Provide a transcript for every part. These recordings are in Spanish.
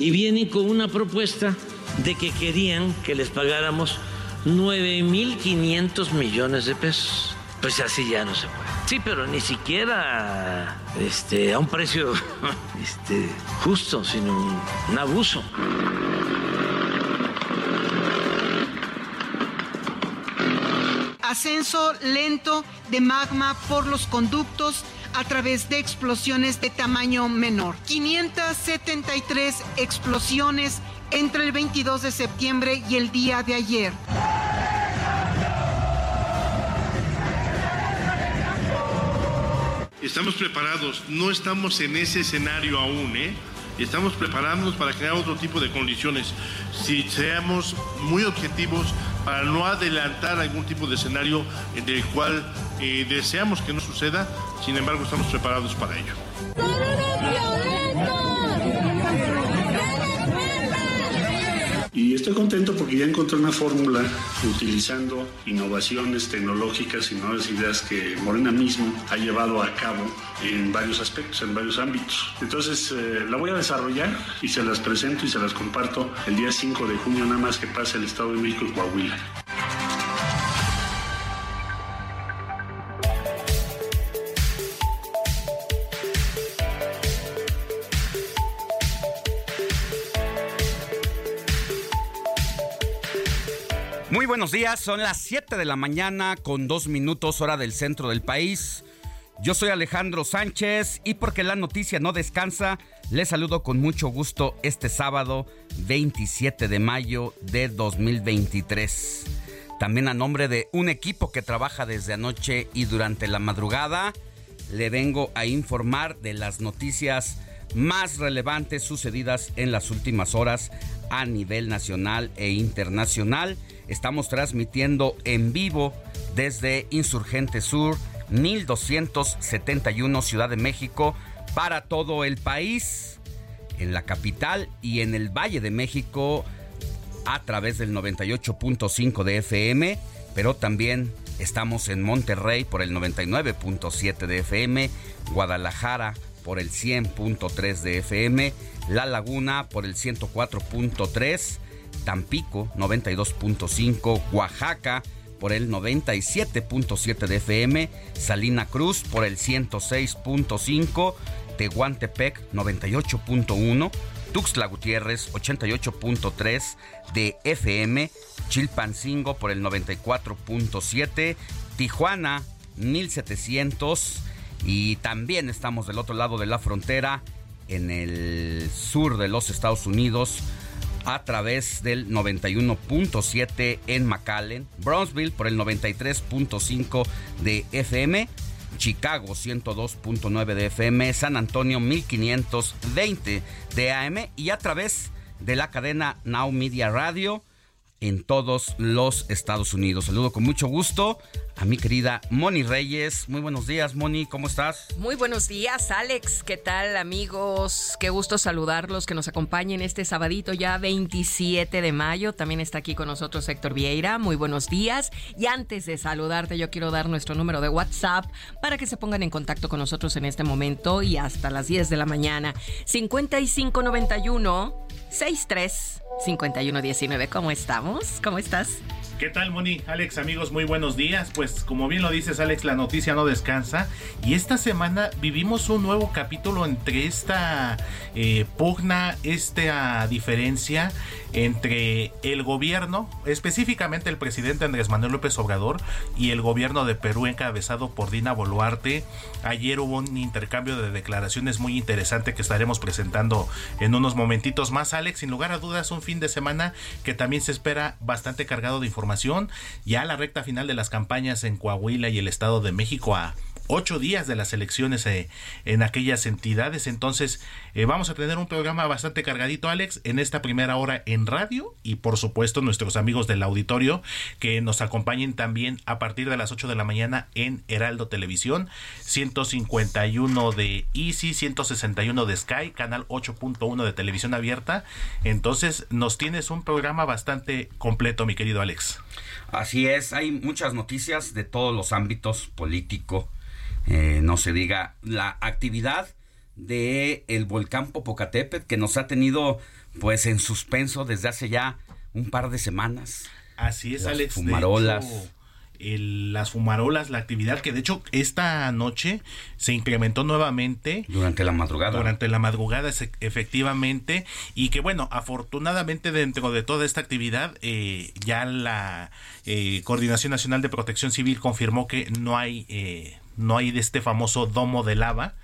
Y vienen con una propuesta de que querían que les pagáramos 9.500 millones de pesos. Pues así ya no se puede. Sí, pero ni siquiera este, a un precio este, justo, sino un, un abuso. ascenso lento de magma por los conductos a través de explosiones de tamaño menor. 573 explosiones entre el 22 de septiembre y el día de ayer. Estamos preparados, no estamos en ese escenario aún, ¿eh? Estamos preparándonos para crear otro tipo de condiciones. Si seamos muy objetivos para no adelantar algún tipo de escenario en el cual eh, deseamos que no suceda, sin embargo estamos preparados para ello. Y estoy contento porque ya encontré una fórmula utilizando innovaciones tecnológicas y nuevas ideas que Morena mismo ha llevado a cabo en varios aspectos, en varios ámbitos. Entonces eh, la voy a desarrollar y se las presento y se las comparto el día 5 de junio, nada más que pase el Estado de México y Coahuila. Buenos días, son las 7 de la mañana con dos minutos hora del centro del país. Yo soy Alejandro Sánchez y porque la noticia no descansa, les saludo con mucho gusto este sábado 27 de mayo de 2023. También a nombre de un equipo que trabaja desde anoche y durante la madrugada, le vengo a informar de las noticias más relevantes sucedidas en las últimas horas a nivel nacional e internacional. Estamos transmitiendo en vivo desde Insurgente Sur, 1271 Ciudad de México, para todo el país, en la capital y en el Valle de México a través del 98.5 de FM, pero también estamos en Monterrey por el 99.7 de FM, Guadalajara por el 100.3 de FM, La Laguna por el 104.3, Tampico 92.5, Oaxaca por el 97.7 de FM, Salina Cruz por el 106.5, Tehuantepec 98.1, Tuxtla Gutiérrez 88.3 de FM, Chilpancingo por el 94.7, Tijuana 1700 y también estamos del otro lado de la frontera en el sur de los Estados Unidos a través del 91.7 en McAllen, Brownsville por el 93.5 de FM, Chicago 102.9 de FM, San Antonio 1520 de AM y a través de la cadena Now Media Radio en todos los Estados Unidos. Saludo con mucho gusto a mi querida Moni Reyes. Muy buenos días, Moni, ¿cómo estás? Muy buenos días, Alex. ¿Qué tal, amigos? Qué gusto saludarlos, que nos acompañen este sabadito ya 27 de mayo. También está aquí con nosotros Héctor Vieira. Muy buenos días. Y antes de saludarte, yo quiero dar nuestro número de WhatsApp para que se pongan en contacto con nosotros en este momento y hasta las 10 de la mañana. 5591 63 5119. ¿Cómo estamos? ¿Cómo estás? ¿Qué tal, Moni? Alex, amigos, muy buenos días. Pues como bien lo dices, Alex, la noticia no descansa. Y esta semana vivimos un nuevo capítulo entre esta eh, pugna, esta diferencia entre el gobierno, específicamente el presidente Andrés Manuel López Obrador y el gobierno de Perú encabezado por Dina Boluarte. Ayer hubo un intercambio de declaraciones muy interesante que estaremos presentando en unos momentitos más, Alex. Sin lugar a dudas, un fin de semana que también se espera bastante cargado de información. Ya la recta final de las campañas en Coahuila y el Estado de México a ocho días de las elecciones eh, en aquellas entidades. Entonces, eh, vamos a tener un programa bastante cargadito, Alex, en esta primera hora en radio y por supuesto nuestros amigos del auditorio que nos acompañen también a partir de las 8 de la mañana en Heraldo Televisión, 151 de Easy, 161 de Sky, canal 8.1 de televisión abierta. Entonces, nos tienes un programa bastante completo, mi querido Alex. Así es, hay muchas noticias de todos los ámbitos político, eh, no se diga la actividad de el volcán Popocatépetl que nos ha tenido pues en suspenso desde hace ya un par de semanas. Así es, Las Alex. de Fumarolas. hecho, el- las fumarolas, la actividad que de hecho esta noche se incrementó nuevamente. Durante la madrugada. Durante la madrugada, efectivamente. Y que bueno, afortunadamente dentro de toda esta actividad, eh, ya la eh, Coordinación Nacional de Protección Civil confirmó que no hay, eh, no hay de este famoso domo de lava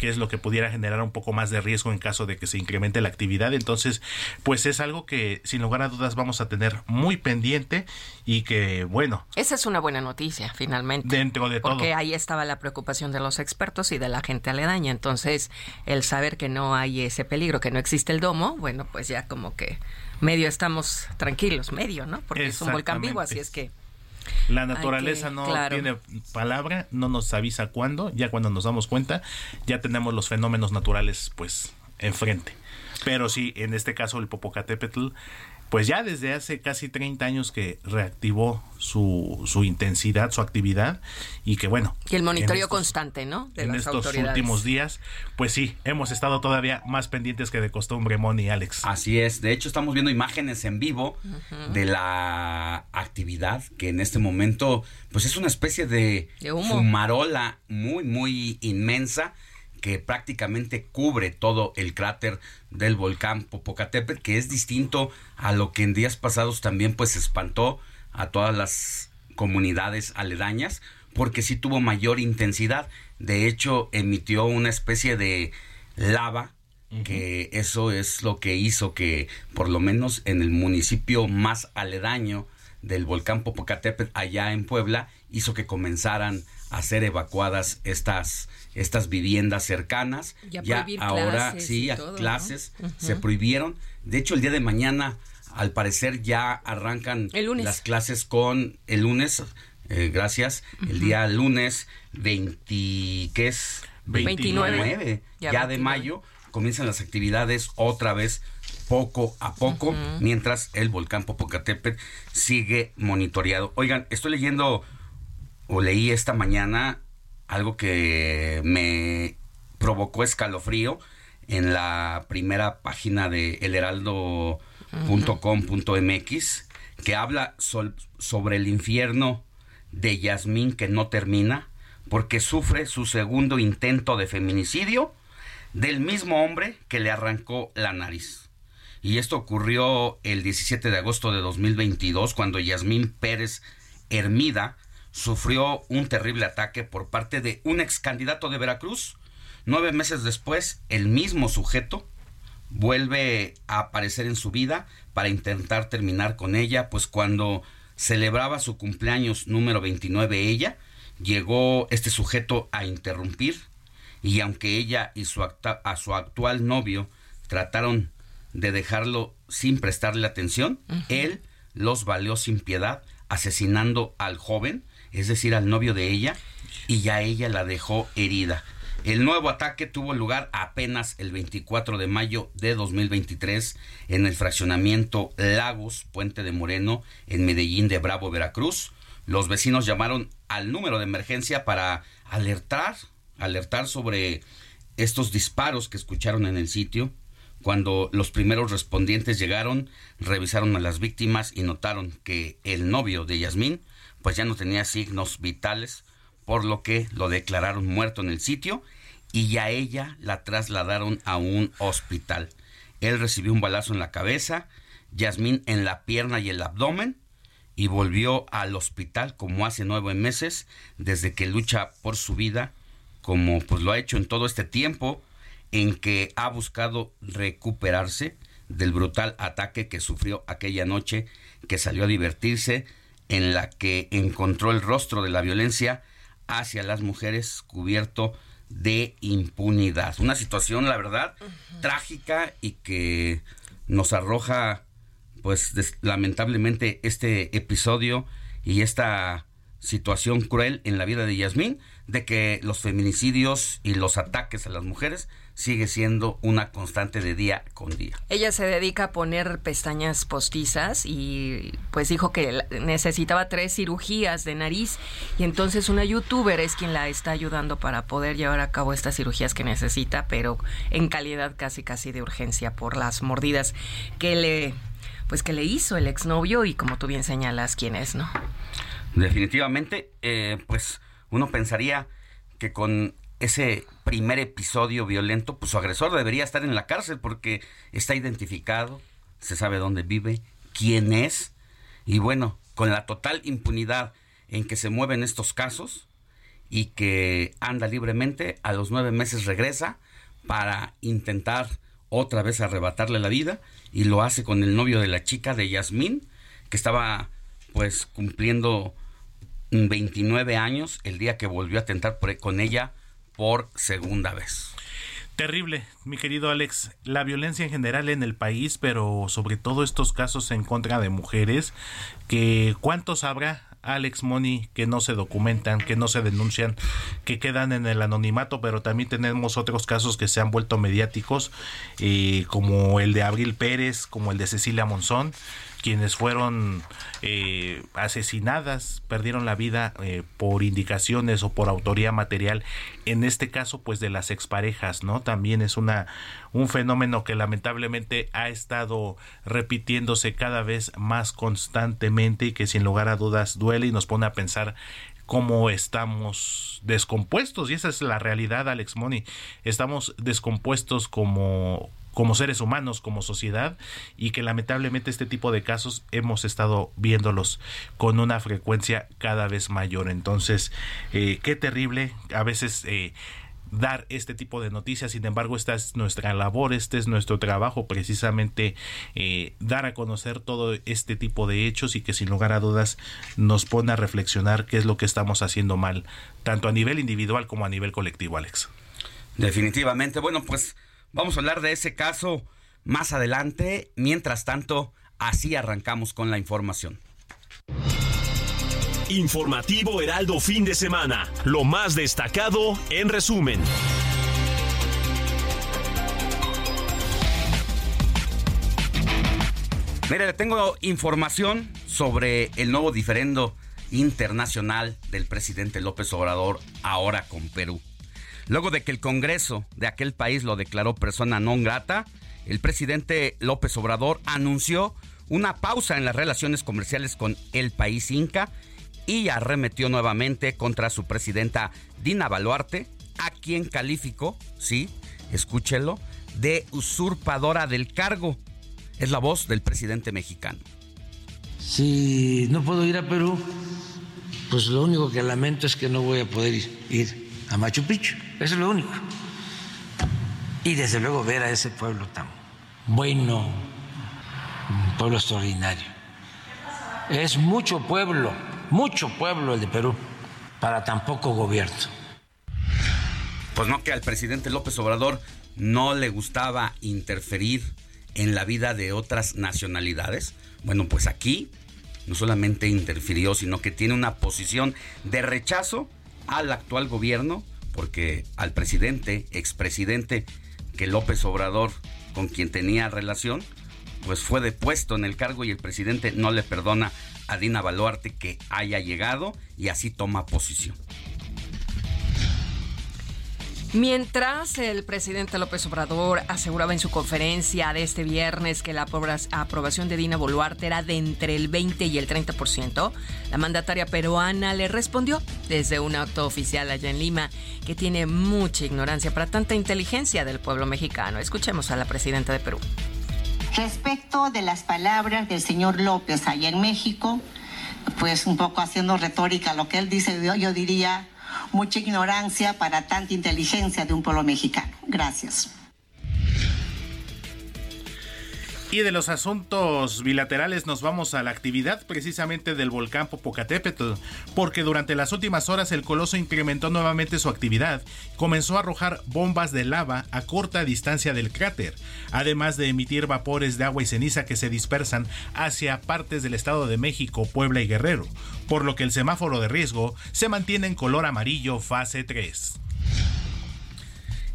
que es lo que pudiera generar un poco más de riesgo en caso de que se incremente la actividad. Entonces, pues es algo que sin lugar a dudas vamos a tener muy pendiente y que, bueno, Esa es una buena noticia, finalmente. dentro de todo. Porque ahí estaba la preocupación de los expertos y de la gente aledaña. Entonces, el saber que no hay ese peligro, que no existe el domo, bueno, pues ya como que medio estamos tranquilos, medio, ¿no? Porque es un volcán vivo, así es que La naturaleza que- no claro. tiene palabra, no nos avisa cuándo, ya cuando nos damos cuenta, ya tenemos los fenómenos naturales pues enfrente. Pero sí, en este caso el Popocatépetl, pues ya desde hace casi 30 años que reactivó su, su intensidad, su actividad y que bueno. y el monitoreo estos- constante, ¿no? De en las estos autoridades. últimos días, pues sí, hemos estado todavía más pendientes que de costumbre, Moni y Alex. Así es, de hecho estamos viendo imágenes en vivo de la actividad que en este momento pues es una especie de, De humo. fumarola muy muy inmensa que prácticamente cubre todo el cráter del volcán Popocatépetl, que es distinto a lo que en días pasados también pues espantó a todas las comunidades aledañas, porque sí tuvo mayor intensidad. De hecho, emitió una especie de lava que eso es lo que hizo que por lo menos en el municipio más aledaño del volcán Popocatépetl allá en Puebla hizo que comenzaran a ser evacuadas estas estas viviendas cercanas Ya ya ahora clases sí todo, clases se prohibieron de hecho el día de mañana al parecer ya arrancan El lunes. las clases con el lunes eh, gracias el día lunes 20 ¿qué es 29. 29 Ya ya, de 29. mayo comienzan las actividades otra vez poco a poco, mientras el volcán Popocatépetl sigue monitoreado. Oigan, estoy leyendo o leí esta mañana algo que me provocó escalofrío en la primera página de elheraldo.com.mx que habla sobre el infierno de Yasmín que no termina porque sufre su segundo intento de feminicidio del mismo hombre que le arrancó la nariz. Y esto ocurrió el 17 de agosto de 2022 cuando Yasmín Pérez Hermida sufrió un terrible ataque por parte de un ex candidato de Veracruz. Nueve meses después, el mismo sujeto vuelve a aparecer en su vida para intentar terminar con ella, pues cuando celebraba su cumpleaños número 29 ella, llegó este sujeto a interrumpir y aunque ella y su a su actual novio trataron de dejarlo sin prestarle atención, él los valió sin piedad, asesinando al joven, es decir, al novio de ella, y ya ella la dejó herida. El nuevo ataque tuvo lugar apenas el 24 de mayo de 2023 en el fraccionamiento Lagos, Puente de Moreno, en Medellín de Bravo, Veracruz. Los vecinos llamaron al número de emergencia para alertar, alertar sobre estos disparos que escucharon en el sitio. Cuando los primeros respondientes llegaron, revisaron a las víctimas y notaron que el novio de Yasmín pues ya no tenía signos vitales, por lo que lo declararon muerto en el sitio y ya ella la trasladaron a un hospital. Él recibió un balazo en la cabeza, Yasmín en la pierna y el abdomen y volvió al hospital como hace nueve meses desde que lucha por su vida como pues lo ha hecho en todo este tiempo en que ha buscado recuperarse del brutal ataque que sufrió aquella noche que salió a divertirse en la que encontró el rostro de la violencia hacia las mujeres cubierto de impunidad. Una situación, la verdad, trágica y que nos arroja, pues, lamentablemente, este episodio y esta situación cruel en la vida de Yasmín, de que los feminicidios y los ataques a las mujeres sigue siendo una constante de día con día. Ella se dedica a poner pestañas postizas y pues dijo que necesitaba tres cirugías de nariz y entonces una youtuber es quien la está ayudando para poder llevar a cabo estas cirugías que necesita, pero en calidad casi casi de urgencia por las mordidas que le pues que le hizo el exnovio y como tú bien señalas quién es, ¿no? Definitivamente, eh, pues uno pensaría que con ese primer episodio violento, pues su agresor debería estar en la cárcel porque está identificado, se sabe dónde vive, quién es, y bueno, con la total impunidad en que se mueven estos casos y que anda libremente, a los nueve meses regresa para intentar otra vez arrebatarle la vida y lo hace con el novio de la chica de Yasmín, que estaba pues cumpliendo 29 años el día que volvió a atentar con ella por segunda vez. Terrible, mi querido Alex. La violencia en general en el país, pero sobre todo estos casos en contra de mujeres, cuántos habrá, Alex Money, que no se documentan, que no se denuncian, que quedan en el anonimato, pero también tenemos otros casos que se han vuelto mediáticos, eh, como el de Abril Pérez, como el de Cecilia Monzón, quienes fueron eh, asesinadas, perdieron la vida eh, por indicaciones o por autoría material, en este caso pues de las exparejas, ¿no? También es una un fenómeno que lamentablemente ha estado repitiéndose cada vez más constantemente y que sin lugar a dudas duele y nos pone a pensar cómo estamos descompuestos y esa es la realidad Alex Money estamos descompuestos como como seres humanos, como sociedad, y que lamentablemente este tipo de casos hemos estado viéndolos con una frecuencia cada vez mayor. Entonces, eh, qué terrible, a veces... Eh, dar este tipo de noticias. Sin embargo, esta es nuestra labor, este es nuestro trabajo, precisamente eh, dar a conocer todo este tipo de hechos y que sin lugar a dudas nos pone a reflexionar qué es lo que estamos haciendo mal, tanto a nivel individual como a nivel colectivo, Alex. Definitivamente. Bueno, pues Vamos a hablar de ese caso más adelante. Mientras tanto, así arrancamos con la información. Informativo Heraldo fin de semana. Lo más destacado en resumen. Mire, le tengo información sobre el nuevo diferendo internacional del presidente López Obrador ahora con Perú. Luego de que el Congreso de aquel país lo declaró persona non grata, el presidente López Obrador anunció una pausa en las relaciones comerciales con el país inca y arremetió nuevamente contra su presidenta Dina Baluarte, a quien calificó, sí, escúchelo, de usurpadora del cargo. Es la voz del presidente mexicano. Si no puedo ir a Perú, pues lo único que lamento es que no voy a poder ir a Machu Picchu. Eso es lo único. Y desde luego ver a ese pueblo tan bueno, un pueblo extraordinario. Es mucho pueblo, mucho pueblo el de Perú, para tan poco gobierno. Pues no que al presidente López Obrador no le gustaba interferir en la vida de otras nacionalidades. Bueno, pues aquí no solamente interfirió, sino que tiene una posición de rechazo al actual gobierno, porque al presidente, expresidente, que López Obrador, con quien tenía relación, pues fue depuesto en el cargo y el presidente no le perdona a Dina Baluarte que haya llegado y así toma posición. Mientras el presidente López Obrador aseguraba en su conferencia de este viernes que la aprobación de Dina Boluarte era de entre el 20 y el 30%, la mandataria peruana le respondió desde un acto oficial allá en Lima que tiene mucha ignorancia para tanta inteligencia del pueblo mexicano. Escuchemos a la presidenta de Perú. Respecto de las palabras del señor López allá en México, pues un poco haciendo retórica lo que él dice, yo diría mucha ignorancia para tanta inteligencia de un pueblo mexicano. Gracias. Y de los asuntos bilaterales nos vamos a la actividad precisamente del volcán Popocatépetl, porque durante las últimas horas el coloso incrementó nuevamente su actividad, comenzó a arrojar bombas de lava a corta distancia del cráter, además de emitir vapores de agua y ceniza que se dispersan hacia partes del Estado de México, Puebla y Guerrero, por lo que el semáforo de riesgo se mantiene en color amarillo fase 3.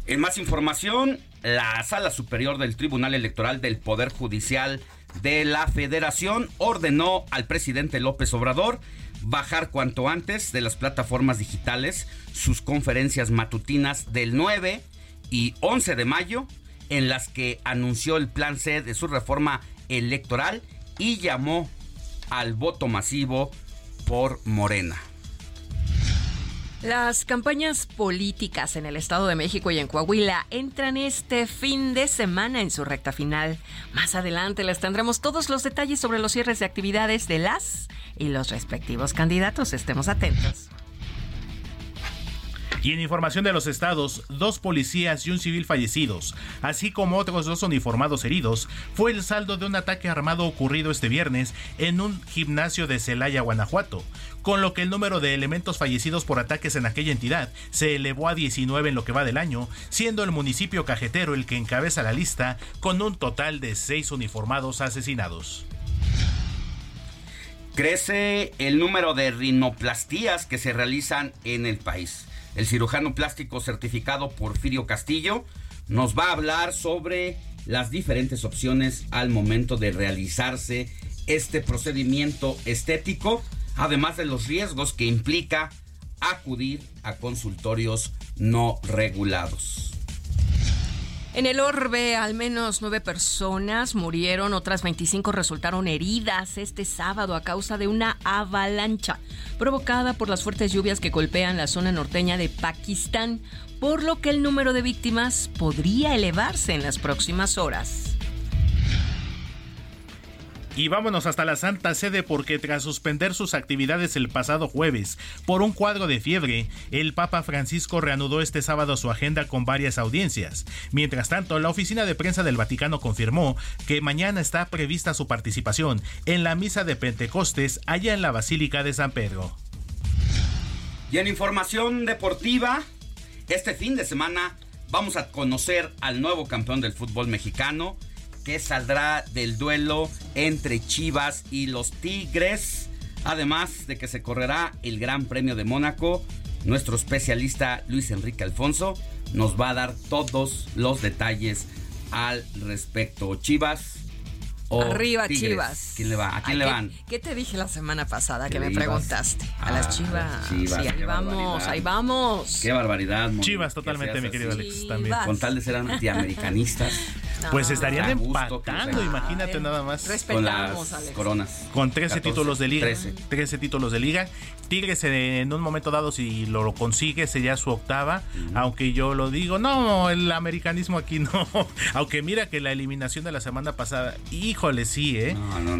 En más información, la Sala Superior del Tribunal Electoral del Poder Judicial de la Federación ordenó al presidente López Obrador bajar cuanto antes de las plataformas digitales sus conferencias matutinas del 9 y 11 de mayo en las que anunció el plan C de su reforma electoral y llamó al voto masivo por Morena. Las campañas políticas en el Estado de México y en Coahuila entran este fin de semana en su recta final. Más adelante les tendremos todos los detalles sobre los cierres de actividades de las y los respectivos candidatos. Estemos atentos. Y en información de los estados, dos policías y un civil fallecidos, así como otros dos uniformados heridos, fue el saldo de un ataque armado ocurrido este viernes en un gimnasio de Celaya, Guanajuato, con lo que el número de elementos fallecidos por ataques en aquella entidad se elevó a 19 en lo que va del año, siendo el municipio cajetero el que encabeza la lista con un total de seis uniformados asesinados. Crece el número de rinoplastías que se realizan en el país el cirujano plástico certificado Porfirio Castillo, nos va a hablar sobre las diferentes opciones al momento de realizarse este procedimiento estético, además de los riesgos que implica acudir a consultorios no regulados. En el orbe, al menos nueve personas murieron, otras 25 resultaron heridas este sábado a causa de una avalancha provocada por las fuertes lluvias que golpean la zona norteña de Pakistán, por lo que el número de víctimas podría elevarse en las próximas horas. Y vámonos hasta la Santa Sede porque tras suspender sus actividades el pasado jueves por un cuadro de fiebre, el Papa Francisco reanudó este sábado su agenda con varias audiencias. Mientras tanto, la oficina de prensa del Vaticano confirmó que mañana está prevista su participación en la misa de Pentecostes allá en la Basílica de San Pedro. Y en información deportiva, este fin de semana vamos a conocer al nuevo campeón del fútbol mexicano que saldrá del duelo entre Chivas y los Tigres. Además de que se correrá el Gran Premio de Mónaco, nuestro especialista Luis Enrique Alfonso nos va a dar todos los detalles al respecto. Chivas Arriba Chivas. ¿Quién le va? ¿A quién le van? ¿Qué te dije la semana pasada que me preguntaste? A las Chivas. sí, ahí vamos, ahí vamos. Qué barbaridad. Chivas totalmente, mi querido Alex, también. Con tal de ser antiamericanistas. pues estarían empatando, imagínate nada más. Con las coronas. Con 13 títulos de liga. 13. títulos de liga. Tigres en un momento dado, si lo, consigue, sería su octava. Aunque yo lo digo, no, el americanismo aquí no. aunque mira que la eliminación de la semana pasada, híjole, sí, ¿eh?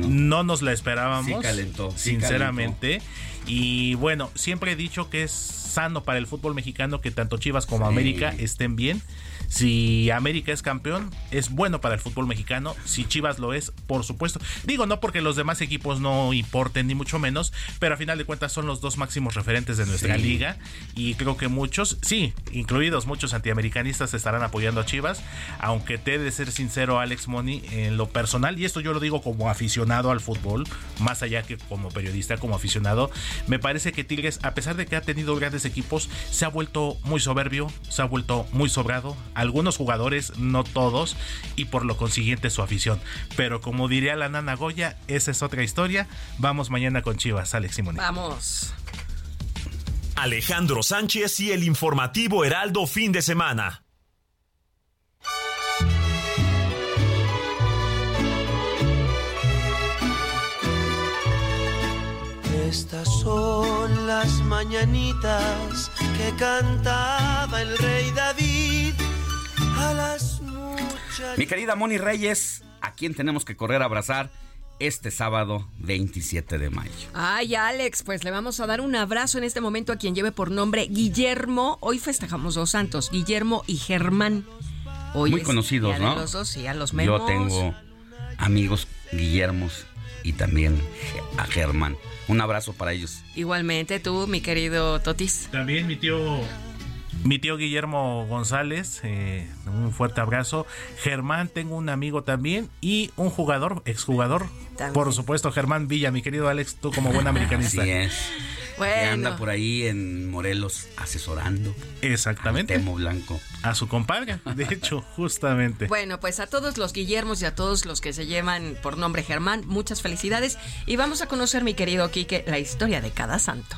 No, nos la esperábamos. Sí calentó. sinceramente. Y bueno, siempre he dicho que es sano para el fútbol mexicano que tanto Chivas como América estén bien. Si América es campeón, es bueno para el fútbol mexicano. Si Chivas lo es, por supuesto. Digo, no porque los demás equipos no importen, ni mucho menos, pero a final de cuentas son los dos máximos referentes de nuestra liga. Y creo que muchos, sí, incluidos muchos antiamericanistas, estarán apoyando a Chivas. Aunque te he de ser sincero, Alex Moni, en lo personal, y esto yo lo digo como aficionado al fútbol, más allá que como periodista, como aficionado, me parece que Tigres, a pesar de que ha tenido grandes equipos, se ha vuelto muy soberbio, se ha vuelto muy sobrado. Algunos jugadores, no todos, y por lo consiguiente su afición. Pero como diría la nana Goya, esa es otra historia. Vamos mañana con Chivas, Alex Simón. Vamos. Alejandro Sánchez y el informativo Heraldo fin de semana. Estas son las mañanitas que cantaba el rey David a las muchachas. Mi querida Moni Reyes, ¿a quién tenemos que correr a abrazar? este sábado 27 de mayo. Ay, Alex, pues le vamos a dar un abrazo en este momento a quien lleve por nombre Guillermo. Hoy festejamos dos santos, Guillermo y Germán. Hoy Muy conocidos, ¿no? los dos, sí, a los Yo tengo amigos Guillermos y también a Germán. Un abrazo para ellos. Igualmente tú, mi querido Totis. También mi tío mi tío Guillermo González, eh, un fuerte abrazo. Germán, tengo un amigo también y un jugador, exjugador. Por supuesto, Germán Villa, mi querido Alex, tú como buen americanista. Así es. Bueno. Que anda por ahí en Morelos asesorando. Exactamente. A Temo Blanco. A su compadre, de hecho, justamente. Bueno, pues a todos los Guillermos y a todos los que se llevan por nombre Germán, muchas felicidades. Y vamos a conocer, mi querido Quique, la historia de cada santo.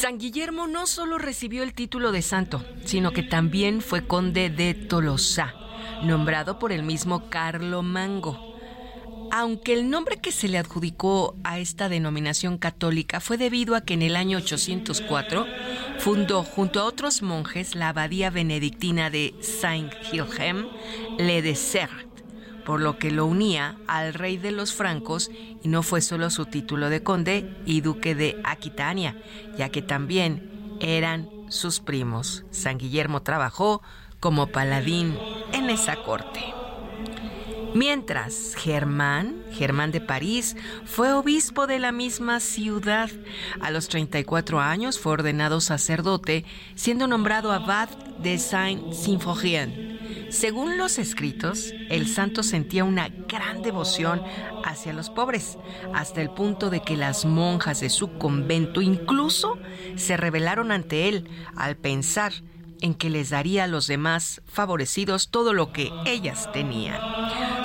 San Guillermo no solo recibió el título de santo, sino que también fue conde de Tolosa, nombrado por el mismo Carlo Mango. Aunque el nombre que se le adjudicó a esta denominación católica fue debido a que en el año 804 fundó junto a otros monjes la abadía benedictina de Saint-Hilhem-le-Dessert por lo que lo unía al rey de los francos y no fue solo su título de conde y duque de Aquitania, ya que también eran sus primos. San Guillermo trabajó como paladín en esa corte. Mientras Germán, Germán de París, fue obispo de la misma ciudad. A los 34 años fue ordenado sacerdote, siendo nombrado abad de Saint-Symphorien según los escritos, el santo sentía una gran devoción hacia los pobres, hasta el punto de que las monjas de su convento incluso se rebelaron ante él al pensar en que les daría a los demás favorecidos todo lo que ellas tenían.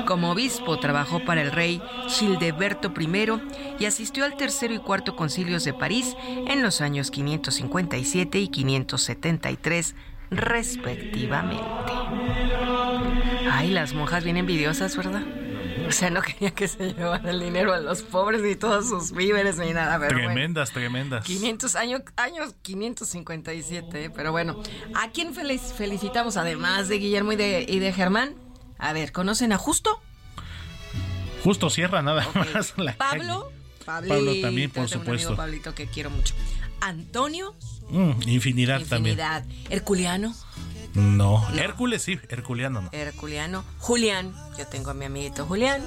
Como obispo trabajó para el rey Childeberto I y asistió al tercero y cuarto concilios de París en los años 557 y 573 respectivamente. Ay, las monjas bien envidiosas, ¿verdad? O sea, no quería que se llevara el dinero a los pobres ni todos sus víveres ni nada. Pero tremendas, tremendas. 500 años, años 557, pero bueno. ¿A quién felicitamos además de Guillermo y de, y de Germán? A ver, ¿conocen a Justo? Justo Sierra, nada más. Pablo. Pablo también, por supuesto. Amigo Pablito que quiero mucho. Antonio. Mm, infinidad, también. Herculiano. No. Hércules sí, Herculiano no. Herculiano. Julián, yo tengo a mi amiguito Julián,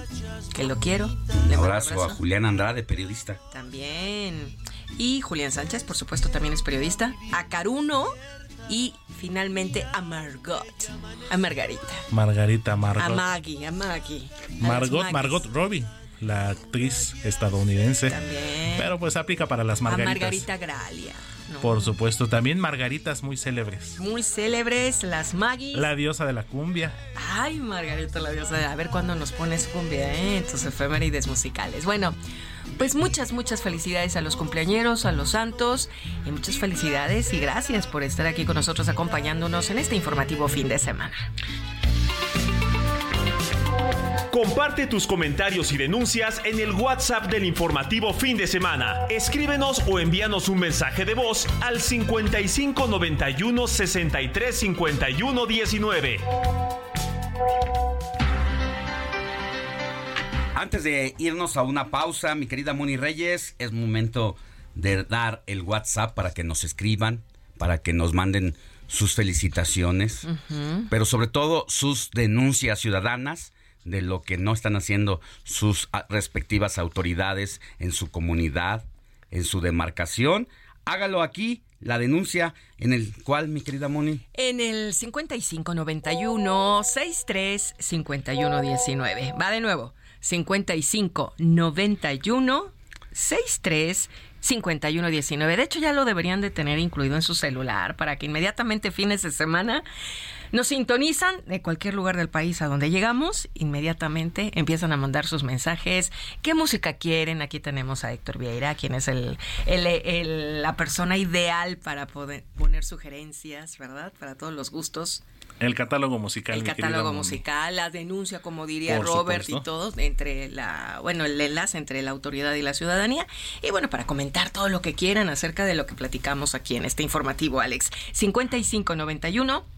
que lo quiero. Un abrazo, a Julián Andrade, periodista. También. Y Julián Sánchez, por supuesto, también es periodista. A Caruno y finalmente a Margot, a Margarita. Margarita, Margot. A Maggie, a Maggie. Margot, Margot Robbie la actriz estadounidense. También. Pero pues aplica para las margaritas. A Margarita Gralia. Por supuesto, también margaritas muy célebres. Muy célebres, las Maggie. La diosa de la cumbia. Ay, Margarita, la diosa de... A ver cuándo nos pones cumbia, ¿eh? Tus efemérides musicales. Bueno, pues muchas, muchas felicidades a los cumpleañeros, a los santos, y muchas felicidades y gracias por estar aquí con nosotros acompañándonos en este informativo fin de semana. Comparte tus comentarios y denuncias en el WhatsApp del informativo fin de semana. Escríbenos o envíanos un mensaje de voz al 55 91 63 51 19. Antes de irnos a una pausa, mi querida Moni Reyes, es momento de dar el WhatsApp para que nos escriban, para que nos manden sus felicitaciones, pero sobre todo sus denuncias ciudadanas de lo que no están haciendo sus ah, respectivas autoridades en su comunidad, en su demarcación. Hágalo aquí, la denuncia en el cual, mi querida Moni. En el 5591 63 5119. Va de nuevo. 5591 63 5119. De hecho, ya lo deberían de tener incluido en su celular para que inmediatamente fines de semana nos sintonizan de cualquier lugar del país a donde llegamos, inmediatamente empiezan a mandar sus mensajes, qué música quieren. Aquí tenemos a Héctor Vieira, quien es el, la persona ideal para poder poner sugerencias, ¿verdad? Para todos los gustos. El catálogo musical. El catálogo musical, la denuncia, como diría Robert y todo, entre la, bueno, el enlace entre la autoridad y la ciudadanía. Y bueno, para comentar todo lo que quieran acerca de lo que platicamos aquí en este informativo, Alex. 5591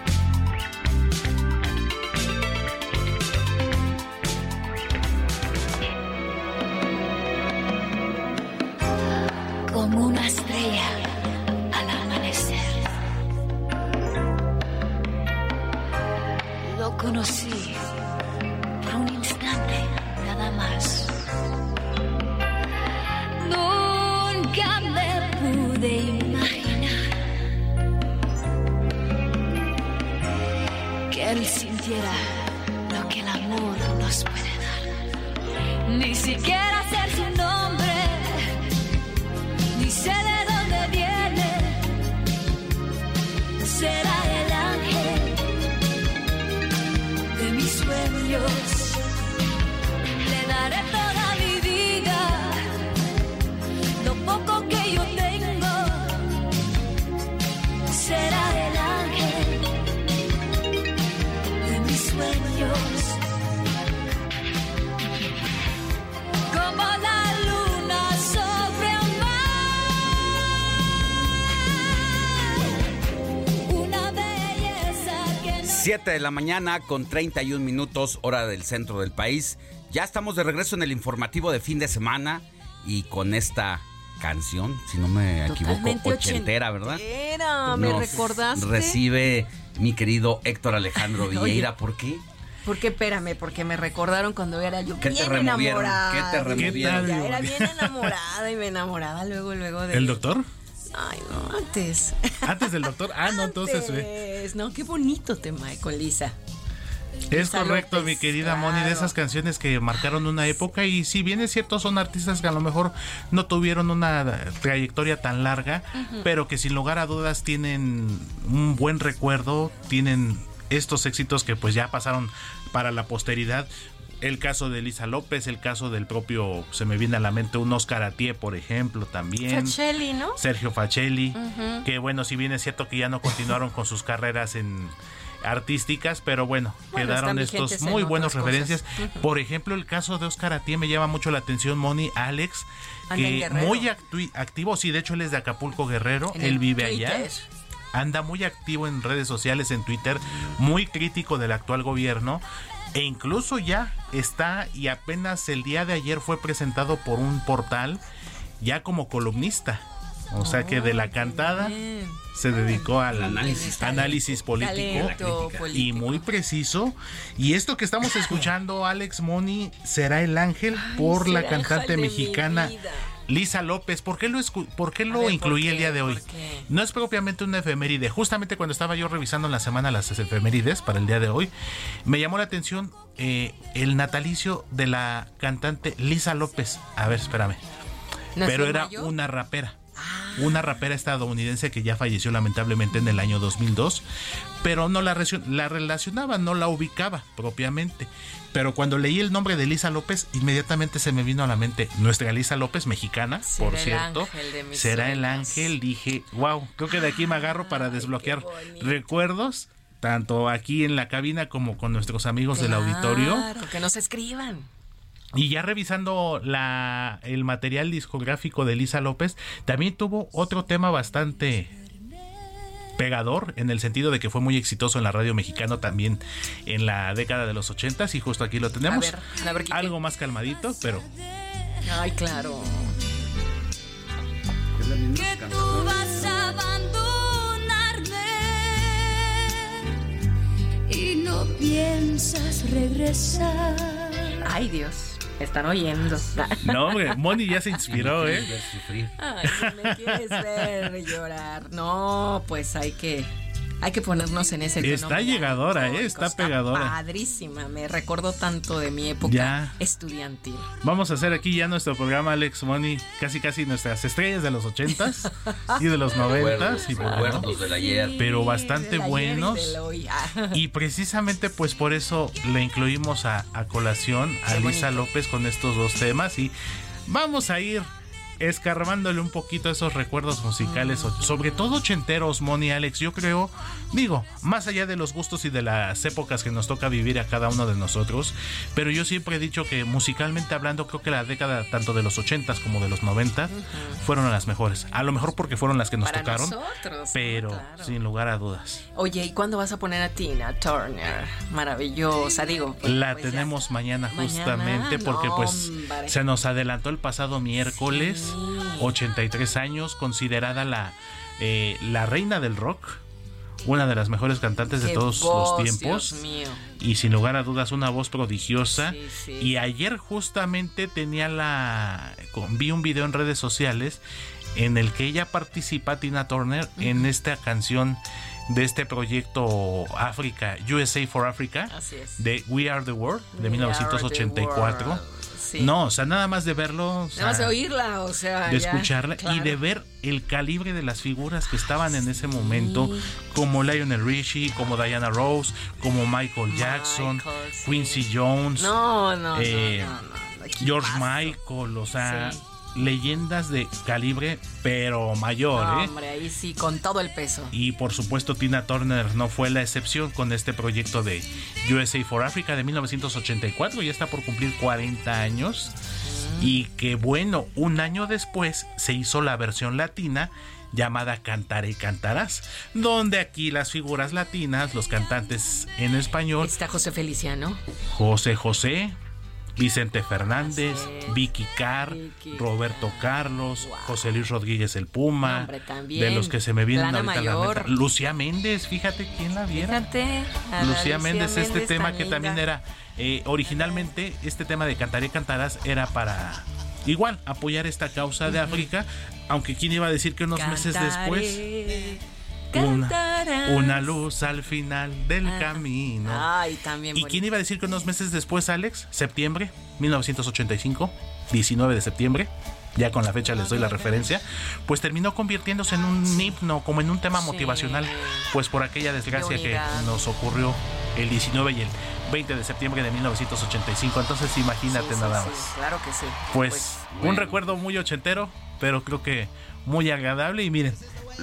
Una estrella al amanecer. Lo conocí por un instante nada más. Nunca me pude 7 de la mañana con 31 minutos, hora del centro del país. Ya estamos de regreso en el informativo de fin de semana y con esta canción, si no me equivoco, Totalmente ochentera, ¿verdad? Ochentera, me Nos recordaste. Recibe mi querido Héctor Alejandro Vieira. ¿Por qué? Porque espérame, porque me recordaron cuando era yo ¿Qué te bien removieron? enamorada. ¿Qué te removieron? Ya era bien enamorada y me enamoraba luego, luego de... ¿El doctor? Ay, no, antes. Antes del doctor. Ah, no, entonces. eh, Antes, No, qué bonito tema con Lisa. Es Lisa correcto, López, mi querida Moni, de claro. esas canciones que marcaron una época y si bien es cierto son artistas que a lo mejor no tuvieron una trayectoria tan larga, pero que sin lugar a dudas tienen un buen recuerdo, tienen estos éxitos que pues ya pasaron para la posteridad. El caso de Elisa López, el caso del propio, se me viene a la mente un Oscar Atié, por ejemplo, también. Facelli, ¿no? Sergio Facelli, que bueno, si bien es cierto que ya no continuaron con sus carreras en artísticas, pero bueno, Bueno, quedaron estos muy buenas otras referencias. Por ejemplo, el caso de Oscar Atié me llama mucho la atención, Moni Alex, que muy activo, sí, de hecho él es de Acapulco Guerrero, él vive Twitter. allá. Anda muy activo en redes sociales, en Twitter, muy crítico del actual gobierno. E incluso ya está y apenas el día de ayer fue presentado por un portal ya como columnista. O sea que de la cantada se dedicó al análisis, análisis político y muy preciso. Y esto que estamos escuchando, Alex Moni, será el ángel por la cantante mexicana vida. Lisa López, ¿por qué lo, por qué lo incluí el día de hoy? No es propiamente una efeméride. Justamente cuando estaba yo revisando en la semana las efemérides para el día de hoy, me llamó la atención eh, el natalicio de la cantante Lisa López. A ver, espérame. Pero era una rapera. Ah. Una rapera estadounidense que ya falleció lamentablemente en el año 2002, pero no la, la relacionaba, no la ubicaba propiamente. Pero cuando leí el nombre de Lisa López, inmediatamente se me vino a la mente nuestra Lisa López, mexicana, por cierto. será el ángel. Dije, wow, creo que de aquí me agarro para desbloquear recuerdos, tanto aquí en la cabina como con nuestros amigos del auditorio. Que nos escriban. Y ya revisando la, el material discográfico de Lisa López, también tuvo otro tema bastante pegador en el sentido de que fue muy exitoso en la radio mexicana también en la década de los ochentas y justo aquí lo tenemos. Algo más calmadito, pero... Ay, claro. Que tú vas a abandonarme y no piensas regresar. Ay, Dios. Están oyendo. No, hombre, Moni ya se inspiró, ¿eh? Ay, si me quieres ver llorar. No, pues hay que hay que ponernos en ese Está llegadora, ¿eh? Está, pegadora. Padrísima, me recordó tanto de mi época estudiantil. Vamos a hacer aquí ya nuestro programa Alex Money, casi casi nuestras estrellas de los ochentas y de los noventas. y recuerdos del ayer. Pero bastante buenos. Y, precisamente pues por eso le incluimos a, a colación a Lisa López con estos dos temas y vamos a ir escarbándole un poquito esos recuerdos musicales, sobre todo ochenteros, Moni Alex, yo creo, digo, más allá de los gustos y de las épocas que nos toca vivir a cada uno de nosotros, pero yo siempre he dicho que musicalmente hablando, creo que la década tanto de los ochentas como de los noventa fueron las mejores. A lo mejor porque fueron las que nos tocaron, pero sin lugar a dudas. Oye, ¿y cuándo vas a poner a Tina Turner? Maravillosa, digo. Pues, la pues tenemos mañana justamente porque pues se nos adelantó el pasado miércoles. 83 años, considerada la, eh, la reina del rock, una de las mejores cantantes de todos los tiempos. Y sin lugar a dudas, una voz prodigiosa. Y ayer justamente tenía la. Vi un video en redes sociales en el que ella participa, Tina Turner, en esta canción de este proyecto África, USA for Africa, de We Are the World, de 1984 no, o sea, nada más de verlo. nada más de oírla, o sea. De escucharla y de ver el calibre de las figuras que estaban en ese momento, como Lionel Richie, como Diana Rose, como Michael Jackson, Quincy Jones. No, no, eh, George Michael, o sea leyendas de calibre, pero mayor, ¿eh? Hombre, ahí sí, con todo el peso. Y por supuesto, Tina Turner no fue la excepción con este proyecto de USA for Africa de 1984, ya está por cumplir 40 años. Mm. Y que bueno, un año después se hizo la versión latina llamada Cantaré Cantarás, donde aquí las figuras latinas, los cantantes en español. Está José Feliciano. José José, Vicente Fernández, Vicky Carr, Roberto Carlos, José Luis Rodríguez el Puma, de los que se me vienen ahorita a la mente. Lucía Méndez, fíjate quién la viera. Fíjate, Lucía, Méndez, este tema que también era eh, originalmente este tema de Cantaré Cantarás era para igual apoyar esta causa de África, aunque quién iba a decir que unos meses después una, luz al final del ah. camino. Ay, también. ¿Y quién iba a decir que unos meses después, Alex? Septiembre 1985, 19 de septiembre, ya con la fecha les doy la referencia, pues terminó convirtiéndose en un himno, como en un tema motivacional, pues por aquella desgracia que nos ocurrió el 19 y el 20 de septiembre de 1985. Entonces imagínate nada más. claro que sí. Pues, pues un recuerdo muy ochentero, pero creo que muy agradable. Y miren,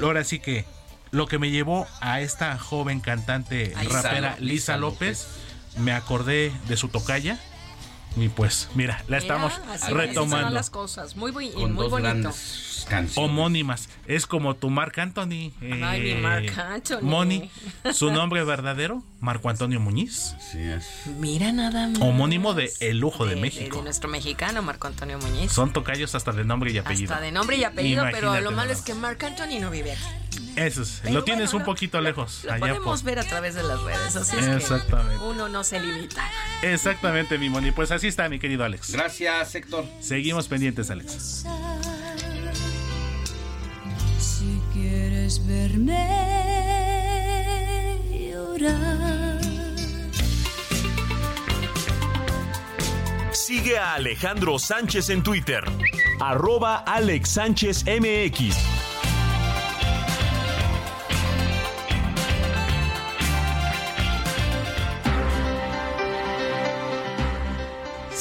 ahora sí que lo que me llevó a esta joven cantante rapera Lisa, López, me acordé de su tocaya. Y pues, mira, la estamos retomando. las cosas, muy, muy, muy bonito. Homónimas. Es como tu Marc Anthony. Ay, eh, Marc Anthony. Moni. Su nombre verdadero, Marco Antonio Muñiz. Sí es. Mira nada más. Homónimo de El Lujo de, México. De, nuestro mexicano, Marco Antonio Muñiz. Son tocayos hasta de nombre y apellido. Hasta de nombre y apellido, pero lo malo es que Marc Anthony no vive aquí. Eso es, lo tienes un poquito lejos. Lo podemos ver a través de las redes, así es que uno no se limita. Exactamente, mi Moni. Pues así está, mi querido Alex. Gracias, Héctor. Seguimos pendientes, Alex. Si quieres verme llorar. Sigue a Alejandro Sánchez en Twitter. Arroba Alex Sánchez MX.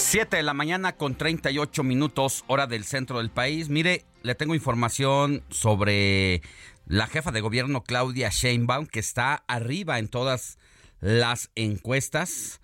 7 de la mañana con 38 minutos, hora del centro del país. Mire, le tengo información sobre la jefa de gobierno Claudia Sheinbaum, que está arriba en todas las encuestas.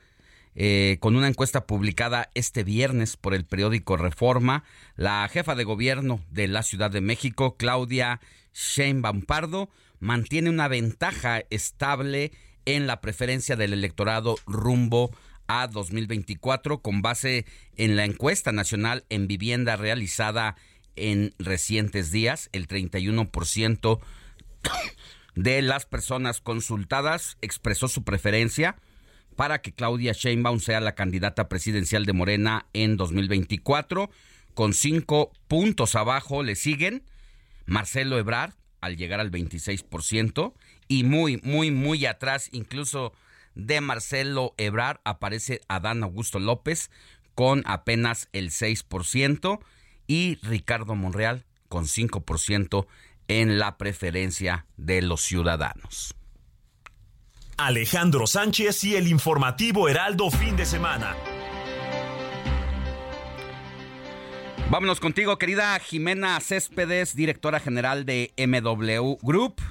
Eh, con una encuesta publicada este viernes por el periódico Reforma, la jefa de gobierno de la Ciudad de México, Claudia Sheinbaum Pardo, mantiene una ventaja estable en la preferencia del electorado rumbo a 2024 con base en la encuesta nacional en vivienda realizada en recientes días. El 31% de las personas consultadas expresó su preferencia para que Claudia Sheinbaum sea la candidata presidencial de Morena en 2024. Con cinco puntos abajo le siguen Marcelo Ebrard al llegar al 26% y muy, muy, muy atrás, incluso de Marcelo Ebrard aparece Adán Augusto López con apenas el 6% y Ricardo Monreal con 5% en la preferencia de los ciudadanos. Alejandro Sánchez y el informativo Heraldo fin de semana. Vámonos contigo, querida Jimena Céspedes, directora general de MW Group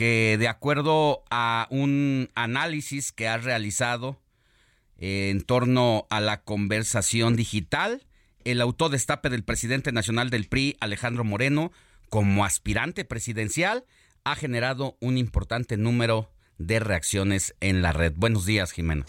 que de acuerdo a un análisis que ha realizado en torno a la conversación digital, el autodestape del presidente nacional del PRI, Alejandro Moreno, como aspirante presidencial, ha generado un importante número de reacciones en la red. Buenos días, Jimena.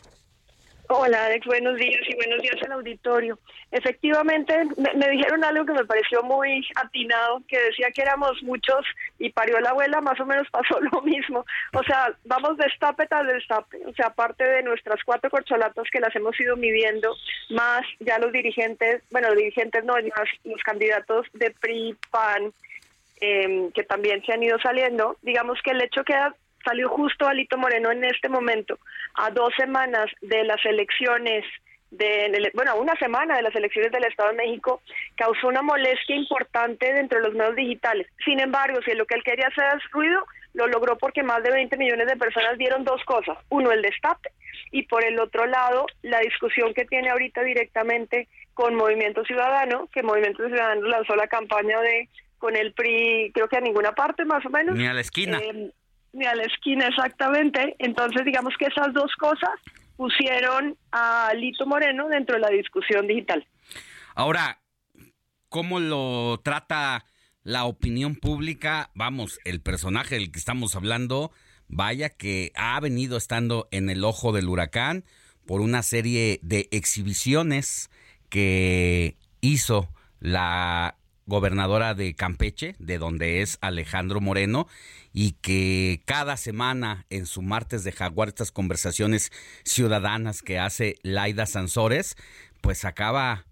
Hola Alex, buenos días y buenos días al auditorio. Efectivamente, me, dijeron algo que me pareció muy atinado, que decía que éramos muchos y parió la abuela, más o menos pasó lo mismo. O sea, vamos destape tal destape. O sea, aparte de nuestras cuatro corcholatas que las hemos ido midiendo, más ya los dirigentes, bueno, los dirigentes no, más los candidatos de PRI, PAN, em, que también se han ido saliendo, digamos que el hecho queda salió justo Alito Moreno en este momento, a dos semanas de las elecciones, de, bueno, una semana de las elecciones del Estado de México, causó una molestia importante dentro de los medios digitales. Sin embargo, si lo que él quería hacer es ruido, lo logró porque más de 20 millones de personas vieron dos cosas. Uno, el destape, y por el otro lado, la discusión que tiene ahorita directamente con Movimiento Ciudadano, que Movimiento Ciudadano lanzó la campaña de con el PRI, creo que a ninguna parte más o menos. Ni a la esquina. Eh, ni a la esquina exactamente. Entonces, digamos que esas dos cosas pusieron a Lito Moreno dentro de la discusión digital. Ahora, ¿cómo lo trata la opinión pública? Vamos, el personaje del que estamos hablando, vaya que ha venido estando en el ojo del huracán por una serie de exhibiciones que hizo la gobernadora de Campeche, de donde es Alejandro Moreno, y que cada semana en su martes de Jaguar, estas conversaciones ciudadanas que hace Laida Sansores, pues sacaba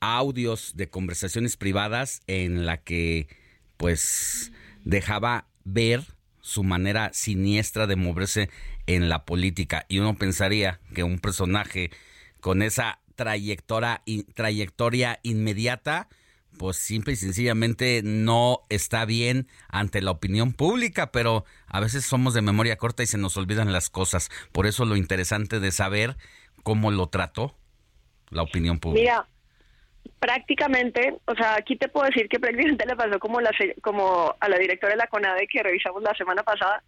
audios de conversaciones privadas en la que pues dejaba ver su manera siniestra de moverse en la política. Y uno pensaría que un personaje con esa trayectoria, trayectoria inmediata pues simple y sencillamente no está bien ante la opinión pública, pero a veces somos de memoria corta y se nos olvidan las cosas. Por eso lo interesante de saber cómo lo trató la opinión pública. Mira, prácticamente, o sea, aquí te puedo decir que prácticamente le pasó como, la, a la directora de la CONADE que revisamos la semana pasada.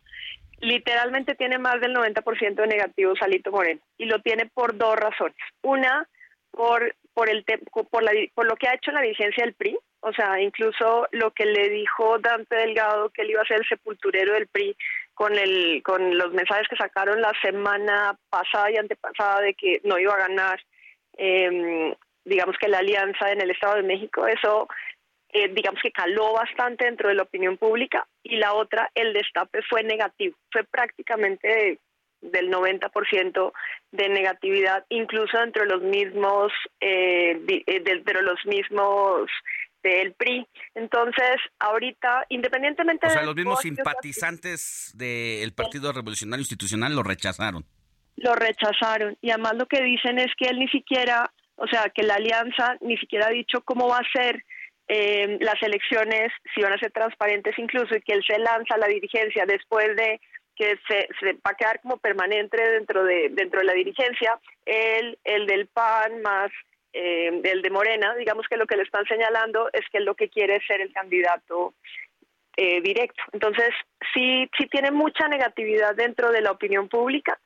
Literalmente tiene más del 90% de negativos Salito Moreno y lo tiene por dos razones. Una, por por el por, la, por lo que ha hecho la vigencia del PRI, o sea, incluso lo que le dijo Dante Delgado que él iba a ser el sepulturero del PRI con el con los mensajes que sacaron la semana pasada y antepasada de que no iba a ganar, em, digamos que la alianza en el Estado de México, eso eh, digamos que caló bastante dentro de la opinión pública. Y la otra, el destape fue negativo, fue prácticamente del 90% de negatividad, incluso dentro de los mismos, eh, eh, de los mismos del PRI. Entonces, ahorita, independientemente o sea, de... los mismos simpatizantes del Partido Revolucionario Institucional lo rechazaron. Lo rechazaron. Y además lo que dicen es que él ni siquiera, o sea, que la alianza ni siquiera ha dicho cómo va a ser eh, las elecciones, si van a ser transparentes incluso, y que él se lanza a la dirigencia después de que se, va a quedar como permanente dentro de dentro de la dirigencia, el, el del PAN más eh, el de Morena, digamos que lo que le están señalando es que lo que quiere es ser el candidato eh, directo. Entonces, sí, sí tiene mucha negatividad dentro de la opinión pública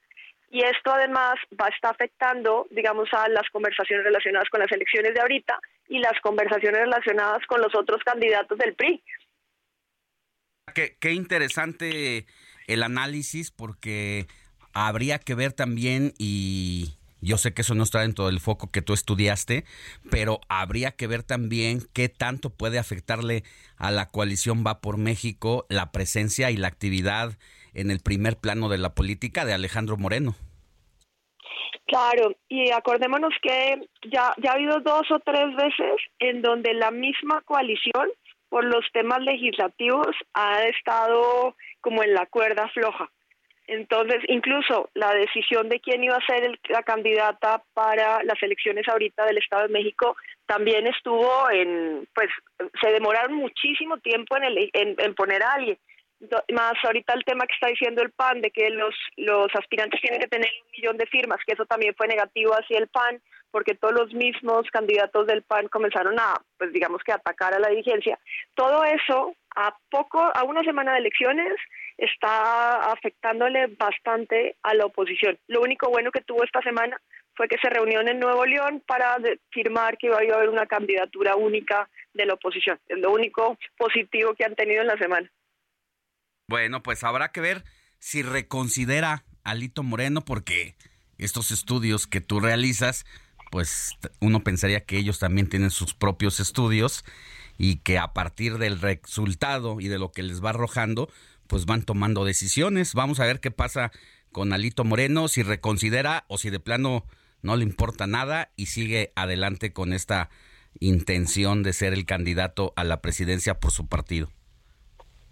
y esto además va a estar afectando, digamos, a las conversaciones relacionadas con las elecciones de ahorita y las conversaciones relacionadas con los otros candidatos del PRI. Qué, qué interesante el análisis porque habría que ver también y yo sé que eso no está dentro del foco que tú estudiaste, pero habría que ver también qué tanto puede afectarle a la coalición Va por México la presencia y la actividad en el primer plano de la política de Alejandro Moreno. Claro, y acordémonos que ya, ya ha habido dos o tres veces en donde la misma coalición, por los temas legislativos, ha estado como en la cuerda floja. Entonces, incluso la decisión de quién iba a ser la candidata para las elecciones ahorita del Estado de México también estuvo en, pues, se demoraron muchísimo tiempo en, el, en, poner a alguien. Más ahorita el tema que está diciendo el PAN de que los, los aspirantes tienen que tener un millón de firmas, que eso también fue negativo hacia el PAN, porque todos los mismos candidatos del PAN comenzaron a, pues digamos que atacar a la dirigencia. Todo eso a poco, a una semana de elecciones, está afectándole bastante a la oposición. Lo único bueno que tuvo esta semana fue que se reunió en Nuevo León para firmar que iba a haber una candidatura única de la oposición. Es lo único positivo que han tenido en la semana. Bueno, pues habrá que ver si reconsidera a Lito Moreno porque estos estudios que tú realizas, pues uno pensaría que ellos también tienen sus propios estudios y que a partir del resultado y de lo que les va arrojando, pues van tomando decisiones. Vamos a ver qué pasa con Alito Moreno, si reconsidera o si de plano no le importa nada y sigue adelante con esta intención de ser el candidato a la presidencia por su partido.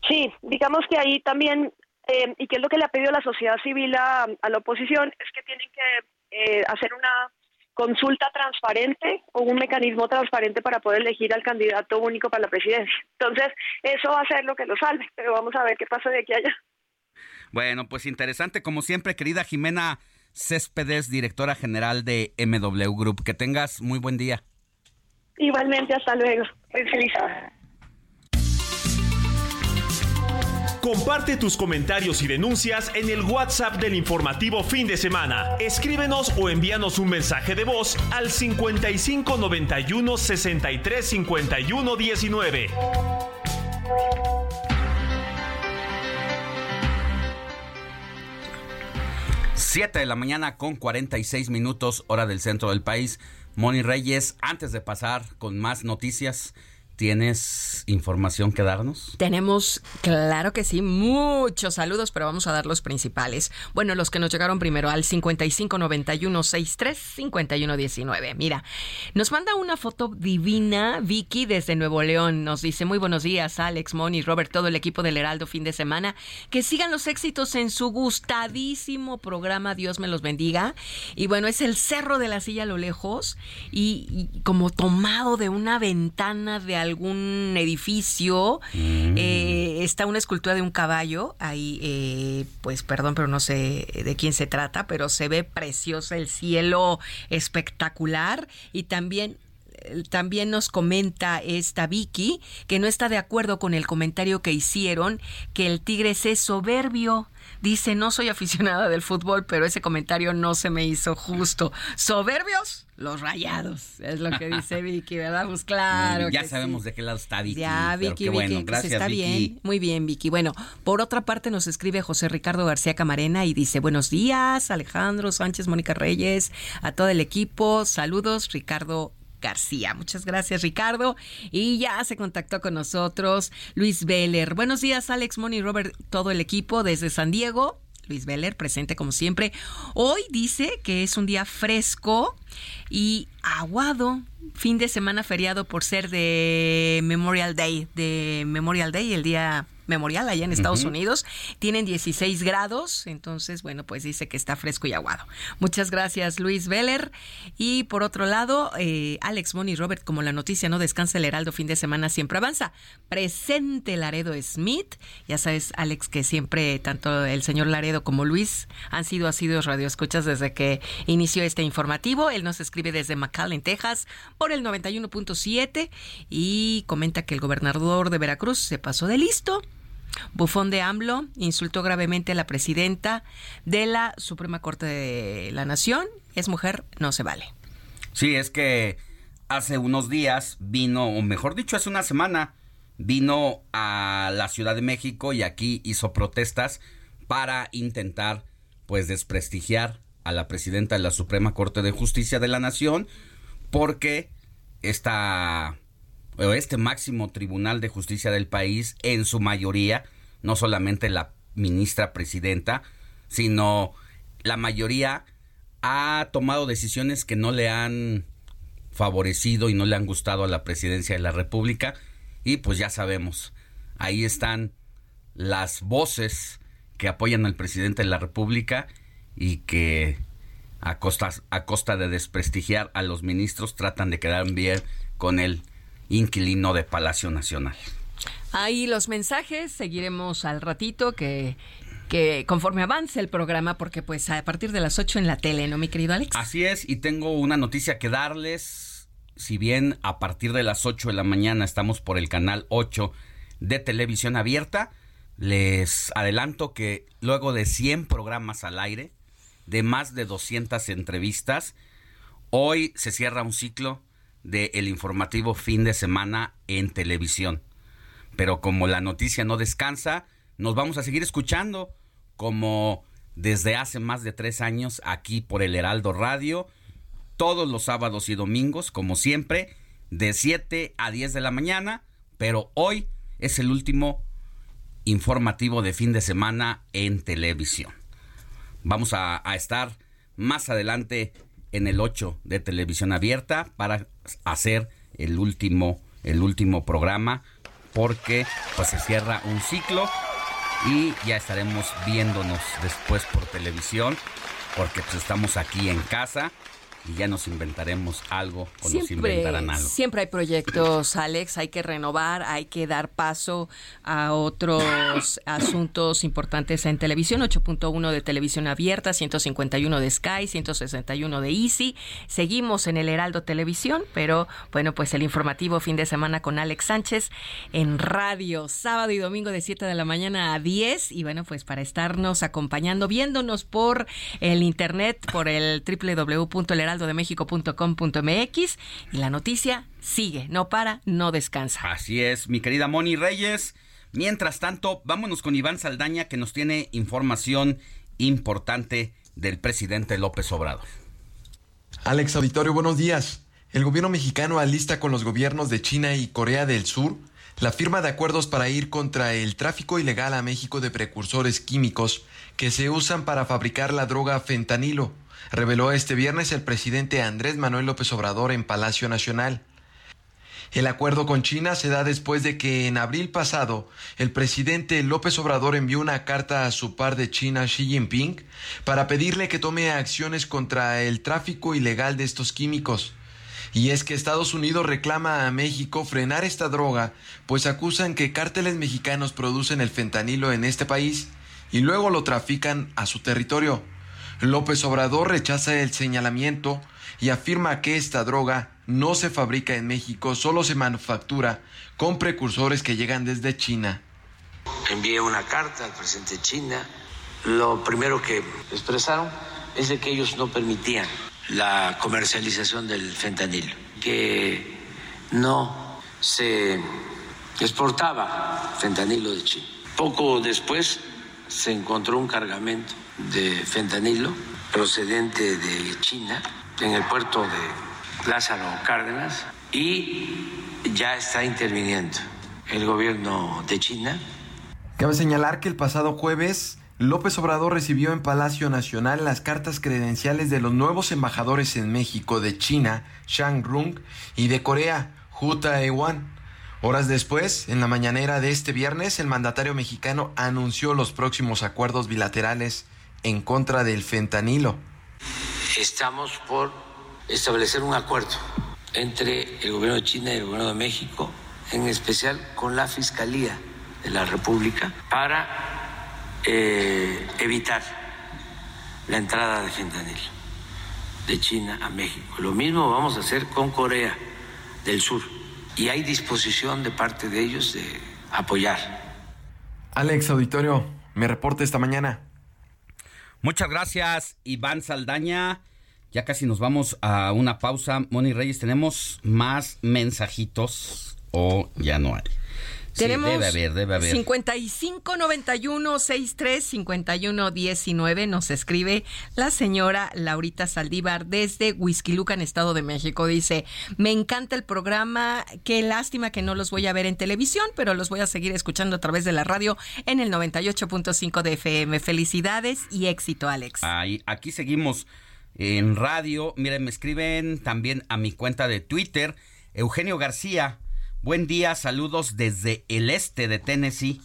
Sí, digamos que ahí también, eh, y que es lo que le ha pedido la sociedad civil a, la oposición, es que tienen que eh, hacer una consulta transparente o un mecanismo transparente para poder elegir al candidato único para la presidencia. Entonces, eso va a ser lo que lo salve, pero vamos a ver qué pasa de aquí a allá. Bueno, pues interesante, como siempre, querida Jimena Céspedes, directora general de MW Group. Que tengas muy buen día. Igualmente, hasta luego. Feliz. Comparte tus comentarios y denuncias en el WhatsApp del informativo fin de semana. Escríbenos o envíanos un mensaje de voz al 55 91 63 51 19. Siete de la mañana con 46 minutos, hora del centro del país. Moni Reyes, antes de pasar con más noticias, ¿Tienes información que darnos? Tenemos, claro que sí, muchos saludos, pero vamos a dar los principales. Bueno, los que nos llegaron primero al 5591635119. Mira, nos manda una foto divina Vicky desde Nuevo León. Nos dice, muy buenos días, Alex, Moni, Robert, todo el equipo del Heraldo fin de semana. Que sigan los éxitos en su gustadísimo programa, Dios me los bendiga. Y bueno, es el Cerro de la Silla a lo lejos y, como tomado de una ventana de algún edificio. Mm. Eh, está una escultura de un caballo. Ahí, eh, pues perdón, pero no sé de quién se trata, pero se ve precioso el cielo espectacular. Y también eh, también nos comenta esta Vicky que no está de acuerdo con el comentario que hicieron que el Tigres es soberbio. Dice, no soy aficionada del fútbol, pero ese comentario no se me hizo justo. ¿Soberbios? Los rayados, es lo que dice Vicky, ¿verdad? Pues claro. ya sabemos de qué lado está Vicky. Ya, Vicky, bueno, pues gracias, está bien. Muy bien, Vicky. Bueno, por otra parte nos escribe José Ricardo García Camarena y dice, buenos días, Alejandro Sánchez, Mónica Reyes, a todo el equipo. Saludos, Ricardo García. Muchas gracias, Ricardo. Y ya se contactó con nosotros Luis Veller. Buenos días, Alex, Moni, Robert, todo el equipo desde San Diego. Luis Veller, presente como siempre. Hoy dice que es un día fresco y aguado, fin de semana feriado por ser de Memorial Day, de Memorial Day, el día memorial allá en Estados Unidos. Tienen 16 grados, entonces, bueno, pues dice que está fresco y aguado. Muchas gracias, Luis Veller. Y por otro lado, eh, Alex Moni Robert, como la noticia no descansa el Heraldo fin de semana, siempre avanza. Presente Laredo Smith. Ya sabes, Alex, que siempre tanto el señor Laredo como Luis han sido asiduos radioescuchas desde que inició este informativo. Él nos escribe desde McAllen, Texas, por el 91.7 y comenta que el gobernador de Veracruz se pasó de listo Bufón de AMLO insultó gravemente a la presidenta de la Suprema Corte de la Nación. Es mujer, no se vale. Sí, es que hace unos días vino, o mejor dicho, hace una semana, vino a la Ciudad de México y aquí hizo protestas para intentar, pues, desprestigiar a la presidenta de la Suprema Corte de Justicia de la Nación, porque esta este máximo tribunal de justicia del país, en su mayoría, no solamente la ministra presidenta, sino la mayoría ha tomado decisiones que no le han favorecido y no le han gustado a la presidencia de la República. Y pues ya sabemos, ahí están las voces que apoyan al presidente de la República y que a costa, a costa de desprestigiar a los ministros tratan de quedar bien con él inquilino de Palacio Nacional. Ahí los mensajes, seguiremos al ratito que que conforme avance el programa, porque pues a partir de las 8 en la tele, ¿no, mi querido Alex? Así es, y tengo una noticia que darles. Si bien a partir de las 8 de la mañana estamos por el canal 8 de televisión abierta, les adelanto que luego de 100 programas al aire, de más de 200 entrevistas, hoy se cierra un ciclo de el informativo fin de semana en televisión. Pero como la noticia no descansa, nos vamos a seguir escuchando como desde hace más de tres años aquí por el Heraldo Radio, todos los sábados y domingos, como siempre, de 7 a 10 de la mañana, pero hoy es el último informativo de fin de semana en televisión. Vamos a, a estar más adelante en el 8 de televisión abierta para hacer el último el último programa porque pues se cierra un ciclo y ya estaremos viéndonos después por televisión porque pues estamos aquí en casa y ya nos inventaremos algo o nos inventarán algo. Siempre hay proyectos, Alex, hay que renovar, hay que dar paso a otros asuntos importantes en televisión, 8.1 de televisión abierta, 151 de Sky, 161 de Easy. Seguimos en el Heraldo Televisión, pero bueno, pues el informativo fin de semana con Alex Sánchez en radio, sábado y domingo de 7 de la mañana a 10 y bueno, pues para estarnos acompañando, viéndonos por el internet, por el www.heraldo heraldodemexico.com.mx y la noticia sigue, no para, no descansa. Así es, mi querida Moni Reyes. Mientras tanto, vámonos con Iván Saldaña que nos tiene información importante del presidente López Obrador. Alex Auditorio, buenos días. El gobierno mexicano alista con los gobiernos de China y Corea del Sur la firma de acuerdos para ir contra el tráfico ilegal a México de precursores químicos que se usan para fabricar la droga fentanilo reveló este viernes el presidente Andrés Manuel López Obrador en Palacio Nacional. El acuerdo con China se da después de que en abril pasado el presidente López Obrador envió una carta a su par de China Xi Jinping para pedirle que tome acciones contra el tráfico ilegal de estos químicos. Y es que Estados Unidos reclama a México frenar esta droga, pues acusan que cárteles mexicanos producen el fentanilo en este país y luego lo trafican a su territorio. López Obrador rechaza el señalamiento y afirma que esta droga no se fabrica en México, solo se manufactura con precursores que llegan desde China. Envié una carta al presidente de China. Lo primero que expresaron es de que ellos no permitían la comercialización del fentanil, que no se exportaba fentanilo de China. Poco después se encontró un cargamento de fentanilo procedente de China en el puerto de Lázaro Cárdenas y ya está interviniendo el gobierno de China. Cabe señalar que el pasado jueves López Obrador recibió en Palacio Nacional las cartas credenciales de los nuevos embajadores en México de China, Shang Rung, y de Corea, Hu Tae-wan. Horas después, en la mañanera de este viernes, el mandatario mexicano anunció los próximos acuerdos bilaterales en contra del fentanilo. Estamos por establecer un acuerdo entre el gobierno de China y el gobierno de México, en especial con la Fiscalía de la República, para eh, evitar la entrada de fentanilo de China a México. Lo mismo vamos a hacer con Corea del Sur y hay disposición de parte de ellos de apoyar. Alex Auditorio, me reporte esta mañana. Muchas gracias, Iván Saldaña. Ya casi nos vamos a una pausa. Moni Reyes, ¿tenemos más mensajitos o ya no hay? Tenemos debe haber, debe haber. 55 91 63 51 19 nos escribe la señora Laurita Saldívar desde Huizquilucan, Estado de México. Dice, me encanta el programa, qué lástima que no los voy a ver en televisión, pero los voy a seguir escuchando a través de la radio en el 98.5 de FM. Felicidades y éxito, Alex. Ahí, aquí seguimos en radio. Miren, me escriben también a mi cuenta de Twitter, Eugenio García. Buen día, saludos desde el este de Tennessee.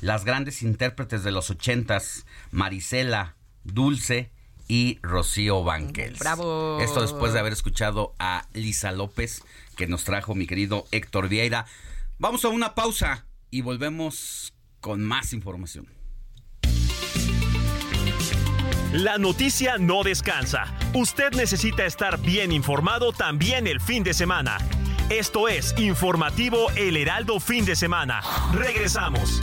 Las grandes intérpretes de los ochentas, Marisela, Dulce y Rocío Banquels. Bravo. Esto después de haber escuchado a Lisa López, que nos trajo mi querido Héctor Vieira. Vamos a una pausa y volvemos con más información. La noticia no descansa. Usted necesita estar bien informado también el fin de semana. Esto es Informativo El Heraldo Fin de Semana. Regresamos.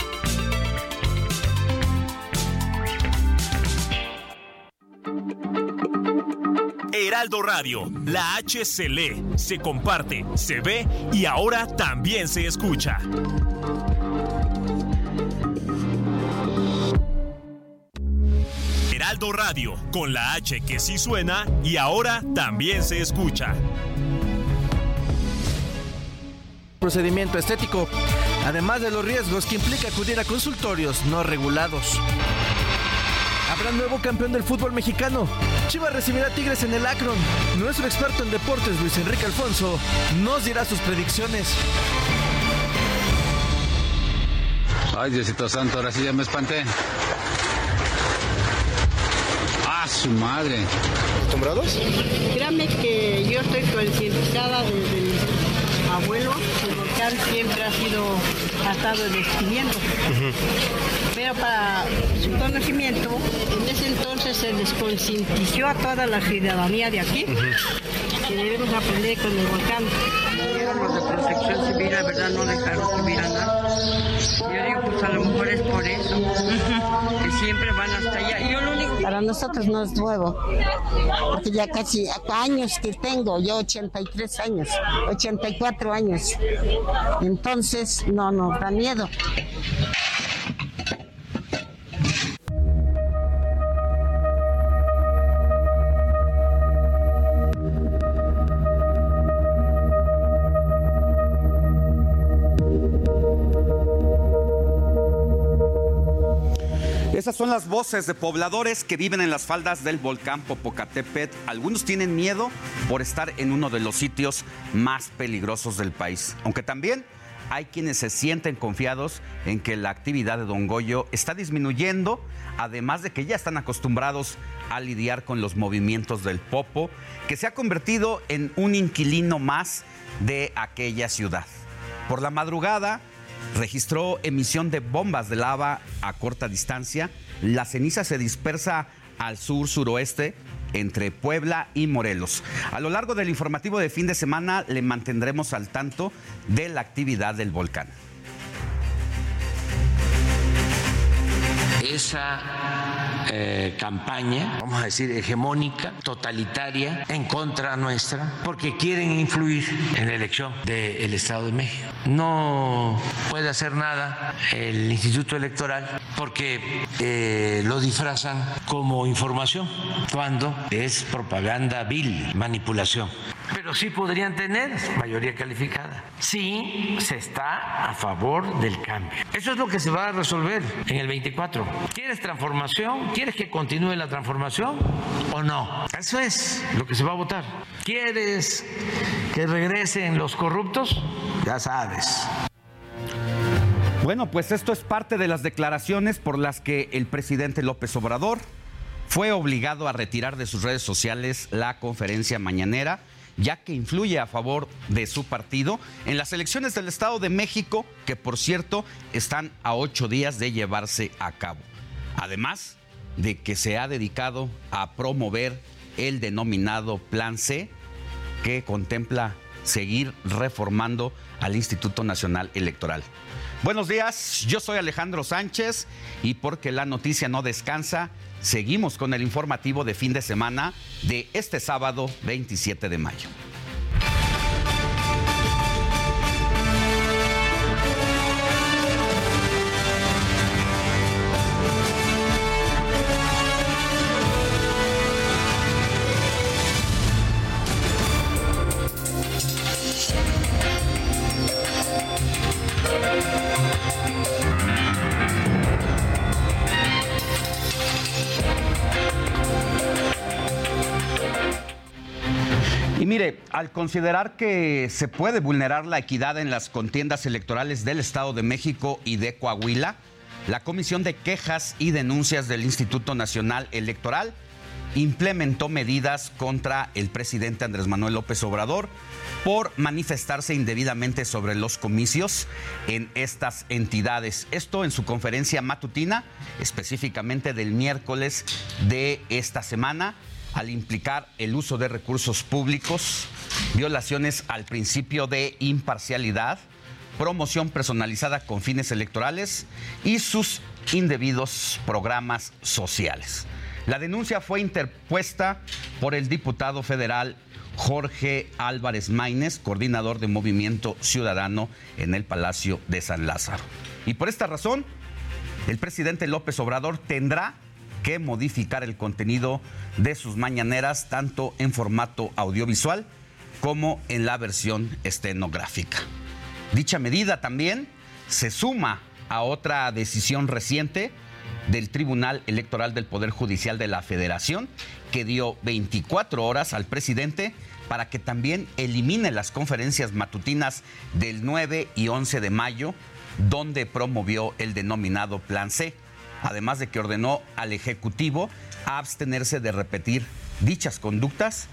Heraldo Radio, la H se lee, se comparte, se ve y ahora también se escucha. Heraldo Radio, con la H que sí suena y ahora también se escucha. Procedimiento estético, además de los riesgos que implica acudir a consultorios no regulados. Habrá nuevo campeón del fútbol mexicano. Chivas recibirá Tigres en el Akron. Nuestro experto en deportes, Luis Enrique Alfonso, nos dirá sus predicciones. Ay, Diosito Santo, ahora sí ya me espanté. ¡Ah, su madre! ¿Acostumbrados? Créame que yo estoy concientizada desde mi abuelo. Siempre ha sido ha estado en extinguiendo. Pero para su conocimiento, en ese entonces se desconcientizó a toda la ciudadanía de aquí que debemos aprender con el volcán. Los de protección civil, la verdad, no dejaron subir a nada. Yo digo, pues a lo mejor es por eso, que siempre van hasta allá. Yo lo. Para nosotros no es nuevo, porque ya casi años que tengo, yo 83 años, 84 años. Entonces, no nos da miedo. Esas son las voces de pobladores que viven en las faldas del volcán Popocatépetl. Algunos tienen miedo por estar en uno de los sitios más peligrosos del país, aunque también hay quienes se sienten confiados en que la actividad de Don Goyo está disminuyendo, además de que ya están acostumbrados a lidiar con los movimientos del Popo, que se ha convertido en un inquilino más de aquella ciudad. Por la madrugada, registró emisión de bombas de lava a corta distancia. La ceniza se dispersa al sur-suroeste entre Puebla y Morelos. A lo largo del informativo de fin de semana le mantendremos al tanto de la actividad del volcán. Esa eh, campaña, vamos a decir, hegemónica, totalitaria, en contra nuestra, porque quieren influir en la elección del Estado de México. No puede hacer nada el Instituto Electoral porque eh, lo disfrazan como información, cuando es propaganda vil, manipulación. Pero sí podrían tener mayoría calificada. Sí se está a favor del cambio. Eso es lo que se va a resolver en el 24. ¿Quieres transformación? ¿Quieres que continúe la transformación o no? Eso es lo que se va a votar. ¿Quieres que regresen los corruptos? Ya sabes. Bueno, pues esto es parte de las declaraciones por las que el presidente López Obrador fue obligado a retirar de sus redes sociales la conferencia mañanera, ya que influye a favor de su partido en las elecciones del Estado de México, que por cierto están a ocho días de llevarse a cabo. Además de que se ha dedicado a promover el denominado Plan C, que contempla seguir reformando al Instituto Nacional Electoral. Buenos días, yo soy Alejandro Sánchez y porque la noticia no descansa, seguimos con el informativo de fin de semana de este sábado 27 de mayo. Al considerar que se puede vulnerar la equidad en las contiendas electorales del Estado de México y de Coahuila, la Comisión de Quejas y Denuncias del Instituto Nacional Electoral implementó medidas contra el presidente Andrés Manuel López Obrador por manifestarse indebidamente sobre los comicios en estas entidades. Esto en su conferencia matutina, específicamente del miércoles de esta semana al implicar el uso de recursos públicos, violaciones al principio de imparcialidad, promoción personalizada con fines electorales y sus indebidos programas sociales. La denuncia fue interpuesta por el diputado federal Jorge Álvarez Maínez, coordinador de Movimiento Ciudadano en el Palacio de San Lázaro. Y por esta razón, el presidente López Obrador tendrá que modificar el contenido de sus mañaneras tanto en formato audiovisual como en la versión estenográfica. Dicha medida también se suma a otra decisión reciente del Tribunal Electoral del Poder Judicial de la Federación que dio 24 horas al presidente para que también elimine las conferencias matutinas del 9 y 11 de mayo donde promovió el denominado Plan C además de que ordenó al Ejecutivo abstenerse de repetir dichas conductas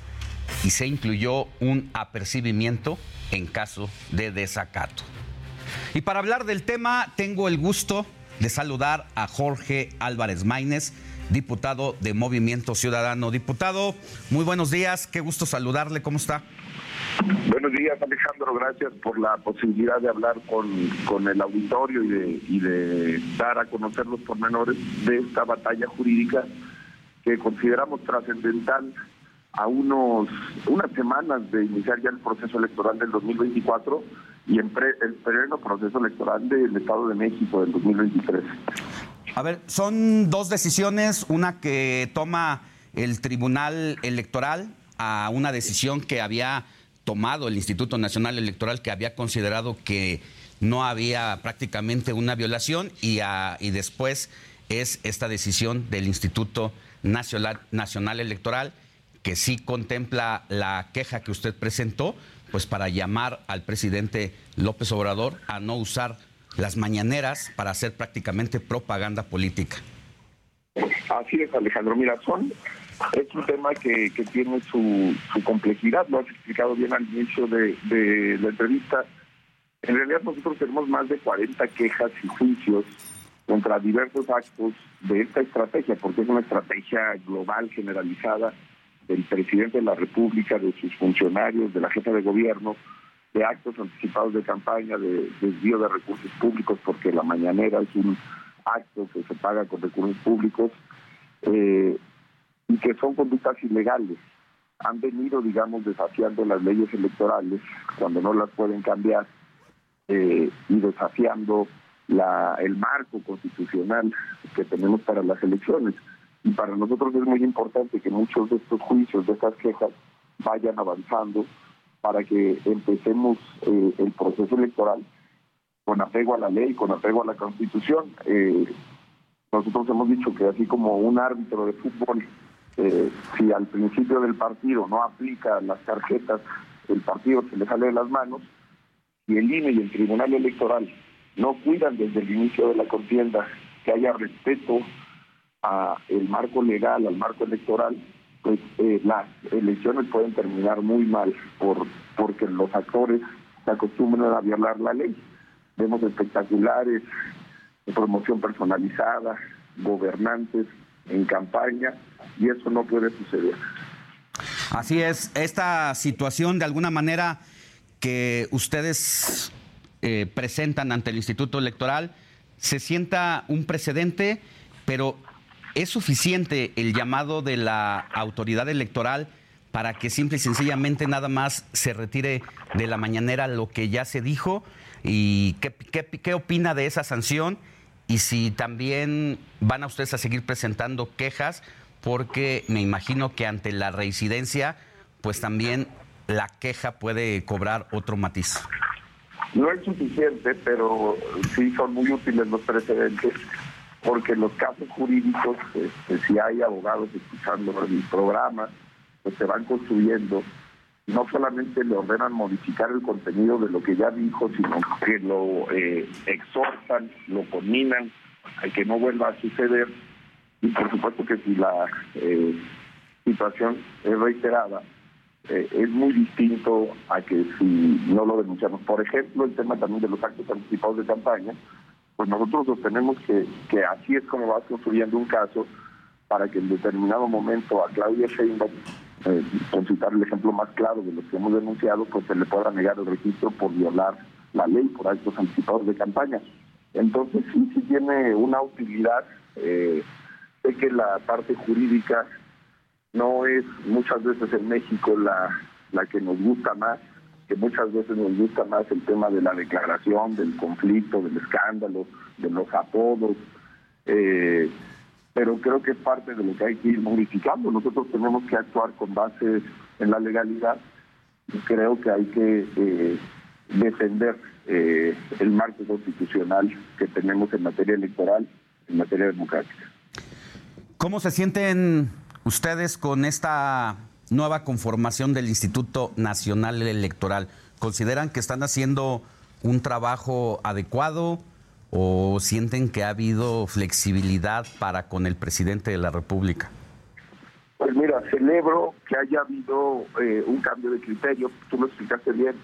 y se incluyó un apercibimiento en caso de desacato. Y para hablar del tema, tengo el gusto de saludar a Jorge Álvarez Maínez, diputado de Movimiento Ciudadano. Diputado, muy buenos días, qué gusto saludarle, ¿cómo está? Buenos días, Alejandro. Gracias por la posibilidad de hablar con, el auditorio y de, dar a conocer los pormenores de esta batalla jurídica que consideramos trascendental a unos unas semanas de iniciar ya el proceso electoral del 2024 y en el pleno proceso electoral del Estado de México del 2023. A ver, son dos decisiones, una que toma el Tribunal Electoral a una decisión que había tomado el Instituto Nacional Electoral que había considerado que no había prácticamente una violación y, y después es esta decisión del Instituto Nacional, Nacional Electoral que sí contempla la queja que usted presentó, pues para llamar al presidente López Obrador a no usar las mañaneras para hacer prácticamente propaganda política. Así es, Alejandro. Mira, son es un tema que, tiene su, complejidad, lo has explicado bien al inicio de, la entrevista. En realidad nosotros tenemos más de 40 quejas y juicios contra diversos actos de esta estrategia, porque es una estrategia global, generalizada, del presidente de la República, de sus funcionarios, de la jefa de gobierno, de actos anticipados de campaña, de desvío de recursos públicos, porque la mañanera es un acto que se paga con recursos públicos, eh, y que son conductas ilegales. Han venido, digamos, desafiando las leyes electorales cuando no las pueden cambiar eh, y desafiando la, el marco constitucional que tenemos para las elecciones. Y para nosotros es muy importante que muchos de estos juicios, de estas quejas, vayan avanzando para que empecemos eh, el proceso electoral con apego a la ley, con apego a la Constitución. Eh, nosotros hemos dicho que así como un árbitro de fútbol, eh, si al principio del partido no aplica las tarjetas, el partido se le sale de las manos, y el INE y el Tribunal Electoral no cuidan desde el inicio de la contienda que haya respeto a el marco legal, al marco electoral, pues eh, las elecciones pueden terminar muy mal por porque los actores se acostumbran a violar la ley. Vemos espectaculares promoción personalizada, gobernantes en campaña, y eso no puede suceder. Así es, esta situación de alguna manera que ustedes eh, presentan ante el Instituto Electoral se sienta un precedente, pero ¿es suficiente el llamado de la autoridad electoral para que simple y sencillamente nada más se retire de la mañanera lo que ya se dijo? ¿Y qué, qué opina de esa sanción? Y si también van a ustedes a seguir presentando quejas, porque me imagino que ante la reincidencia, pues también la queja puede cobrar otro matiz. No es suficiente, pero sí son muy útiles los precedentes, porque los casos jurídicos, este, si hay abogados escuchando el programa, pues se van construyendo. No solamente le ordenan modificar el contenido de lo que ya dijo, sino que lo eh, exhortan, lo combinan a que no vuelva a suceder. Y por supuesto que si la eh, situación es reiterada, eh, es muy distinto a que si no lo denunciamos. Por ejemplo, el tema también de los actos anticipados de campaña, pues nosotros sostenemos que, que así es como va construyendo un caso para que en determinado momento a Claudia Sheinbaum, eh, por citar el ejemplo más claro de los que hemos denunciado, pues se le pueda negar el registro por violar la ley, por actos anticipados de campaña. Entonces sí, sí tiene una utilidad. Eh, sé que la parte jurídica no es muchas veces en México la, la que nos gusta más, que muchas veces nos gusta más el tema de la declaración, del conflicto, del escándalo, de los apodos, eh, pero creo que es parte de lo que hay que ir modificando. Nosotros tenemos que actuar con base en la legalidad creo que hay que eh, defender eh, el marco constitucional que tenemos en materia electoral, en materia democrática. ¿Cómo se sienten ustedes con esta nueva conformación del Instituto Nacional Electoral, ¿consideran que están haciendo un trabajo adecuado o sienten que ha habido flexibilidad para con el presidente de la República? Pues mira, celebro que haya habido eh, un cambio de criterio, tú lo explicaste bien.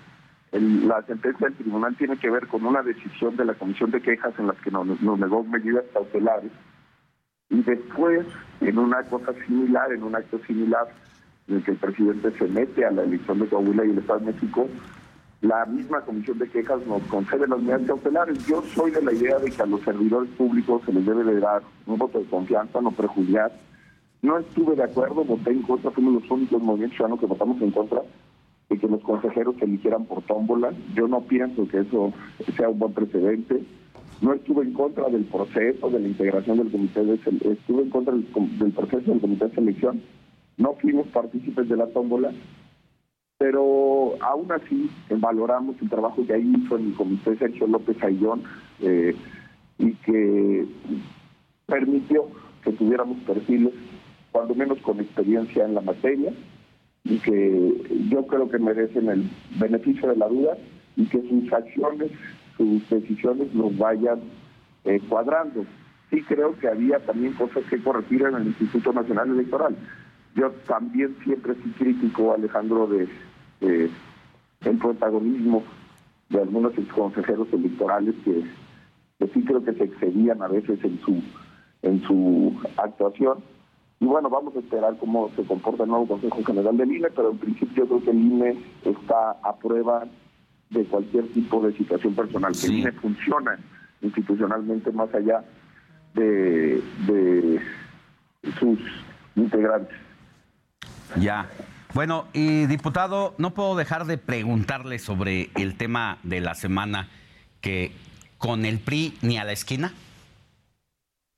la sentencia del tribunal tiene que ver con una decisión de la Comisión de Quejas en las que nos, nos negó medidas cautelares y después, en una cosa similar, en un acto similar, en el que el presidente se mete a la elección de Coahuila y el Estado de México, la misma comisión de quejas nos concede las medidas cautelares. Yo soy de la idea de que a los servidores públicos se les debe de dar un voto de confianza, no prejuzgar. No estuve de acuerdo, voté en contra, fuimos los únicos movimientos que votamos en contra de que los consejeros se eligieran por tómbola. Yo no pienso que eso sea un buen precedente no estuve en contra del proceso de la integración del comité de estuve en contra del, proceso del comité de selección no fuimos partícipes de la tómbola pero aún así valoramos el trabajo que hizo en el comité Sergio López Ayllón eh, y que permitió que tuviéramos perfiles cuando menos con experiencia en la materia y que yo creo que merecen el beneficio de la duda y que sus acciones sus decisiones los vayan eh, cuadrando. Sí creo que había también cosas que corregir en el Instituto Nacional Electoral. Yo también siempre sí crítico, Alejandro, de, el protagonismo de algunos consejeros electorales que, sí creo que se excedían a veces en su en su actuación. Y bueno, vamos a esperar cómo se comporta el nuevo Consejo General del INE, pero en principio creo que el INE está a prueba de cualquier tipo de situación personal, que INE funciona institucionalmente más allá de, de sus integrantes. Ya. Bueno, y diputado, no puedo dejar de preguntarle sobre el tema de la semana que con el PRI ni a la esquina.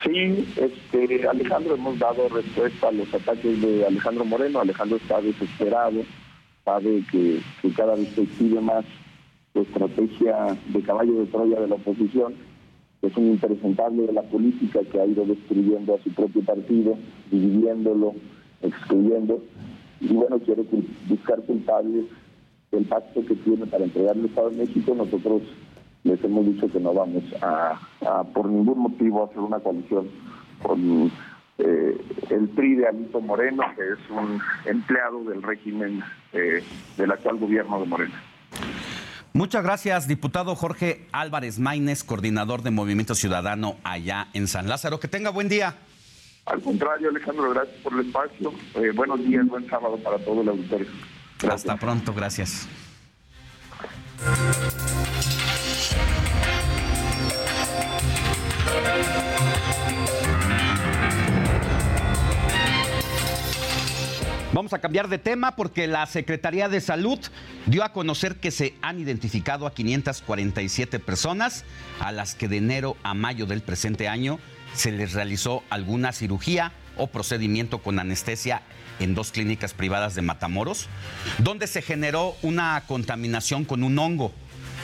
Sí, este, Alejandro, hemos dado respuesta a los ataques de Alejandro Moreno. Alejandro está desesperado sabe que, cada vez se exhibe más su estrategia de caballo de Troya de la oposición, es un impresentable de la política que ha ido destruyendo a su propio partido, dividiéndolo, excluyendo, y bueno, quiere buscar culpables del pacto que tiene para entregar el Estado de México. Nosotros les hemos dicho que no vamos a, por ningún motivo, hacer una coalición con eh, el PRI de Alito Moreno, que es un empleado del régimen eh, del actual gobierno de Moreno. Muchas gracias, diputado Jorge Álvarez Maínez, coordinador de Movimiento Ciudadano allá en San Lázaro. Que tenga buen día. Al contrario, Alejandro, gracias por el espacio. Eh, buenos días, buen sábado para todo el auditorio. Hasta pronto, gracias. Vamos a cambiar de tema porque la Secretaría de Salud dio a conocer que se han identificado a 547 personas a las que de enero a mayo del presente año se les realizó alguna cirugía o procedimiento con anestesia en dos clínicas privadas de Matamoros, donde se generó una contaminación con un hongo.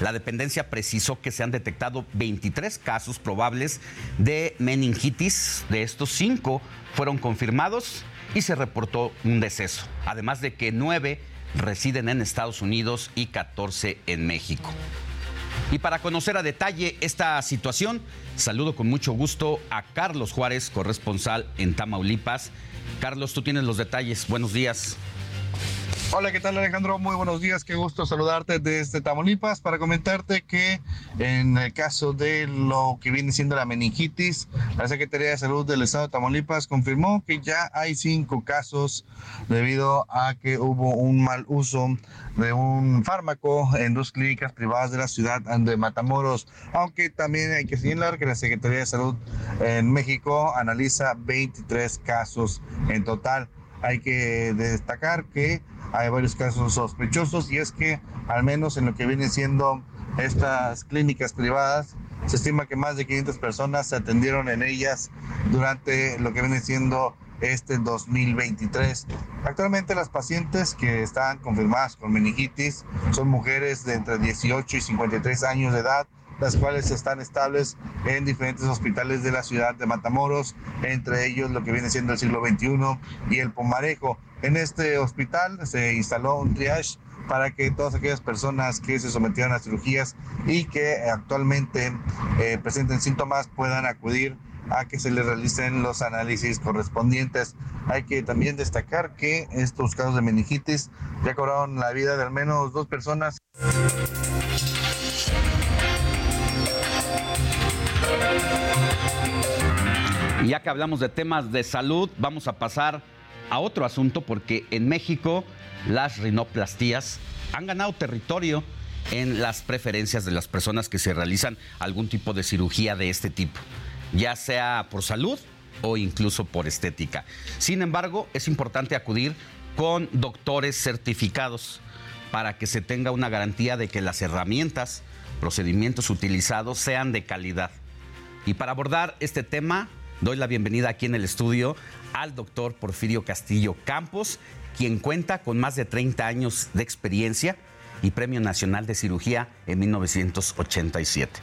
La dependencia precisó que se han detectado 23 casos probables de meningitis. De estos, cinco fueron confirmados y se reportó un deceso, además de que nueve residen en Estados Unidos y 14 en México. Y para conocer a detalle esta situación, saludo con mucho gusto a Carlos Juárez, corresponsal en Tamaulipas. Carlos, tú tienes los detalles. Buenos días. Hola, ¿qué tal Alejandro? Muy buenos días, qué gusto saludarte desde Tamaulipas para comentarte que en el caso de lo que viene siendo la meningitis, la Secretaría de Salud del Estado de Tamaulipas confirmó que ya hay cinco casos debido a que hubo un mal uso de un fármaco en dos clínicas privadas de la ciudad de Matamoros, aunque también hay que señalar que la Secretaría de Salud en México analiza 23 casos en total. Hay que destacar que hay varios casos sospechosos y es que al menos en lo que viene siendo estas clínicas privadas, se estima que más de 500 personas se atendieron en ellas durante lo que viene siendo este 2023. Actualmente las pacientes que están confirmadas con meningitis son mujeres de entre 18 y 53 años de edad, las cuales están estables en diferentes hospitales de la ciudad de Matamoros, entre ellos lo que viene siendo el siglo XXI y el Pomarejo. En este hospital se instaló un triage para que todas aquellas personas que se sometieron a cirugías y que actualmente eh, presenten síntomas puedan acudir a que se les realicen los análisis correspondientes. Hay que también destacar que estos casos de meningitis ya cobraron la vida de al menos dos personas. Y ya que hablamos de temas de salud, vamos a pasar a otro asunto porque en México las rinoplastías han ganado territorio en las preferencias de las personas que se realizan algún tipo de cirugía de este tipo, ya sea por salud o incluso por estética. Sin embargo, es importante acudir con doctores certificados para que se tenga una garantía de que las herramientas, procedimientos utilizados sean de calidad. Y para abordar este tema, doy la bienvenida aquí en el estudio al doctor Porfirio Castillo Campos, quien cuenta con más de 30 años de experiencia y Premio Nacional de Cirugía en 1987.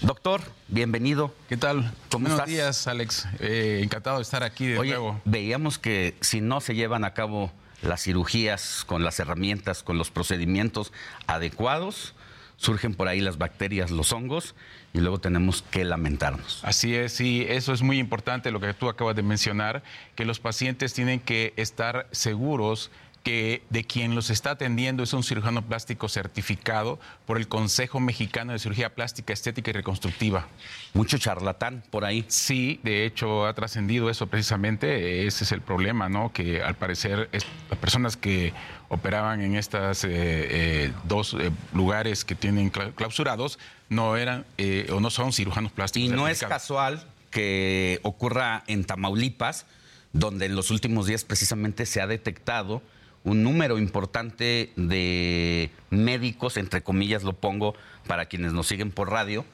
Doctor, bienvenido. ¿Qué tal? ¿Cómo Buenos días, Alex. Eh, encantado de estar aquí de nuevo. Veíamos que si no se llevan a cabo las cirugías con las herramientas, con los procedimientos adecuados, surgen por ahí las bacterias, los hongos, y luego tenemos que lamentarnos. Así es, y eso es muy importante lo que tú acabas de mencionar, que los pacientes tienen que estar seguros que de quien los está atendiendo es un cirujano plástico certificado por el Consejo Mexicano de Cirugía Plástica, Estética y Reconstructiva. Mucho charlatán por ahí. Sí, de hecho ha trascendido eso precisamente, ese es el problema, ¿no? Que al parecer las personas que operaban en estos eh, eh, dos eh, lugares que tienen clausurados no eran o no son cirujanos plásticos. Y no es casual que ocurra en Tamaulipas, donde en los últimos días precisamente se ha detectado un número importante de médicos, entre comillas lo pongo para quienes nos siguen por radio,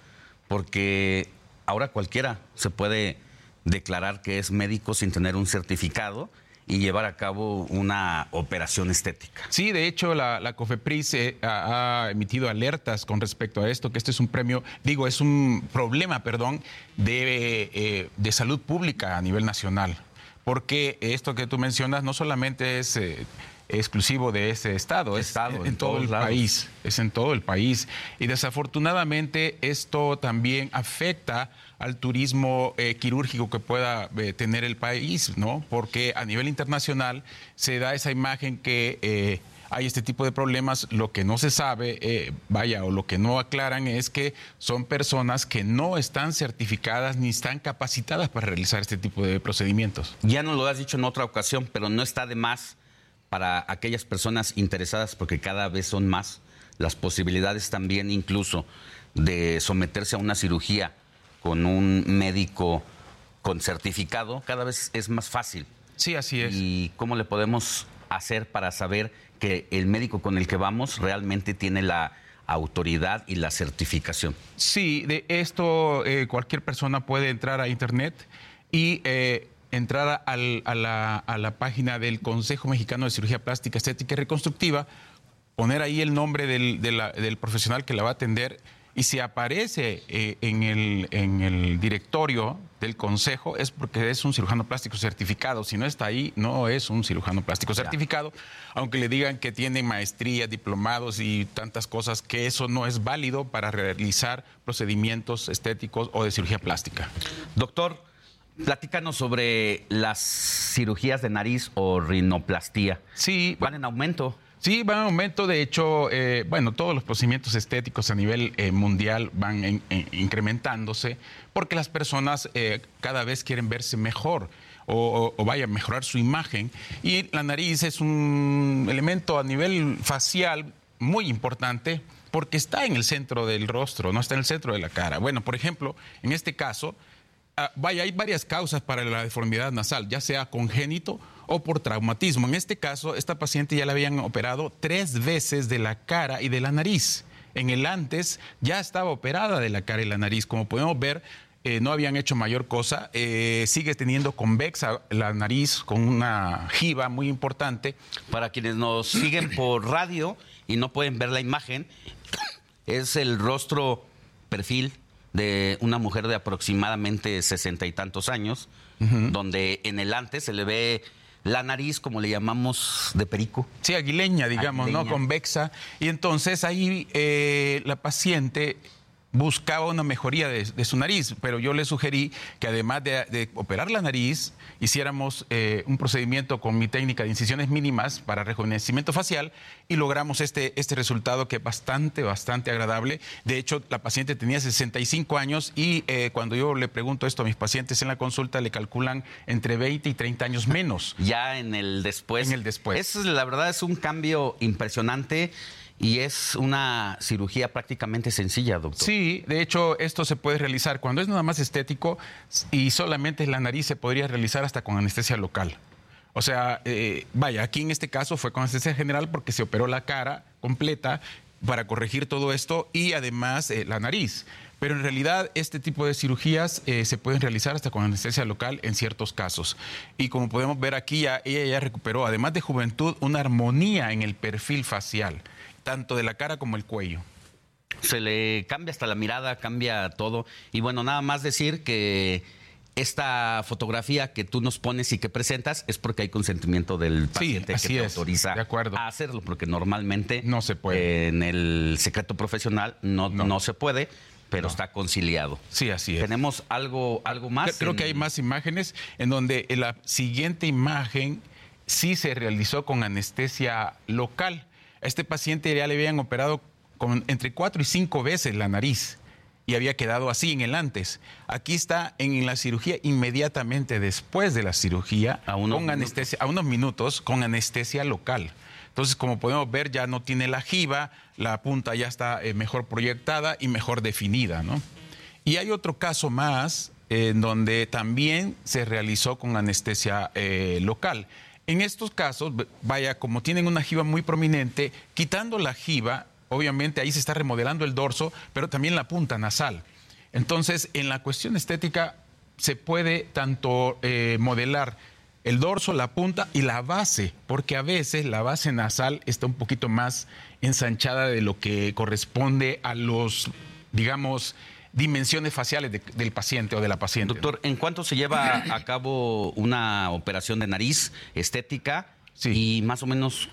porque ahora cualquiera se puede declarar que es médico sin tener un certificado y llevar a cabo una operación estética. Sí, de hecho, la, la COFEPRIS eh, ha, ha emitido alertas con respecto a esto, que este es un premio, digo, es un problema, perdón, de, eh, de salud pública a nivel nacional. Porque esto que tú mencionas no solamente es eh, exclusivo de ese estado, es Estado, en, en todo el lados. país, es en todo el país. Y desafortunadamente esto también afecta al turismo eh, quirúrgico que pueda eh, tener el país, ¿no? Porque a nivel internacional se da esa imagen que eh, hay este tipo de problemas, lo que no se sabe, vaya, o lo que no aclaran es que son personas que no están certificadas ni están capacitadas para realizar este tipo de procedimientos. Ya nos lo has dicho en otra ocasión, pero no está de más para aquellas personas interesadas, porque cada vez son más las posibilidades también incluso de someterse a una cirugía con un médico con certificado, cada vez es más fácil. Sí, así es. ¿Y cómo le podemos hacer para saber que el médico con el que vamos realmente tiene la autoridad y la certificación? Sí, de esto eh, cualquier persona puede entrar a internet y eh, entrar al- a, la, a la página del Consejo Mexicano de Cirugía Plástica, Estética y Reconstructiva, poner ahí el nombre del, de la- del profesional que la va a atender y si aparece eh, en, el, en el directorio del consejo es porque es un cirujano plástico certificado. Si no está ahí, no es un cirujano plástico certificado, aunque le digan que tiene maestría, diplomados y tantas cosas, que eso no es válido para realizar procedimientos estéticos o de cirugía plástica. Doctor, platícanos sobre las cirugías de nariz o rinoplastía. Sí. ¿Van en aumento? Sí, van en aumento. De hecho, eh, bueno, todos los procedimientos estéticos a nivel eh, mundial van en- en- incrementándose porque las personas eh, cada vez quieren verse mejor o, o- o vaya a mejorar su imagen. Y la nariz es un elemento a nivel facial muy importante porque está en el centro del rostro, no está en el centro de la cara. Bueno, por ejemplo, en este caso, Ah, vaya, hay varias causas para la deformidad nasal, ya sea congénito o por traumatismo. En este caso, esta paciente ya la habían operado tres veces de la cara y de la nariz. En el antes ya estaba operada de la cara y la nariz. Como podemos ver, eh, no habían hecho mayor cosa. Eh, sigue teniendo convexa la nariz con una jiba muy importante. Para quienes nos siguen por radio y no pueden ver la imagen, es el rostro perfil de una mujer de aproximadamente sesenta y tantos años, donde en el antes se le ve la nariz, como le llamamos, de perico. Sí, aguileña, digamos, ¿no? Convexa. Y entonces ahí eh, la paciente buscaba una mejoría de, de su nariz, pero yo le sugerí que además de, de operar la nariz, hiciéramos eh, un procedimiento con mi técnica de incisiones mínimas para rejuvenecimiento facial y logramos este, este resultado que es bastante, bastante agradable. De hecho, la paciente tenía 65 años y eh, cuando yo le pregunto esto a mis pacientes en la consulta, le calculan entre 20 y 30 años menos. Ya en el después. En el después. Es, la verdad es un cambio impresionante y es una cirugía prácticamente sencilla, doctor. Sí, de hecho, esto se puede realizar cuando es nada más estético y solamente la nariz se podría realizar hasta con anestesia local. O sea, eh, vaya, aquí en este caso fue con anestesia general porque se operó la cara completa para corregir todo esto y además eh, la nariz. Pero en realidad este tipo de cirugías eh, se pueden realizar hasta con anestesia local en ciertos casos. Y como podemos ver aquí, ella ya recuperó, además de juventud, una armonía en el perfil facial, tanto de la cara como el cuello. Se le cambia hasta la mirada, cambia todo. Y bueno, nada más decir que esta fotografía que tú nos pones y que presentas es porque hay consentimiento del paciente que te es, autoriza de acuerdo. a hacerlo, porque normalmente no se puede. en el secreto profesional no, no. se puede, pero está conciliado. Sí, así es. Tenemos algo, algo más. Creo en- que hay más imágenes en donde la siguiente imagen sí se realizó con anestesia local. A este paciente ya le habían operado con entre cuatro y cinco veces la nariz y había quedado así en el antes. Aquí está en la cirugía inmediatamente después de la cirugía con anestesia a unos minutos con anestesia local. Entonces, como podemos ver, ya no tiene la jiba, la punta ya está eh, mejor proyectada y mejor definida, ¿no? Y hay otro caso más eh, en donde también se realizó con anestesia eh, local. En estos casos, vaya, como tienen una jiba muy prominente, quitando la jiba, obviamente ahí se está remodelando el dorso, pero también la punta nasal. Entonces, en la cuestión estética se puede tanto eh, modelar el dorso, la punta y la base, porque a veces la base nasal está un poquito más ensanchada de lo que corresponde a los, digamos, dimensiones faciales del paciente o de la paciente. Doctor, ¿en cuánto se lleva a cabo una operación de nariz estética? Y más o menos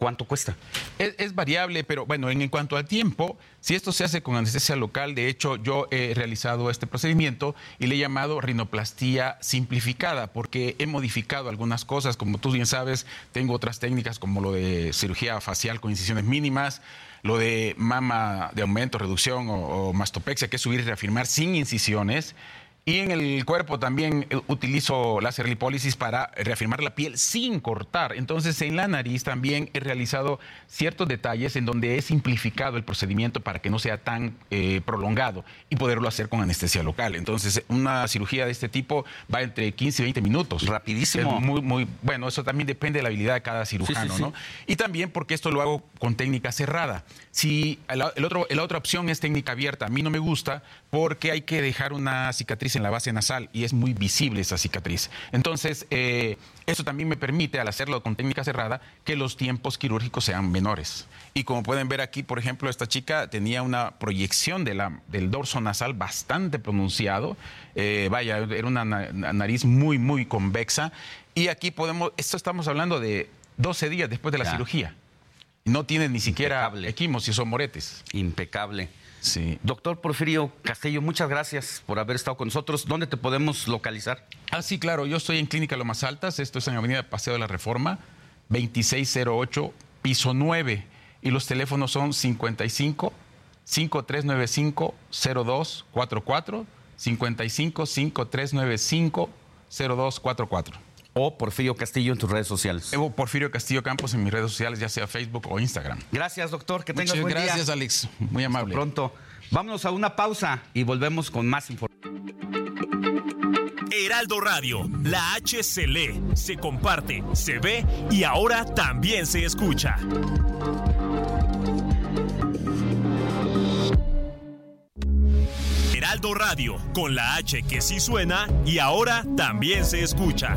¿Cuánto cuesta? Es, variable, pero bueno, en, cuanto al tiempo, si esto se hace con anestesia local, de hecho yo he realizado este procedimiento y le he llamado rinoplastía simplificada porque he modificado algunas cosas, como tú bien sabes, tengo otras técnicas como lo de cirugía facial con incisiones mínimas, lo de mama de aumento, reducción o, mastopexia, que es subir y reafirmar sin incisiones. Y en el cuerpo también eh, utilizo láser lipólisis para reafirmar la piel sin cortar. Entonces, en la nariz también he realizado ciertos detalles en donde he simplificado el procedimiento para que no sea tan eh, prolongado y poderlo hacer con anestesia local. Entonces, una cirugía de este tipo va entre 15 y 20 minutos. Rapidísimo. muy, muy, bueno, eso también depende de la habilidad de cada cirujano, ¿no? Y también porque esto lo hago con técnica cerrada. Si el otro, la otra opción es técnica abierta, a mí no me gusta porque hay que dejar una cicatriz en la base nasal y es muy visible esa cicatriz. Entonces, eh, eso también me permite, al hacerlo con técnica cerrada, que los tiempos quirúrgicos sean menores. Y como pueden ver aquí, por ejemplo, esta chica tenía una proyección de la, del dorso nasal bastante pronunciado. Eh, vaya, era una nariz muy, muy convexa. Y aquí podemos, esto estamos hablando de 12 días después de la cirugía. No tiene ni siquiera equimosis o moretes. Impecable. Sí. Doctor Porfirio Castillo, muchas gracias por haber estado con nosotros. ¿Dónde te podemos localizar? Ah, sí, claro. Yo estoy en Clínica Lomas Altas. Esto es en Avenida Paseo de la Reforma, 2608, piso 9. Y los teléfonos son 55 5395 0244, 55 5395 0244 o Porfirio Castillo en tus redes sociales. Evo Porfirio Castillo Campos en mis redes sociales, ya sea Facebook o Instagram. Gracias, doctor. Que tengas Muchas buen gracias, Alex. Muy amable. pronto. Vámonos a una pausa y volvemos con más información. Heraldo Radio, la H se lee, se comparte, se ve y ahora también se escucha. Heraldo Radio, con la H que sí suena y ahora también se escucha.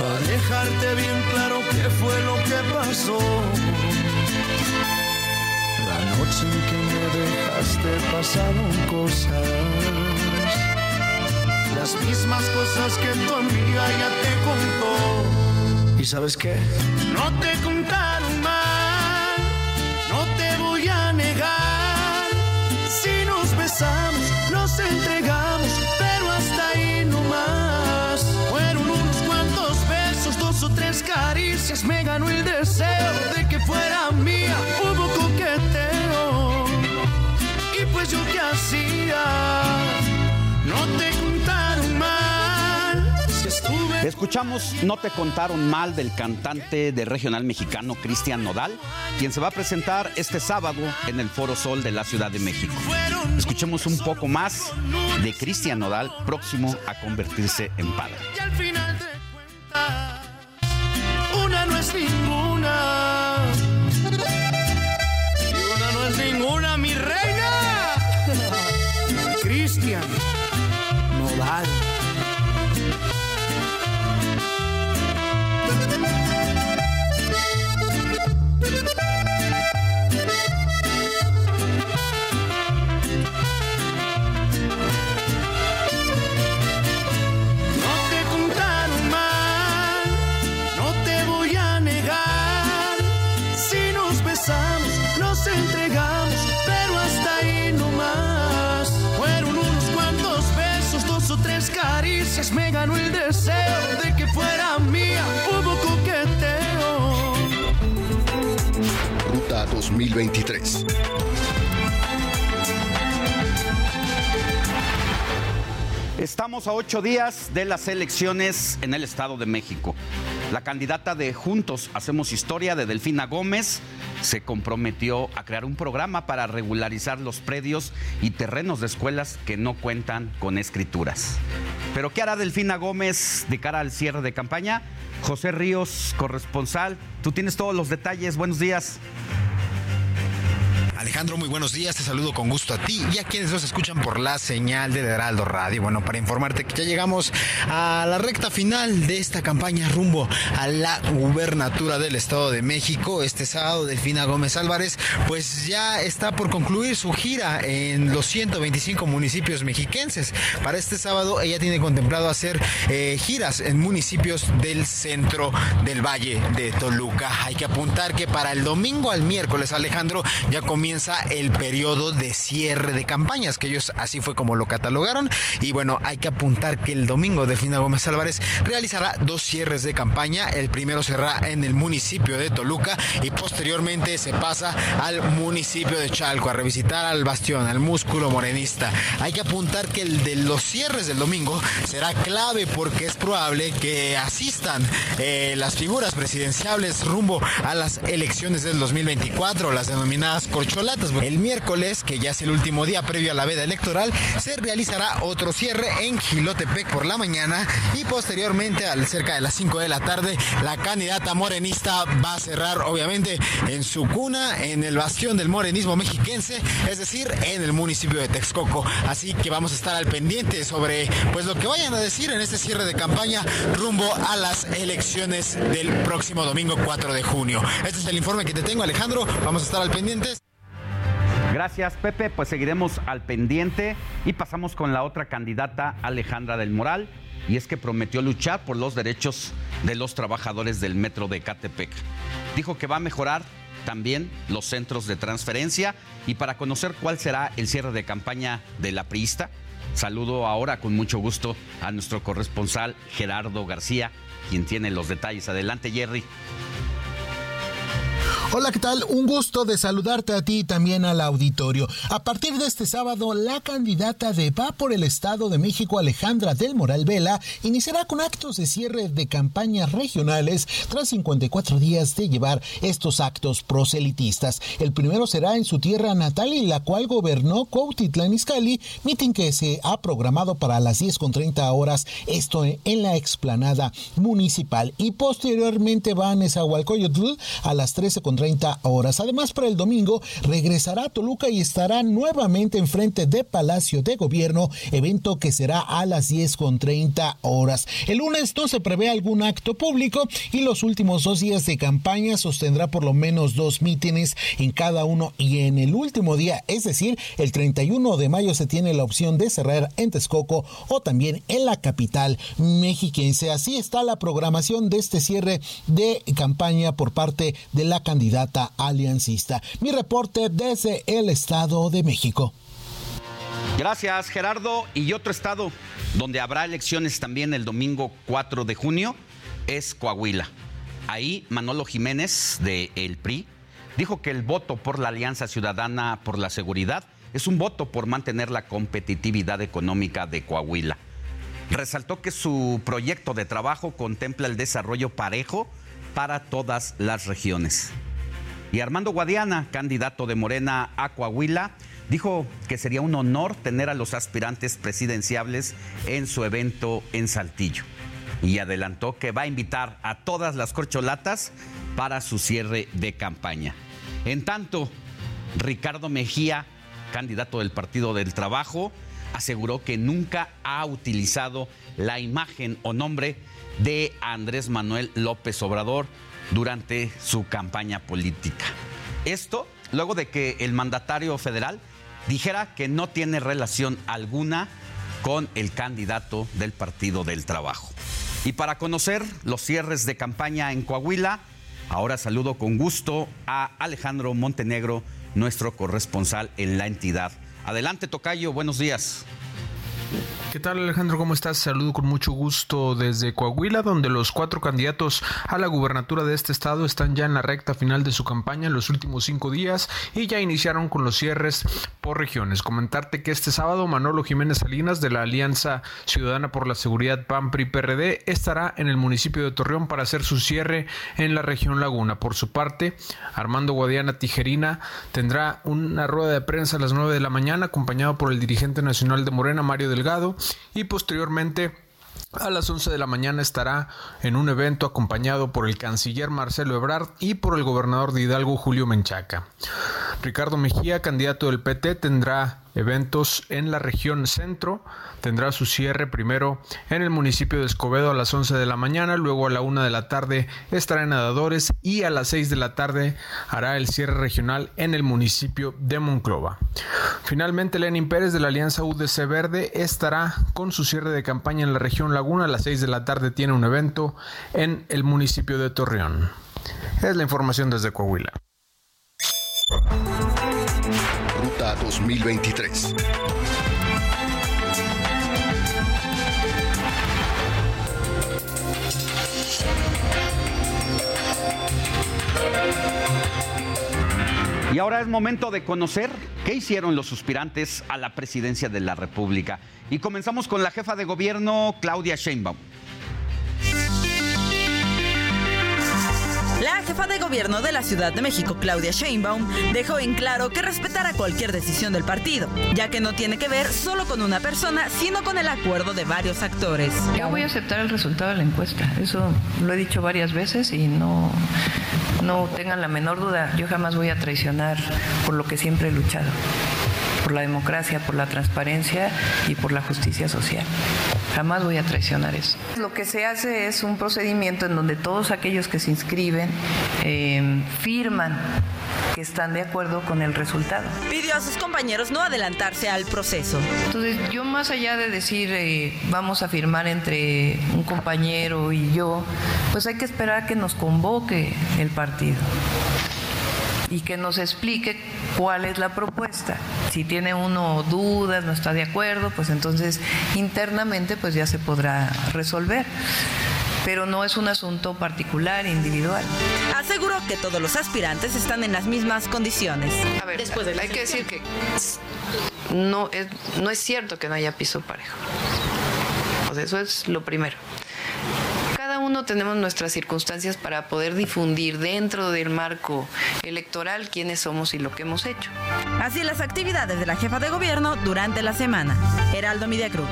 Para dejarte bien claro qué fue lo que pasó. La noche en que me dejaste pasaron cosas. Las mismas cosas que tu amiga ya te contó. ¿Y sabes qué? No te contaron mal, no te voy a negar. Si nos besamos, nos entregamos, caricias, me ganó el deseo de que fuera mía. Hubo coqueteo, y pues yo qué hacía, no te contaron mal. Si estuve Escuchamos No te contaron mal del cantante de regional mexicano Cristian Nodal, quien se va a presentar este sábado en el Foro Sol de la Ciudad de México. Escuchemos un poco más de Cristian Nodal, próximo a convertirse en padre. Es ninguna. Y una no es ninguna, mi reina. Cristian Nodal. No ganó el deseo de que fuera mía. Hubo coqueteo. Ruta 2023. Estamos a ocho días de las elecciones en el Estado de México. La candidata de Juntos Hacemos Historia de Delfina Gómez se comprometió a crear un programa para regularizar los predios y terrenos de escuelas que no cuentan con escrituras. Pero ¿qué hará Delfina Gómez de cara al cierre de campaña? José Ríos, corresponsal, tú tienes todos los detalles. Buenos días. Alejandro, muy buenos días. Te saludo con gusto a ti y a quienes nos escuchan por la señal de Heraldo Radio. Bueno, para informarte que ya llegamos a la recta final de esta campaña rumbo a la gubernatura del Estado de México. Este sábado, Delfina Gómez Álvarez, pues ya está por concluir su gira en los 125 municipios mexiquenses. Para este sábado, ella tiene contemplado hacer eh, giras en municipios del centro del Valle de Toluca. Hay que apuntar que para el domingo al miércoles, Alejandro, ya comienza el periodo de cierre de campañas, que ellos así fue como lo catalogaron. Y bueno, hay que apuntar que el domingo Delfina Gómez Álvarez realizará dos cierres de campaña. El primero será en el municipio de Toluca y posteriormente se pasa al municipio de Chalco a revisitar al bastión, al músculo morenista. Hay que apuntar que el de los cierres del domingo será clave porque es probable que asistan eh, las figuras presidenciales rumbo a las elecciones del 2024, las denominadas El miércoles, que ya es el último día previo a la veda electoral, se realizará otro cierre en Gilotepec por la mañana y posteriormente, al cerca de las 5 de la tarde, la candidata morenista va a cerrar, obviamente, en su cuna, en el bastión del morenismo mexiquense, es decir, en el municipio de Texcoco. Así que vamos a estar al pendiente sobre pues lo que vayan a decir en este cierre de campaña rumbo a las elecciones del próximo domingo 4 de junio. Este es el informe que te tengo, Alejandro. Vamos a estar al pendiente. Gracias, Pepe. Pues seguiremos al pendiente y pasamos con la otra candidata, Alejandra del Moral. Y es que prometió luchar por los derechos de los trabajadores del metro de Catepec. Dijo que va a mejorar también los centros de transferencia y para conocer cuál será el cierre de campaña de la priista, saludo ahora con mucho gusto a nuestro corresponsal Gerardo García, quien tiene los detalles. Adelante, Jerry. Hola, ¿qué tal? Un gusto de saludarte a ti y también al auditorio. A partir de este sábado, la candidata de Va por el Estado de México, Alejandra del Moral Vela, iniciará con actos de cierre de campañas regionales tras 54 días de llevar estos actos proselitistas. El primero será en su tierra natal, en la cual gobernó Cuautitlán Izcalli, mitin que se ha programado para las 10.30 horas, esto en la explanada municipal. Y posteriormente va a Nezahualcóyotl a las 13.30 horas. Además, para el domingo regresará a Toluca y estará nuevamente enfrente de Palacio de Gobierno, evento que será a las 10 con 30 horas. El lunes no se prevé algún acto público y los últimos dos días de campaña sostendrá por lo menos dos mítines en cada uno y en el último día, es decir, el 31 de mayo se tiene la opción de cerrar en Texcoco o también en la capital mexiquense. Así está la programación de este cierre de campaña por parte de la candidata aliancista. Mi reporte desde el Estado de México. Gracias, Gerardo. Y otro estado donde habrá elecciones también el domingo 4 de junio es Coahuila. Ahí Manolo Jiménez de El PRI dijo que el voto por la Alianza Ciudadana por la Seguridad es un voto por mantener la competitividad económica de Coahuila. Resaltó que su proyecto de trabajo contempla el desarrollo parejo para todas las regiones. Y Armando Guadiana, candidato de Morena a Coahuila, dijo que sería un honor tener a los aspirantes presidenciables en su evento en Saltillo. Y adelantó que va a invitar a todas las corcholatas para su cierre de campaña. En tanto, Ricardo Mejía, candidato del Partido del Trabajo, aseguró que nunca ha utilizado la imagen o nombre de Andrés Manuel López Obrador durante su campaña política. Esto luego de que el mandatario federal dijera que no tiene relación alguna con el candidato del Partido del Trabajo. Y para conocer los cierres de campaña en Coahuila, ahora saludo con gusto a Alejandro Montenegro, nuestro corresponsal en la entidad. Adelante, Tocayo, buenos días. ¿Qué tal Alejandro? ¿Cómo estás? Saludo con mucho gusto desde Coahuila, donde los cuatro candidatos a la gubernatura de este estado están ya en la recta final de su campaña en los últimos cinco días y ya iniciaron con los cierres por regiones. Comentarte que este sábado Manolo Jiménez Salinas de la Alianza Ciudadana por la Seguridad PAN PRI PRD estará en el municipio de Torreón para hacer su cierre en la región Laguna. Por su parte, Armando Guadiana Tijerina tendrá una rueda de prensa a las nueve de la mañana acompañado por el dirigente nacional de Morena Mario Delgado y posteriormente a las 11 de la mañana estará en un evento acompañado por el canciller Marcelo Ebrard y por el gobernador de Hidalgo Julio Menchaca. Ricardo Mejía, candidato del PT, tendrá eventos en la región centro. Tendrá su cierre primero en el municipio de Escobedo a las 11 de la mañana, luego a la 1 de la tarde estará en Nadadores y a las 6 de la tarde hará el cierre regional en el municipio de Monclova. Finalmente, Lenin Pérez de la Alianza UDC Verde estará con su cierre de campaña en la región Laguna. A las 6 de la tarde tiene un evento en el municipio de Torreón. Es la información desde Coahuila. Ruta 2023. Y ahora es momento de conocer qué hicieron los suspirantes a la presidencia de la República. Y comenzamos con la jefa de gobierno, Claudia Sheinbaum. La jefa de gobierno de la Ciudad de México, Claudia Sheinbaum, dejó en claro que respetará cualquier decisión del partido, ya que no tiene que ver solo con una persona, sino con el acuerdo de varios actores. Yo voy a aceptar el resultado de la encuesta, eso lo he dicho varias veces y no, no tengan la menor duda, yo jamás voy a traicionar por lo que siempre he luchado, por la democracia, por la transparencia y por la justicia social. Jamás voy a traicionar eso. Lo que se hace es un procedimiento en donde todos aquellos que se inscriben eh, firman que están de acuerdo con el resultado. Pidió a sus compañeros no adelantarse al proceso. Entonces, yo más allá de decir eh, vamos a firmar entre un compañero y yo, pues hay que esperar a que nos convoque el partido y que nos explique cuál es la propuesta. Si tiene uno dudas, no está de acuerdo, pues entonces internamente pues ya se podrá resolver. Pero no es un asunto particular, individual. Aseguró que todos los aspirantes están en las mismas condiciones. A ver, hay que decir que no es, no es cierto que no haya piso parejo. Sea, eso es lo primero uno tenemos nuestras circunstancias para poder difundir dentro del marco electoral quiénes somos y lo que hemos hecho. Así las actividades de la jefa de gobierno durante la semana. Heraldo Media Group.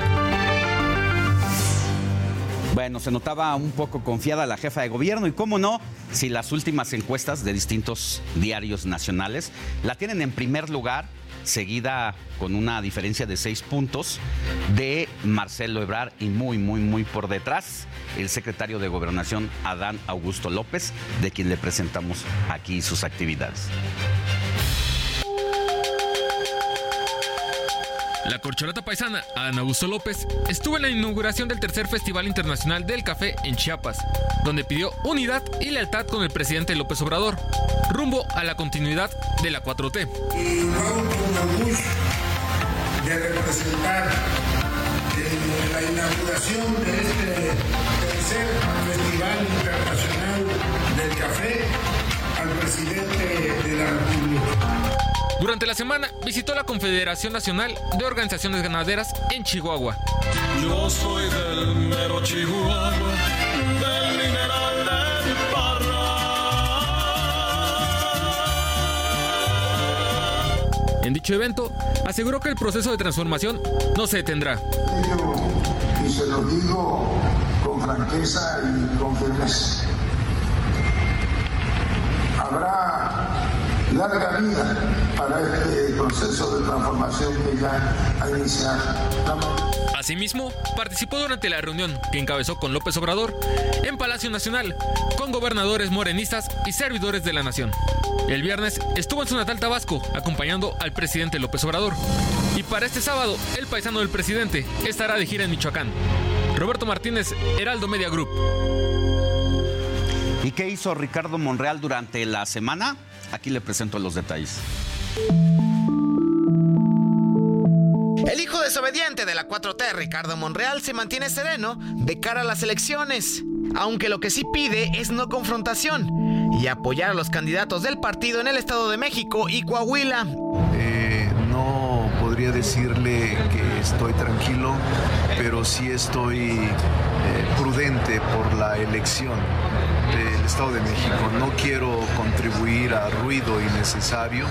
Bueno, se notaba un poco confiada la jefa de gobierno y cómo no, si las últimas encuestas de distintos diarios nacionales la tienen en primer lugar, seguida con una diferencia de seis puntos de Marcelo Ebrard y muy, muy, muy por detrás el secretario de Gobernación Adán Augusto López, de quien le presentamos aquí sus actividades. La corcholata paisana Ana Augusto López estuvo en la inauguración del tercer Festival Internacional del Café en Chiapas, donde pidió unidad y lealtad con el presidente López Obrador, rumbo a la continuidad de la 4T. Y de representar en la inauguración de este tercer Festival Internacional del Café al presidente de la. Durante la semana visitó la Confederación Nacional de Organizaciones Ganaderas en Chihuahua. Yo soy del mero Chihuahua, del mineral del Parra. En dicho evento, aseguró que el proceso de transformación no se detendrá. Y se lo digo con franqueza y con firmeza. Habrá larga vida para este proceso de transformación que ya ha iniciado. Asimismo, participó durante la reunión que encabezó con López Obrador en Palacio Nacional con gobernadores morenistas y servidores de la nación. El viernes estuvo en su natal Tabasco acompañando al presidente López Obrador. Y para este sábado, el paisano del presidente estará de gira en Michoacán. Roberto Martínez, Heraldo Media Group. ¿Y qué hizo Ricardo Monreal durante la semana? Aquí le presento los detalles. El hijo desobediente de la 4T, Ricardo Monreal, se mantiene sereno de cara a las elecciones, aunque lo que sí pide es no confrontación y apoyar a los candidatos del partido en el Estado de México y Coahuila. Eh, no podría decirle que estoy tranquilo, pero sí estoy eh, prudente por la elección del Estado de México. No quiero contribuir a ruido innecesario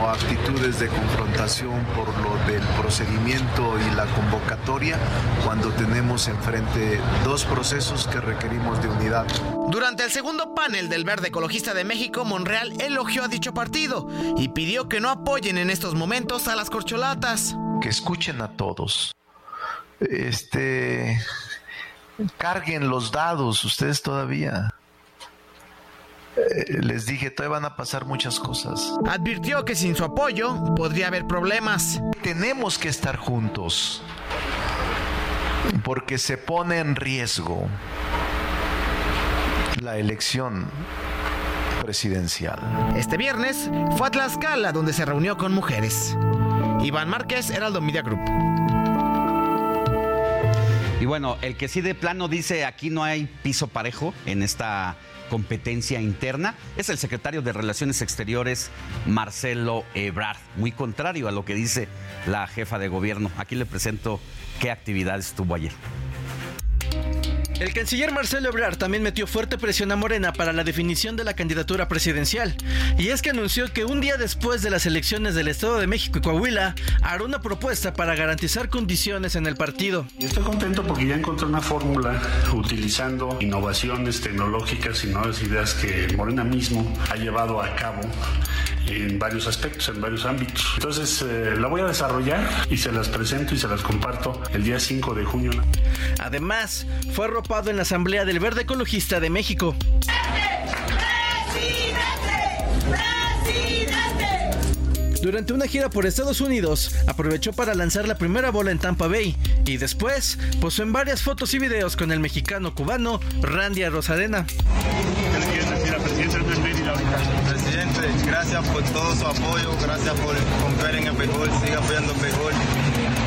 o actitudes de confrontación por lo del procedimiento y la convocatoria cuando tenemos enfrente dos procesos que requerimos de unidad. Durante el segundo panel del Verde Ecologista de México, Monreal elogió a dicho partido y pidió que no apoyen en estos momentos a las corcholatas. Que escuchen a todos. Este carguen los dados ustedes todavía. Eh, les dije, todavía van a pasar muchas cosas. Advirtió que sin su apoyo podría haber problemas. Tenemos que estar juntos porque se pone en riesgo la elección presidencial. Este viernes fue a Tlaxcala donde se reunió con mujeres. Iván Márquez, Heraldo Media Group. Y bueno, el que sí de plano dice aquí no hay piso parejo en esta competencia interna es el secretario de Relaciones Exteriores, Marcelo Ebrard. Muy contrario a lo que dice la jefa de gobierno. Aquí le presento qué actividades tuvo ayer. El canciller Marcelo Ebrard también metió fuerte presión a Morena para la definición de la candidatura presidencial. Y es que anunció que un día después de las elecciones del Estado de México y Coahuila, hará una propuesta para garantizar condiciones en el partido. estoy contento porque ya encontré una fórmula utilizando innovaciones tecnológicas y nuevas ideas que Morena mismo ha llevado a cabo en varios aspectos, en varios ámbitos. Entonces eh, la voy a desarrollar y se las presento y se las comparto el día 5 de junio. Además, fue arropado en la Asamblea del Verde Ecologista de México. Durante una gira por Estados Unidos, aprovechó para lanzar la primera bola en Tampa Bay y después posó en varias fotos y videos con el mexicano cubano Randy Rosarena. Presidente, gracias por todo su apoyo, gracias por confiar en el béisbol, siga apoyando el béisbol,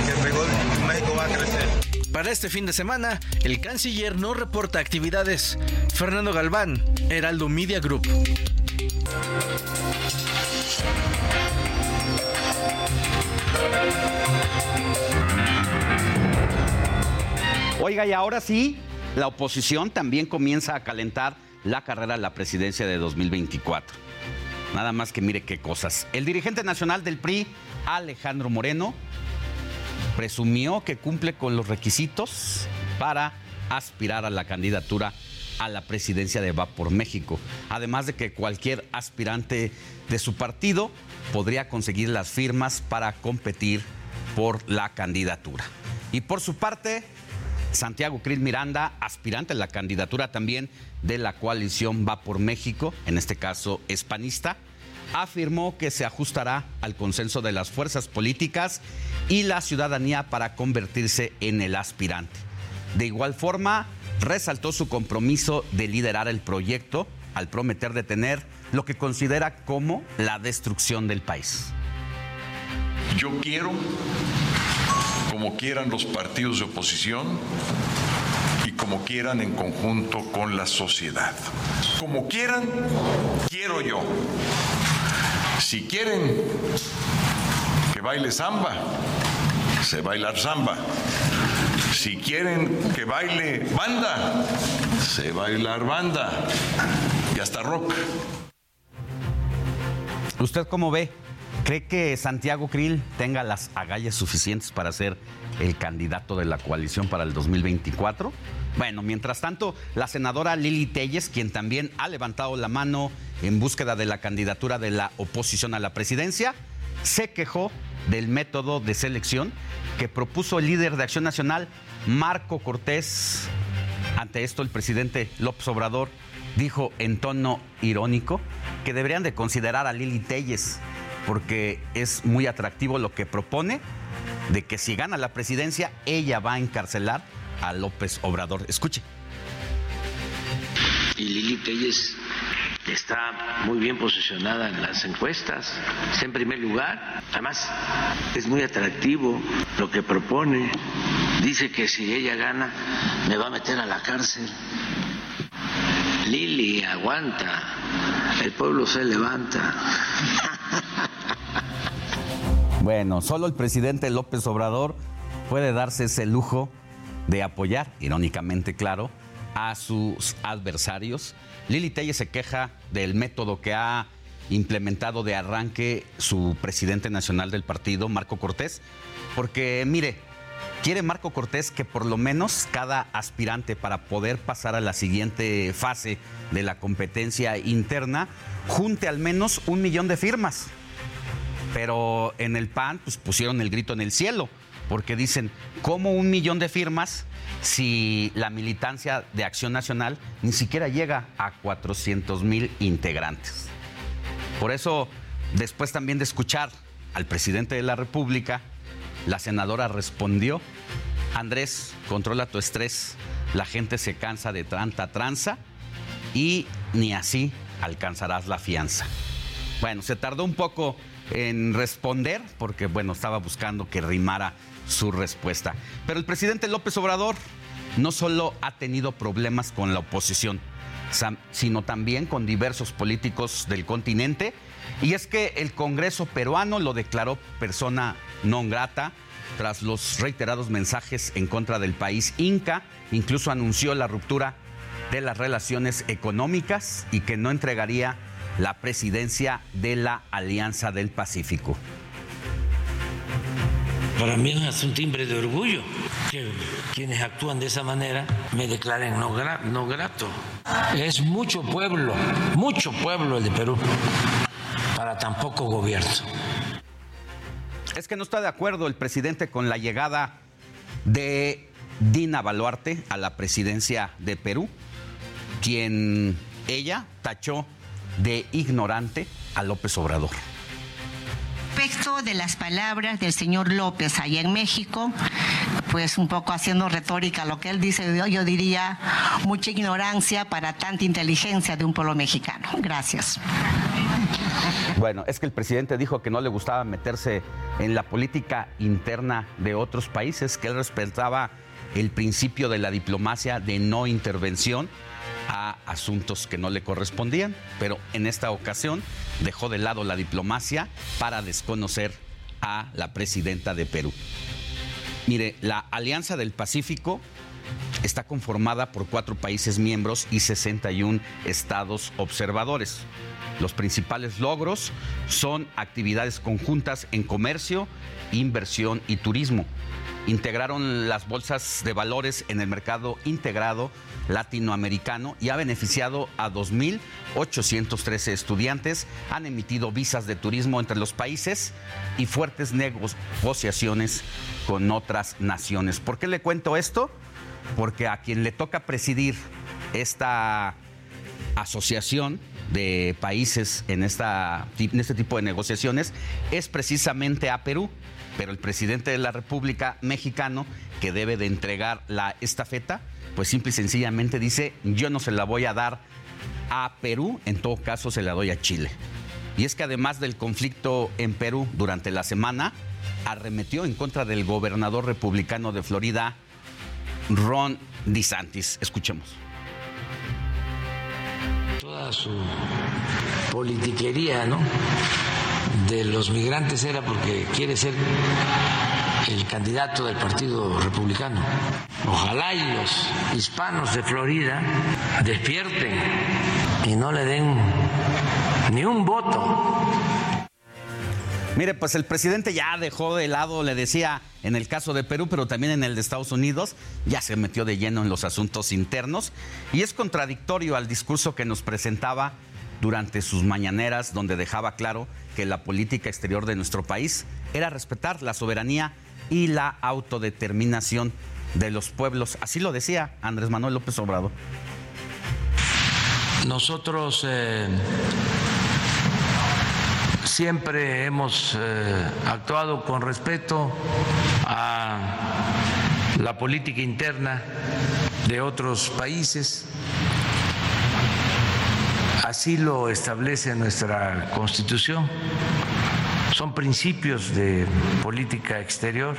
que el béisbol México va a crecer. Para este fin de semana, el canciller no reporta actividades. Fernando Galván, Heraldo Media Group. Oiga, y ahora sí, la oposición también comienza a calentar la carrera a la presidencia de 2024. Nada más que mire qué cosas. El dirigente nacional del PRI, Alejandro Moreno, presumió que cumple con los requisitos para aspirar a la candidatura a la presidencia de Va por México. Además de que cualquier aspirante de su partido podría conseguir las firmas para competir por la candidatura. Y por su parte, Santiago Cris Miranda, aspirante a la candidatura también de la coalición Va por México, en este caso hispanista, afirmó que se ajustará al consenso de las fuerzas políticas y la ciudadanía para convertirse en el aspirante. De igual forma, resaltó su compromiso de liderar el proyecto al prometer detener lo que considera como la destrucción del país. Yo quiero, como quieran los partidos de oposición y como quieran en conjunto con la sociedad. Como quieran, quiero yo. Si quieren que baile samba, se bailar samba. Si quieren que baile banda, se bailar banda y hasta rock. ¿Usted cómo ve? ¿Cree que Santiago Krill tenga las agallas suficientes para ser el candidato de la coalición para el 2024? Bueno, mientras tanto, la senadora Lili Telles, quien también ha levantado la mano en búsqueda de la candidatura de la oposición a la presidencia, se quejó del método de selección que propuso el líder de Acción Nacional, Marco Cortés. Ante esto, el presidente López Obrador dijo en tono irónico que deberían de considerar a Lili Telles porque es muy atractivo lo que propone de que si gana la presidencia, ella va a encarcelar a López Obrador. Escuche. Y Lili Telles está muy bien posicionada en las encuestas, está en primer lugar. Además, es muy atractivo lo que propone. Dice que si ella gana, me va a meter a la cárcel. Lili, aguanta, el pueblo se levanta. Bueno, solo el presidente López Obrador puede darse ese lujo de apoyar, irónicamente claro, a sus adversarios. Lili Telle se queja del método que ha implementado de arranque su presidente nacional del partido, Marco Cortés, porque mire, quiere Marco Cortés que por lo menos cada aspirante para poder pasar a la siguiente fase de la competencia interna junte al menos un millón de firmas pero en el PAN pues, pusieron el grito en el cielo, porque dicen, ¿cómo un millón de firmas si la militancia de Acción Nacional ni siquiera llega a 400 mil integrantes? Por eso, después también de escuchar al presidente de la República, la senadora respondió, Andrés, controla tu estrés, la gente se cansa de tanta tranza y ni así alcanzarás la fianza. Bueno, se tardó un poco en responder, porque bueno, estaba buscando que rimara su respuesta. Pero el presidente López Obrador no solo ha tenido problemas con la oposición, sino también con diversos políticos del continente. Y es que el Congreso peruano lo declaró persona non grata tras los reiterados mensajes en contra del país Inca. Incluso anunció la ruptura de las relaciones económicas y que no entregaría la presidencia de la Alianza del Pacífico. Para mí es un timbre de orgullo que quienes actúan de esa manera me declaren no, no grato. Es mucho pueblo, mucho pueblo el de Perú para tan poco gobierno. Es que no está de acuerdo el presidente con la llegada de Dina Baluarte a la presidencia de Perú, quien ella tachó de ignorante a López Obrador. Respecto de las palabras del señor López allá en México, pues un poco haciendo retórica lo que él dice, yo diría mucha ignorancia para tanta inteligencia de un pueblo mexicano. Gracias. Bueno, es que el presidente dijo que no le gustaba meterse en la política interna de otros países, que él respetaba el principio de la diplomacia de no intervención a asuntos que no le correspondían, pero en esta ocasión dejó de lado la diplomacia para desconocer a la presidenta de Perú. Mire, la Alianza del Pacífico está conformada por cuatro países miembros y 61 estados observadores. Los principales logros son actividades conjuntas en comercio, inversión y turismo. Integraron las bolsas de valores en el mercado integrado latinoamericano y ha beneficiado a 2.813 estudiantes, han emitido visas de turismo entre los países y fuertes negociaciones con otras naciones. ¿Por qué le cuento esto? Porque a quien le toca presidir esta asociación de países en, esta, en este tipo de negociaciones es precisamente a Perú pero el presidente de la República mexicano, que debe de entregar la estafeta, pues simple y sencillamente dice, yo no se la voy a dar a Perú, en todo caso se la doy a Chile. Y es que además del conflicto en Perú durante la semana, arremetió en contra del gobernador republicano de Florida, Ron DeSantis. Escuchemos. Su politiquería, ¿no? De los migrantes era porque quiere ser el candidato del Partido Republicano. Ojalá y los hispanos de Florida despierten y no le den ni un voto. Mire, pues el presidente ya dejó de lado, le decía, en el caso de Perú, pero también en el de Estados Unidos, ya se metió de lleno en los asuntos internos y es contradictorio al discurso que nos presentaba durante sus mañaneras, donde dejaba claro que la política exterior de nuestro país era respetar la soberanía y la autodeterminación de los pueblos. Así lo decía Andrés Manuel López Obrador. Nosotros eh, siempre hemos eh, actuado con respeto a la política interna de otros países así lo establece nuestra constitución. Son principios de política exterior,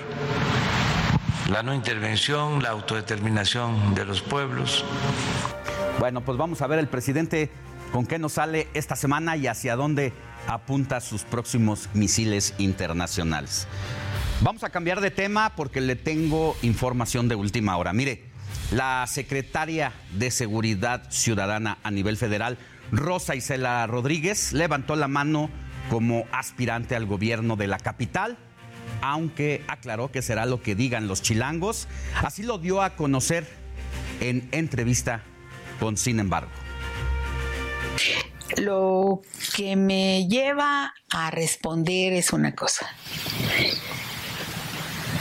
la no intervención, la autodeterminación de los pueblos. Bueno, pues vamos a ver el presidente con qué nos sale esta semana y hacia dónde apunta sus próximos misiles internacionales. Vamos a cambiar de tema porque le tengo información de última hora. Mire, la secretaria de Seguridad Ciudadana a nivel federal, Rosa Isela Rodríguez, levantó la mano como aspirante al gobierno de la capital, aunque aclaró que será lo que digan los chilangos. Así lo dio a conocer en entrevista con Sin embargo. Lo que me lleva a responder es una cosa.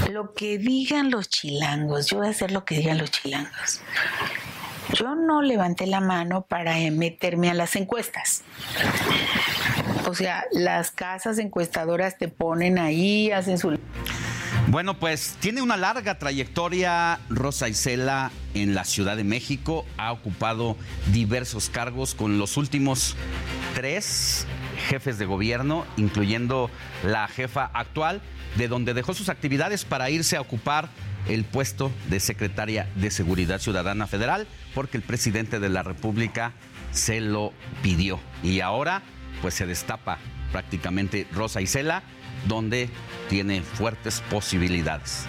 Lo que digan los chilangos, yo voy a hacer lo que digan los chilangos. Yo no levanté la mano para meterme a las encuestas. O sea, las casas encuestadoras te ponen ahí, hacen su... Bueno, pues tiene una larga trayectoria Rosa Isela en la Ciudad de México. Ha ocupado diversos cargos con los últimos tres jefes de gobierno, incluyendo la jefa actual, de donde dejó sus actividades para irse a ocupar el puesto de secretaria de Seguridad Ciudadana Federal, porque el presidente de la República se lo pidió. Y ahora, pues se destapa prácticamente Rosa Isela donde tiene fuertes posibilidades.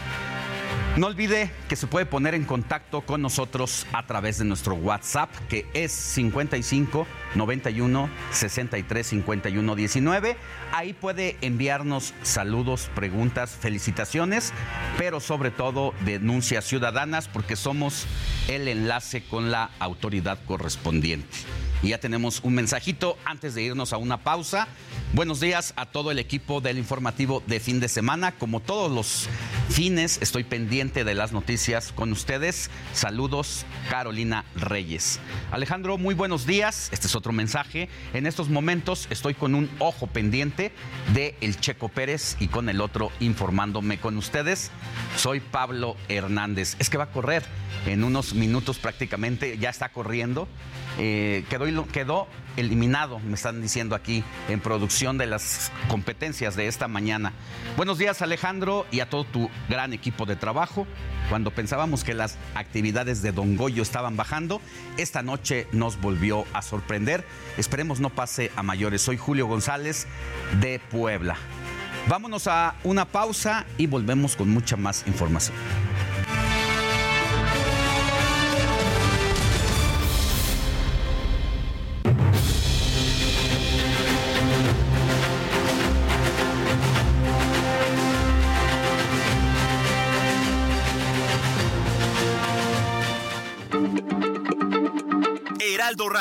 No olvide que se puede poner en contacto con nosotros a través de nuestro WhatsApp, que es 55 91 63 51 19. Ahí puede enviarnos saludos, preguntas, felicitaciones, pero sobre todo denuncias ciudadanas, porque somos el enlace con la autoridad correspondiente. Y ya tenemos un mensajito antes de irnos a una pausa. Buenos días a todo el equipo del informativo de fin de semana. Como todos los fines, estoy pendiente de las noticias con ustedes. Saludos, Carolina Reyes. Alejandro, muy buenos días. Este es otro mensaje. En estos momentos estoy con un ojo pendiente de El Checo Pérez y con el otro informándome con ustedes. Soy Pablo Hernández. Es que va a correr en unos minutos prácticamente, ya está corriendo. Eh, quedó, quedó eliminado, me están diciendo aquí, en producción de las competencias de esta mañana. Buenos días Alejandro y a todo tu gran equipo de trabajo. Cuando pensábamos que las actividades de Don Goyo estaban bajando, esta noche nos volvió a sorprender. Esperemos no pase a mayores. Soy Julio González de Puebla. Vámonos a una pausa y volvemos con mucha más información.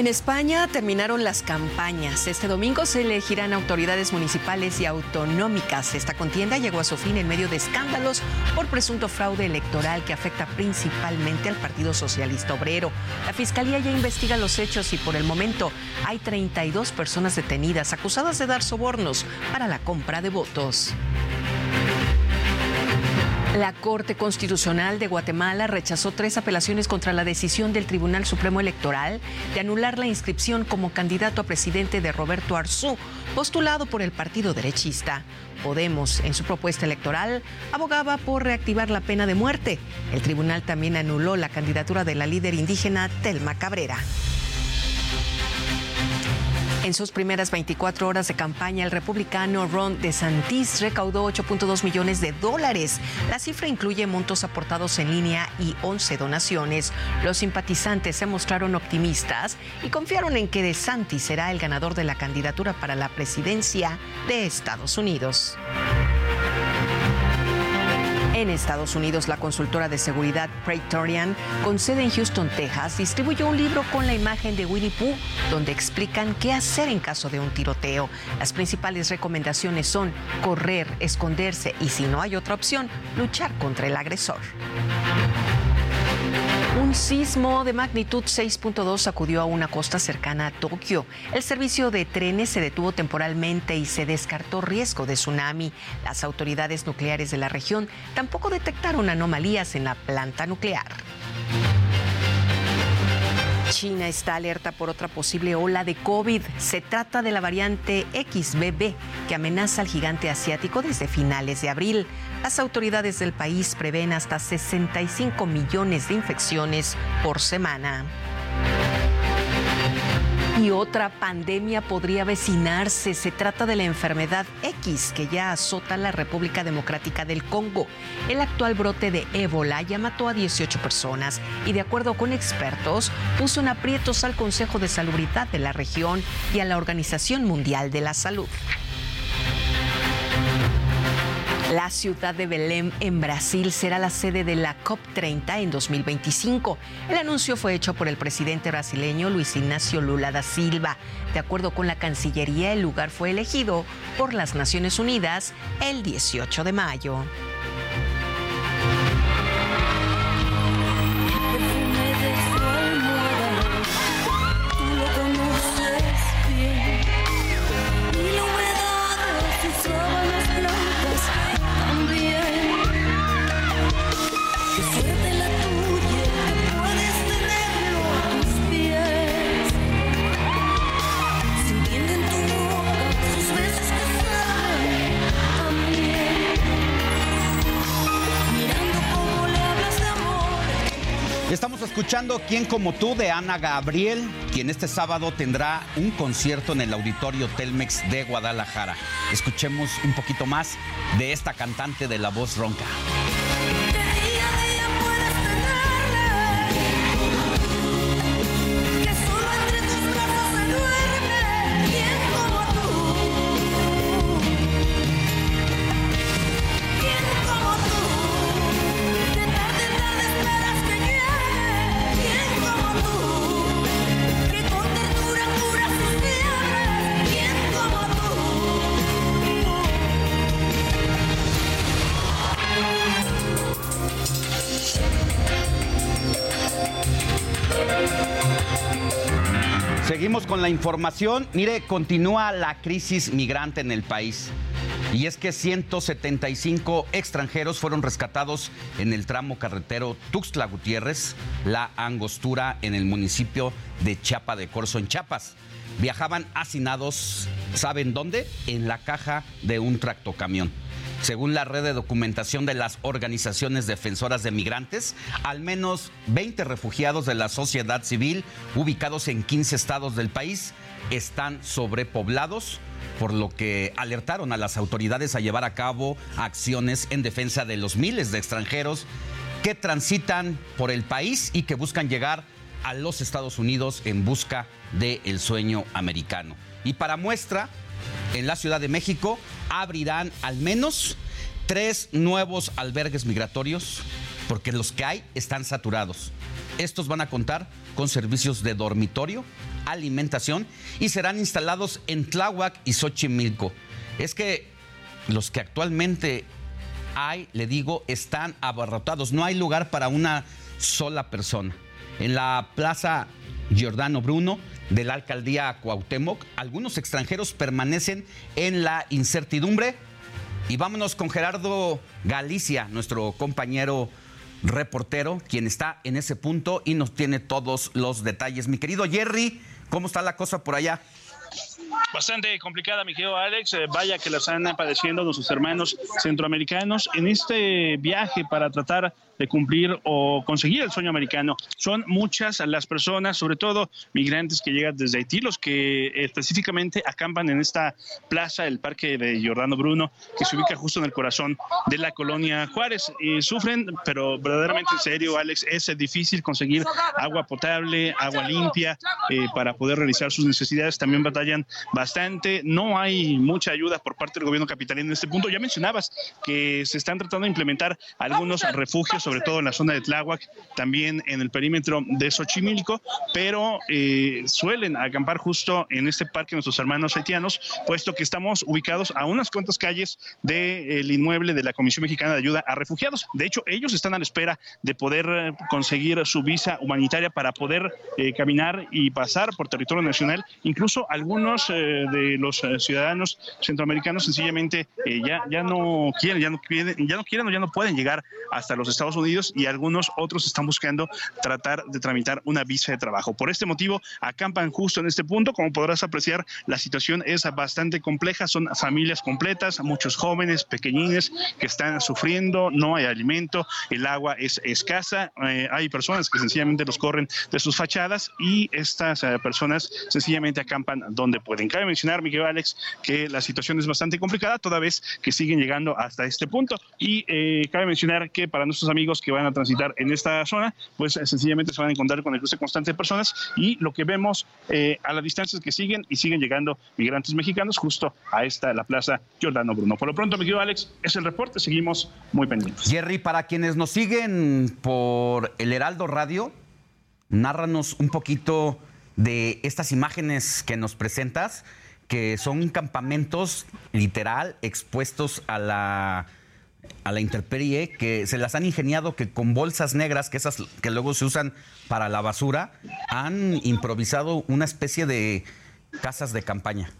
En España terminaron las campañas. Este domingo se elegirán autoridades municipales y autonómicas. Esta contienda llegó a su fin en medio de escándalos por presunto fraude electoral que afecta principalmente al Partido Socialista Obrero. La Fiscalía ya investiga los hechos y por el momento hay 32 personas detenidas acusadas de dar sobornos para la compra de votos. La Corte Constitucional de Guatemala rechazó tres apelaciones contra la decisión del Tribunal Supremo Electoral de anular la inscripción como candidato a presidente de Roberto Arzú, postulado por el partido derechista. Podemos, en su propuesta electoral, abogaba por reactivar la pena de muerte. El tribunal también anuló la candidatura de la líder indígena Telma Cabrera. En sus primeras 24 horas de campaña, el republicano Ron DeSantis recaudó 8.2 millones de dólares. La cifra incluye montos aportados en línea y 11 donaciones. Los simpatizantes se mostraron optimistas y confiaron en que DeSantis será el ganador de la candidatura para la presidencia de Estados Unidos. En Estados Unidos, la consultora de seguridad Praetorian, con sede en Houston, Texas, distribuyó un libro con la imagen de Winnie Pooh, donde explican qué hacer en caso de un tiroteo. Las principales recomendaciones son correr, esconderse y, si no hay otra opción, luchar contra el agresor. Un sismo de magnitud 6.2 sacudió a una costa cercana a Tokio. El servicio de trenes se detuvo temporalmente y se descartó riesgo de tsunami. Las autoridades nucleares de la región tampoco detectaron anomalías en la planta nuclear. China está alerta por otra posible ola de COVID. Se trata de la variante XBB que amenaza al gigante asiático desde finales de abril. Las autoridades del país prevén hasta 65 millones de infecciones por semana. Y otra pandemia podría avecinarse. Se trata de la enfermedad X que ya azota la República Democrática del Congo. El actual brote de ébola ya mató a 18 personas y de acuerdo con expertos puso en aprietos al Consejo de Salubridad de la región y a la Organización Mundial de la Salud. La ciudad de Belém en Brasil será la sede de la COP30 en 2025. El anuncio fue hecho por el presidente brasileño Luis Ignacio Lula da Silva. De acuerdo con la Cancillería, el lugar fue elegido por las Naciones Unidas el 18 de mayo. Estamos escuchando Quién como tú de Ana Gabriel, quien este sábado tendrá un concierto en el Auditorio Telmex de Guadalajara. Escuchemos un poquito más de esta cantante de la voz ronca. Información. Mire, continúa la crisis migrante en el país. Y es que 175 extranjeros fueron rescatados en el tramo carretero Tuxtla Gutiérrez, la Angostura, en el municipio de Chiapa de Corzo, en Chiapas. Viajaban hacinados, ¿saben dónde? En la caja de un tractocamión. Según la red de documentación de las organizaciones defensoras de migrantes, al menos 20 refugiados de la sociedad civil ubicados en 15 estados del país están sobrepoblados, por lo que alertaron a las autoridades a llevar a cabo acciones en defensa de los miles de extranjeros que transitan por el país y que buscan llegar a los Estados Unidos en busca del sueño americano. Y para muestra, en la Ciudad de México abrirán al menos tres nuevos albergues migratorios porque los que hay están saturados. Estos van a contar con servicios de dormitorio, alimentación y serán instalados en Tláhuac y Xochimilco. Es que los que actualmente hay, le digo, están abarrotados. No hay lugar para una sola persona. En la Plaza Giordano Bruno de la alcaldía Cuauhtémoc, algunos extranjeros permanecen en la incertidumbre. Y vámonos con Gerardo Galicia, nuestro compañero reportero, quien está en ese punto y nos tiene todos los detalles. Mi querido Jerry, ¿cómo está la cosa por allá? Bastante complicada, mi querido Alex. Eh, vaya que la están padeciendo nuestros hermanos centroamericanos en este viaje para tratar de cumplir o conseguir el sueño americano. Son muchas las personas, sobre todo migrantes que llegan desde Haití, los que específicamente acampan en esta plaza, el Parque de Jordano Bruno, que se ubica justo en el corazón de la colonia Juárez. Y sufren, pero verdaderamente en serio, Alex, es difícil conseguir agua potable, agua limpia eh, para poder realizar sus necesidades. También batallan bastante. No hay mucha ayuda por parte del gobierno capitalino en este punto. Ya mencionabas que se están tratando de implementar algunos refugios, sobre todo en la zona de Tláhuac, también en el perímetro de Xochimilco, pero eh, suelen acampar justo en este parque nuestros hermanos haitianos, puesto que estamos ubicados a unas cuantas calles del inmueble de la Comisión Mexicana de Ayuda a Refugiados. De hecho, ellos están a la espera de poder eh, conseguir su visa humanitaria para poder eh, caminar y pasar por territorio nacional. Incluso algunos de los ciudadanos centroamericanos sencillamente ya, ya no quieren, ya no quieren, ya no quieren o ya no pueden llegar hasta los Estados Unidos y algunos otros están buscando tratar de tramitar una visa de trabajo. Por este motivo, acampan justo en este punto. Como podrás apreciar, la situación es bastante compleja. Son familias completas, muchos jóvenes, pequeñines que están sufriendo, no hay alimento, el agua es escasa, eh, hay personas que sencillamente los corren de sus fachadas y estas eh, personas sencillamente acampan donde pueden. Cabe mencionar, Miguel Alex, que la situación es bastante complicada toda vez que siguen llegando hasta este punto y eh, cabe mencionar que para nuestros amigos que van a transitar en esta zona, pues sencillamente se van a encontrar con el cruce constante de personas y lo que vemos eh, a la distancia es que siguen y siguen llegando migrantes mexicanos justo a esta, la plaza Giordano Bruno. Por lo pronto, mi querido Alex, es el reporte, seguimos muy pendientes. Jerry, para quienes nos siguen por el Heraldo Radio, nárranos un poquito de estas imágenes que nos presentas, que son campamentos literal expuestos a la a la intemperie que se las han ingeniado que con bolsas negras, que esas que luego se usan para la basura, han improvisado una especie de casas de campaña.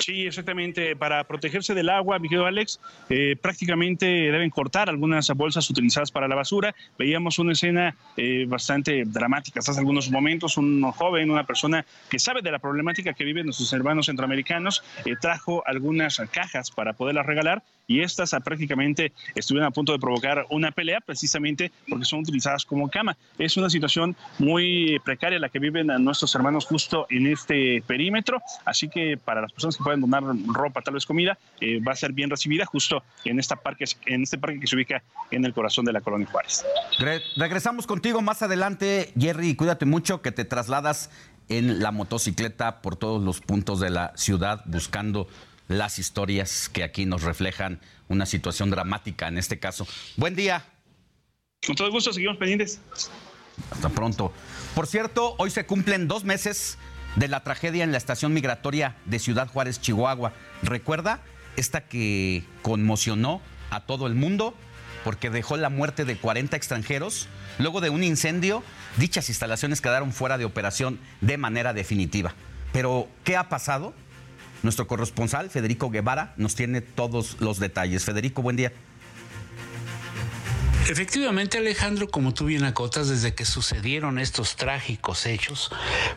Sí, exactamente. Para protegerse del agua, mi querido Alex, eh, prácticamente deben cortar algunas bolsas utilizadas para la basura. Veíamos una escena eh, bastante dramática hasta algunos momentos. Un joven, una persona que sabe de la problemática que viven nuestros hermanos centroamericanos, eh, trajo algunas cajas para poderlas regalar y estas ah, prácticamente estuvieron a punto de provocar una pelea precisamente porque son utilizadas como cama. Es una situación muy precaria la que viven nuestros hermanos justo en este perímetro, así que para las personas que pueden donar ropa, tal vez comida, eh, va a ser bien recibida justo en, esta parque, en este parque que se ubica en el corazón de la colonia Juárez. regresamos contigo más adelante, Jerry, cuídate mucho que te trasladas en la motocicleta por todos los puntos de la ciudad buscando las historias que aquí nos reflejan una situación dramática en este caso. Buen día. Con todo gusto, seguimos pendientes. Hasta pronto. Por cierto, hoy se cumplen dos meses de la tragedia en la estación migratoria de Ciudad Juárez, Chihuahua. ¿Recuerda? Esta que conmocionó a todo el mundo porque dejó la muerte de 40 extranjeros. Luego de un incendio, dichas instalaciones quedaron fuera de operación de manera definitiva. Pero, ¿qué ha pasado? Nuestro corresponsal, Federico Guevara, nos tiene todos los detalles. Federico, buen día. Efectivamente, Alejandro, como tú bien acotas, desde que sucedieron estos trágicos hechos,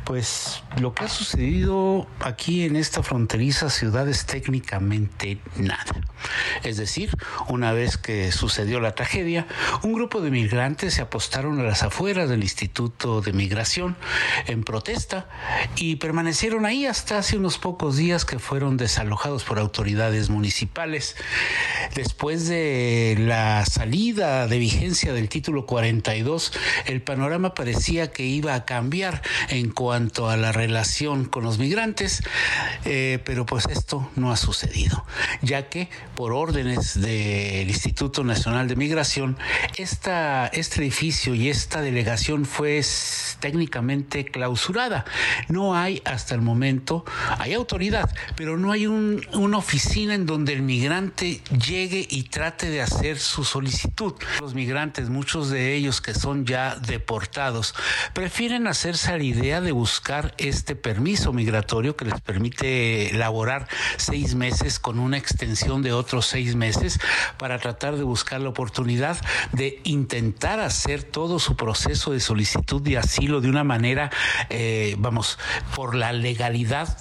pues lo que ha sucedido aquí en esta fronteriza ciudad es técnicamente nada. Es decir, una vez que sucedió la tragedia, un grupo de migrantes se apostaron a las afueras del Instituto de Migración en protesta y permanecieron ahí hasta hace unos pocos días que fueron desalojados por autoridades municipales. Después de la salida de vigencia del título 42, el panorama parecía que iba a cambiar en cuanto a la relación con los migrantes, eh, pero pues esto no ha sucedido, ya que por órdenes del Instituto Nacional de Migración, esta, este edificio y esta delegación fue técnicamente clausurada. No hay hasta el momento, hay autoridad, pero no hay una oficina en donde el migrante llegue y trate de hacer su solicitud. Los migrantes, muchos de ellos que son ya deportados, prefieren hacerse a la idea de buscar este permiso migratorio que les permite laborar seis meses con una extensión de otros seis meses para tratar de buscar la oportunidad de intentar hacer todo su proceso de solicitud de asilo de una manera, eh, vamos, por la legalidad,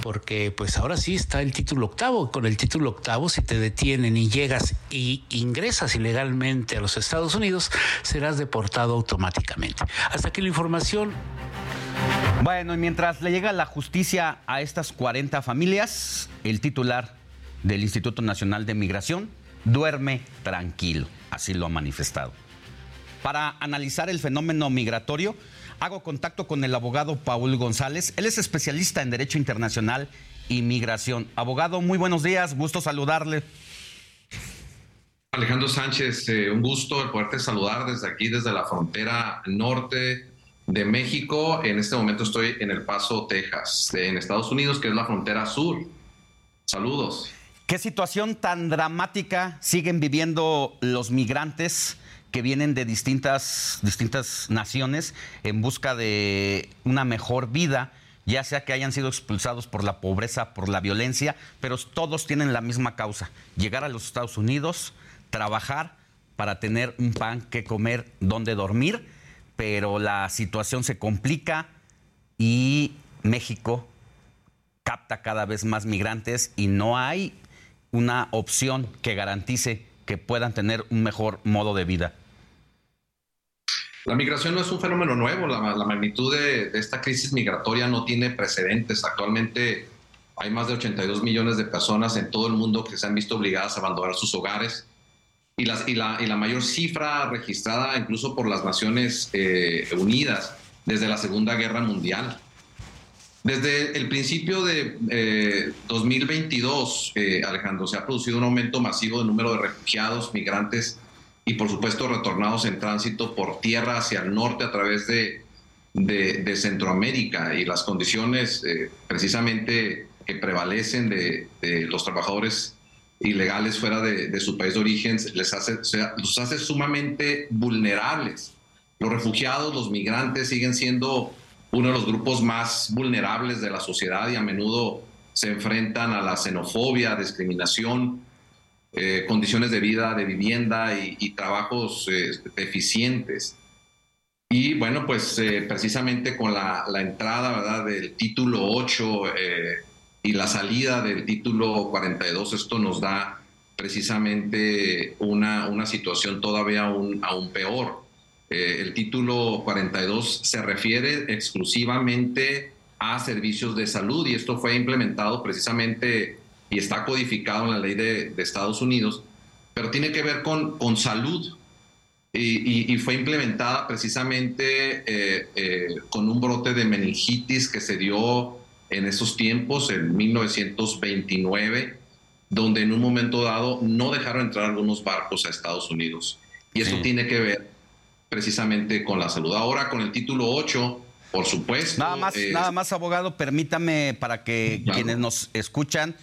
porque pues ahora sí está el título octavo. Con el título octavo, si te detienen y llegas y ingresas ilegalmente los Estados Unidos, serás deportado automáticamente. Hasta aquí la información. Bueno, y mientras le llega la justicia a estas 40 familias, el titular del Instituto Nacional de Migración duerme tranquilo, así lo ha manifestado. Para analizar el fenómeno migratorio, Hago contacto con el abogado Paul González. Él es especialista en Derecho Internacional y Migración. Abogado, muy buenos días, gusto saludarle. Alejandro Sánchez, eh, un gusto el poderte saludar desde aquí, desde la frontera norte de México. En este momento estoy en El Paso, Texas, en Estados Unidos, que es la frontera sur. Saludos. ¿Qué situación tan dramática siguen viviendo los migrantes que vienen de distintas, distintas naciones en busca de una mejor vida? ya sea que hayan sido expulsados por la pobreza, por la violencia, pero todos tienen la misma causa, llegar a los Estados Unidos, trabajar para tener un pan que comer, donde dormir, pero la situación se complica y México capta cada vez más migrantes y no hay una opción que garantice que puedan tener un mejor modo de vida. La migración no es un fenómeno nuevo, la, magnitud de, esta crisis migratoria no tiene precedentes. Actualmente hay más de 82 millones de personas en todo el mundo que se han visto obligadas a abandonar sus hogares y, y, la, mayor cifra registrada incluso por las Naciones eh, Unidas desde la Segunda Guerra Mundial. Desde el principio de 2022, eh, eh, Alejandro, se ha producido un aumento masivo del número de refugiados, migrantes y por supuesto retornados en tránsito por tierra hacia el norte a través de, de, Centroamérica y las condiciones eh, precisamente que prevalecen de, los trabajadores ilegales fuera de, su país de origen les hace, los hace sumamente vulnerables. Los refugiados, los migrantes siguen siendo uno de los grupos más vulnerables de la sociedad y a menudo se enfrentan a la xenofobia, discriminación, eh, condiciones de vida, de vivienda y, trabajos eh, deficientes. Y bueno, pues eh, precisamente con la, entrada ¿verdad? del título 8 y la salida del título 42, esto nos da precisamente una, una situación todavía aún, aún peor. el título 42 se refiere exclusivamente a servicios de salud y esto fue implementado precisamente y está codificado en la ley de, Estados Unidos, pero tiene que ver con, con salud y, fue implementada precisamente eh, eh, con un brote de meningitis que se dio en esos tiempos, en 1929, donde en un momento dado no dejaron entrar algunos barcos a Estados Unidos. Y eso tiene que ver precisamente con la salud. Ahora con el título 8, por supuesto. Nada más, nada más abogado, permítame para que quienes nos escuchan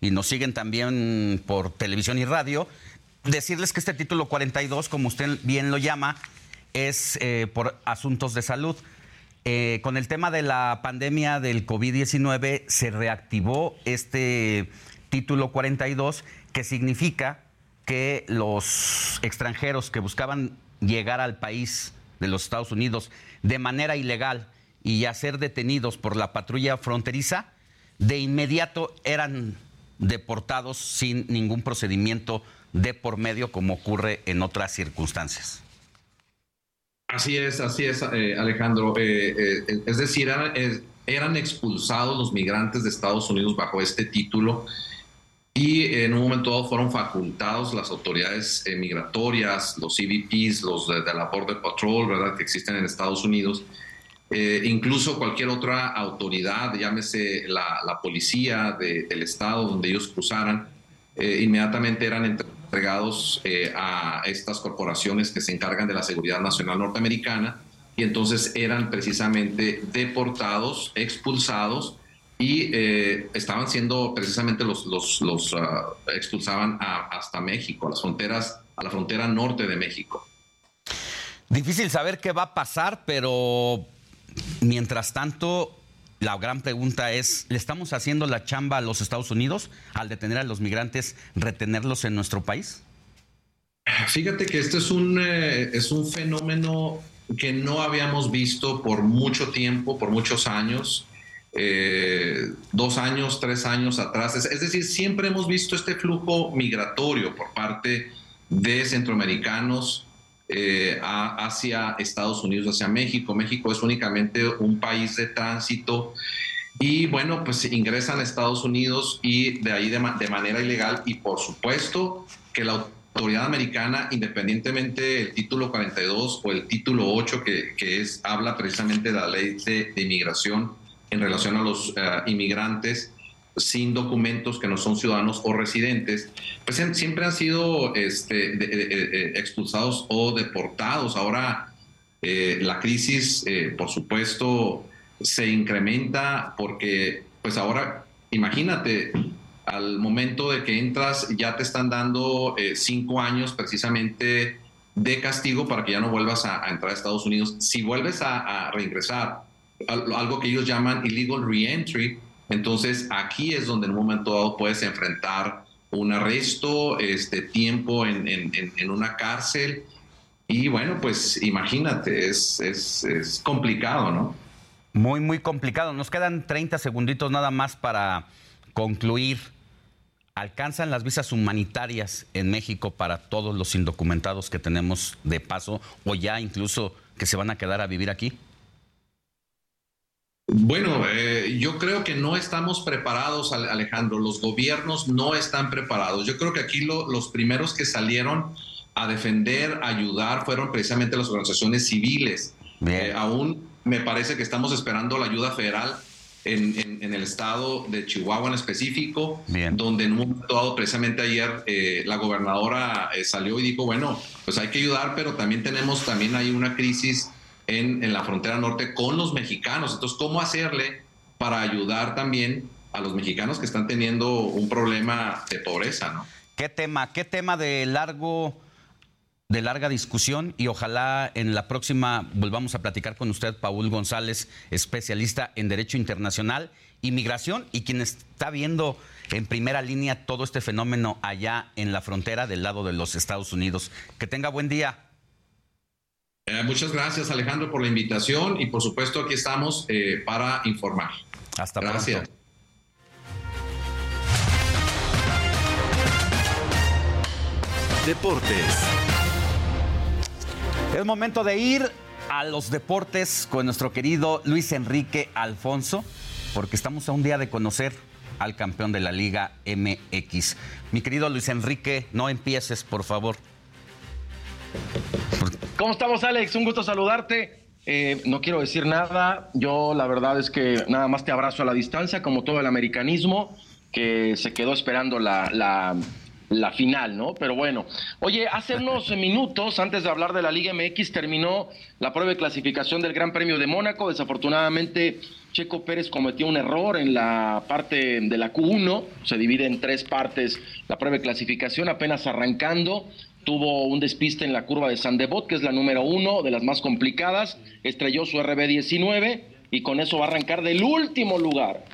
y nos siguen también por televisión y radio, decirles que este título 42, como usted bien lo llama, es eh, por asuntos de salud. Eh, con el tema de la pandemia del COVID-19 se reactivó este título 42, que significa que los extranjeros que buscaban llegar al país de los Estados Unidos de manera ilegal y a ser detenidos por la patrulla fronteriza, de inmediato eran deportados sin ningún procedimiento de por medio como ocurre en otras circunstancias. Así es, así es, eh, Alejandro. Eh, eh, es decir, eran, expulsados los migrantes de Estados Unidos bajo este título y en un momento dado fueron facultados las autoridades migratorias, los CBPs, los de, la Border Patrol, ¿verdad?, que existen en Estados Unidos, eh, incluso cualquier otra autoridad, llámese la, policía del estado donde ellos cruzaran, eh, inmediatamente eran eh, a estas corporaciones que se encargan de la seguridad nacional norteamericana y entonces eran precisamente deportados, expulsados y estaban siendo precisamente los, los, los ah, expulsaban hasta México, a las fronteras, a la frontera norte de México. Difícil saber qué va a pasar, pero Mientras tanto, la gran pregunta es, ¿le estamos haciendo la chamba a los Estados Unidos al detener a los migrantes, retenerlos en nuestro país? Fíjate que este es un, eh, es un fenómeno que no habíamos visto por mucho tiempo, por muchos años, eh, dos años, tres años atrás. es, decir, siempre hemos visto este flujo migratorio por parte de centroamericanos eh, hacia Estados Unidos, hacia México. México es únicamente un país de tránsito y bueno, pues ingresan a Estados Unidos y de ahí de, manera ilegal y por supuesto que la autoridad americana, independientemente del título 42 o el título 8, que, que es, habla precisamente de la ley de, inmigración en relación a los eh, inmigrantes sin documentos que no son ciudadanos o residentes, pues siempre han sido este, eh, expulsados o deportados. Ahora la crisis, por supuesto, se incrementa porque, pues ahora, imagínate, al momento de que entras ya te están dando eh, cinco años precisamente de castigo para que ya no vuelvas a, entrar a Estados Unidos. Si vuelves a, reingresar, algo que ellos llaman illegal reentry, entonces aquí es donde en un momento dado puedes enfrentar un arresto, este tiempo en, en, una cárcel. Y bueno, pues imagínate, es, es, es complicado, ¿no? Muy, muy complicado. Nos quedan 30 segunditos nada más para concluir alcanzan las visas humanitarias en México para todos los indocumentados que tenemos de paso o ya incluso que se van a quedar a vivir aquí? Bueno, eh, yo creo que no estamos preparados, Alejandro. Los gobiernos no están preparados. Yo creo que aquí los primeros que salieron a defender, a ayudar, fueron precisamente las organizaciones civiles. Eh, aún me parece que estamos esperando la ayuda federal en, el estado de Chihuahua en específico, donde en un momento dado, precisamente ayer, eh, la gobernadora eh, salió y dijo, bueno, pues hay que ayudar, pero también tenemos, también hay una crisis en, la frontera norte con los mexicanos. Entonces, ¿cómo hacerle para ayudar también a los mexicanos que están teniendo un problema de pobreza, ¿no? ¿Qué tema, qué tema de largo de larga discusión y ojalá en la próxima volvamos a platicar con usted, Paul González, especialista en Derecho Internacional, Inmigración y quien está viendo en primera línea todo este fenómeno allá en la frontera del lado de los Estados Unidos. Que tenga buen día. Eh, muchas gracias Alejandro por la invitación y por supuesto aquí estamos eh, para informar. Hasta gracias. Deportes. Es momento de ir a los deportes con nuestro querido Luis Enrique Alfonso, porque estamos a un día de conocer al campeón de la Liga MX. Mi querido Luis Enrique, no empieces, por favor. ¿Cómo estamos, Alex? Un gusto saludarte. Eh, no quiero decir nada. Yo la verdad es que nada más te abrazo a la distancia, como todo el americanismo, que se quedó esperando la, la la final, ¿no? Pero bueno, oye, hace unos minutos, antes de hablar de la Liga MX, terminó la prueba de clasificación del Gran Premio de Mónaco. Desafortunadamente, Checo Pérez cometió un error en la parte de la Q1, se divide en tres partes la prueba de clasificación, apenas arrancando. Tuvo un despiste en la curva de Sandebot, que es la número uno de las más complicadas. Estrelló su RB19 y con eso va a arrancar del último lugar.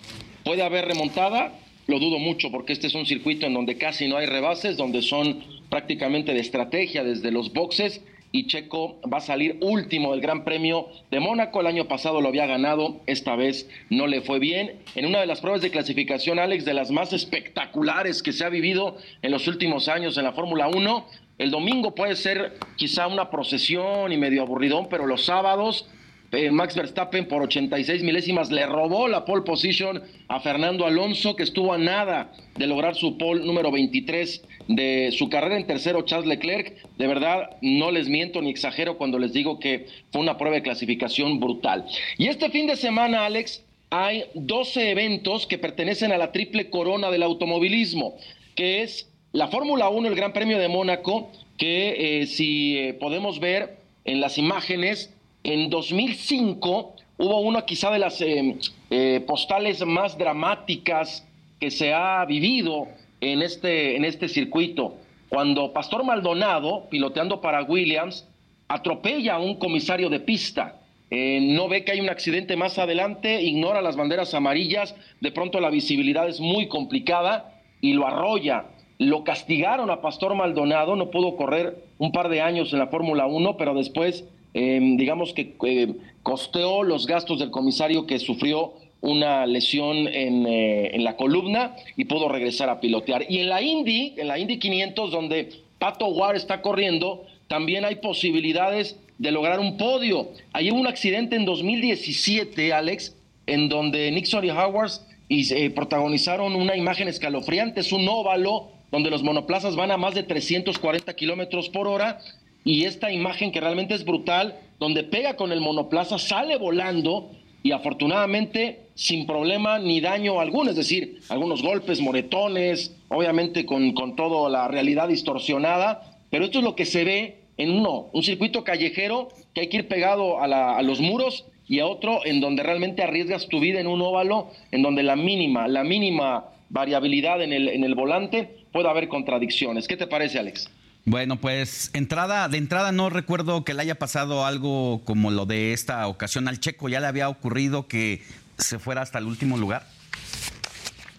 Puede haber remontada, lo dudo mucho porque este es un circuito en donde casi no hay rebases, donde son prácticamente de estrategia desde los boxes y Checo va a salir último del Gran Premio de Mónaco. El año pasado lo había ganado, esta vez no le fue bien. En una de las pruebas de clasificación, Alex, de las más espectaculares que se ha vivido en los últimos años en la Fórmula 1, el domingo puede ser quizá una procesión y medio aburridón, pero los sábados eh, Max Verstappen por 86 milésimas le robó la pole position a Fernando Alonso, que estuvo a nada de lograr su pole número 23 de su carrera en tercero Charles Leclerc. De verdad, no les miento ni exagero cuando les digo que fue una prueba de clasificación brutal. Y este fin de semana, Alex, hay 12 eventos que pertenecen a la triple corona del automovilismo, que es la Fórmula 1, el Gran Premio de Mónaco, que eh, si eh, podemos ver en las imágenes, en 2005 hubo una quizá de las eh, eh, postales más dramáticas que se ha vivido en este, en este circuito, cuando Pastor Maldonado, piloteando para Williams, atropella a un comisario de pista. Eh, no ve que hay un accidente más adelante, ignora las banderas amarillas, de pronto la visibilidad es muy complicada y lo arrolla. Lo castigaron a Pastor Maldonado, no pudo correr un par de años en la Fórmula 1, pero después Em, digamos que eh, costeó los gastos del comisario que sufrió una lesión eh, en, la columna y pudo regresar a pilotear. Y en la Indy, en la Indy 500, donde Pato War está corriendo, también hay posibilidades de lograr un podio. Hay un accidente en 2017, Alex, en donde Nixon y Howard y, eh, protagonizaron una imagen escalofriante, es un óvalo donde los monoplazas van a más de 340 kilómetros por hora y esta imagen que realmente es brutal, donde pega con el monoplaza, sale volando y afortunadamente sin problema ni daño alguno, es decir, algunos golpes, moretones, obviamente con, con toda la realidad distorsionada, pero esto es lo que se ve en uno, un circuito callejero que hay que ir pegado a, a los muros y a otro en donde realmente arriesgas tu vida en un óvalo, en donde la mínima, la mínima variabilidad en el, en el volante puede haber contradicciones. ¿Qué te parece, Alex? Bueno, pues entrada, de entrada no recuerdo que le haya pasado algo como lo de esta ocasión al Checo. ¿Ya le había ocurrido que se fuera hasta el último lugar?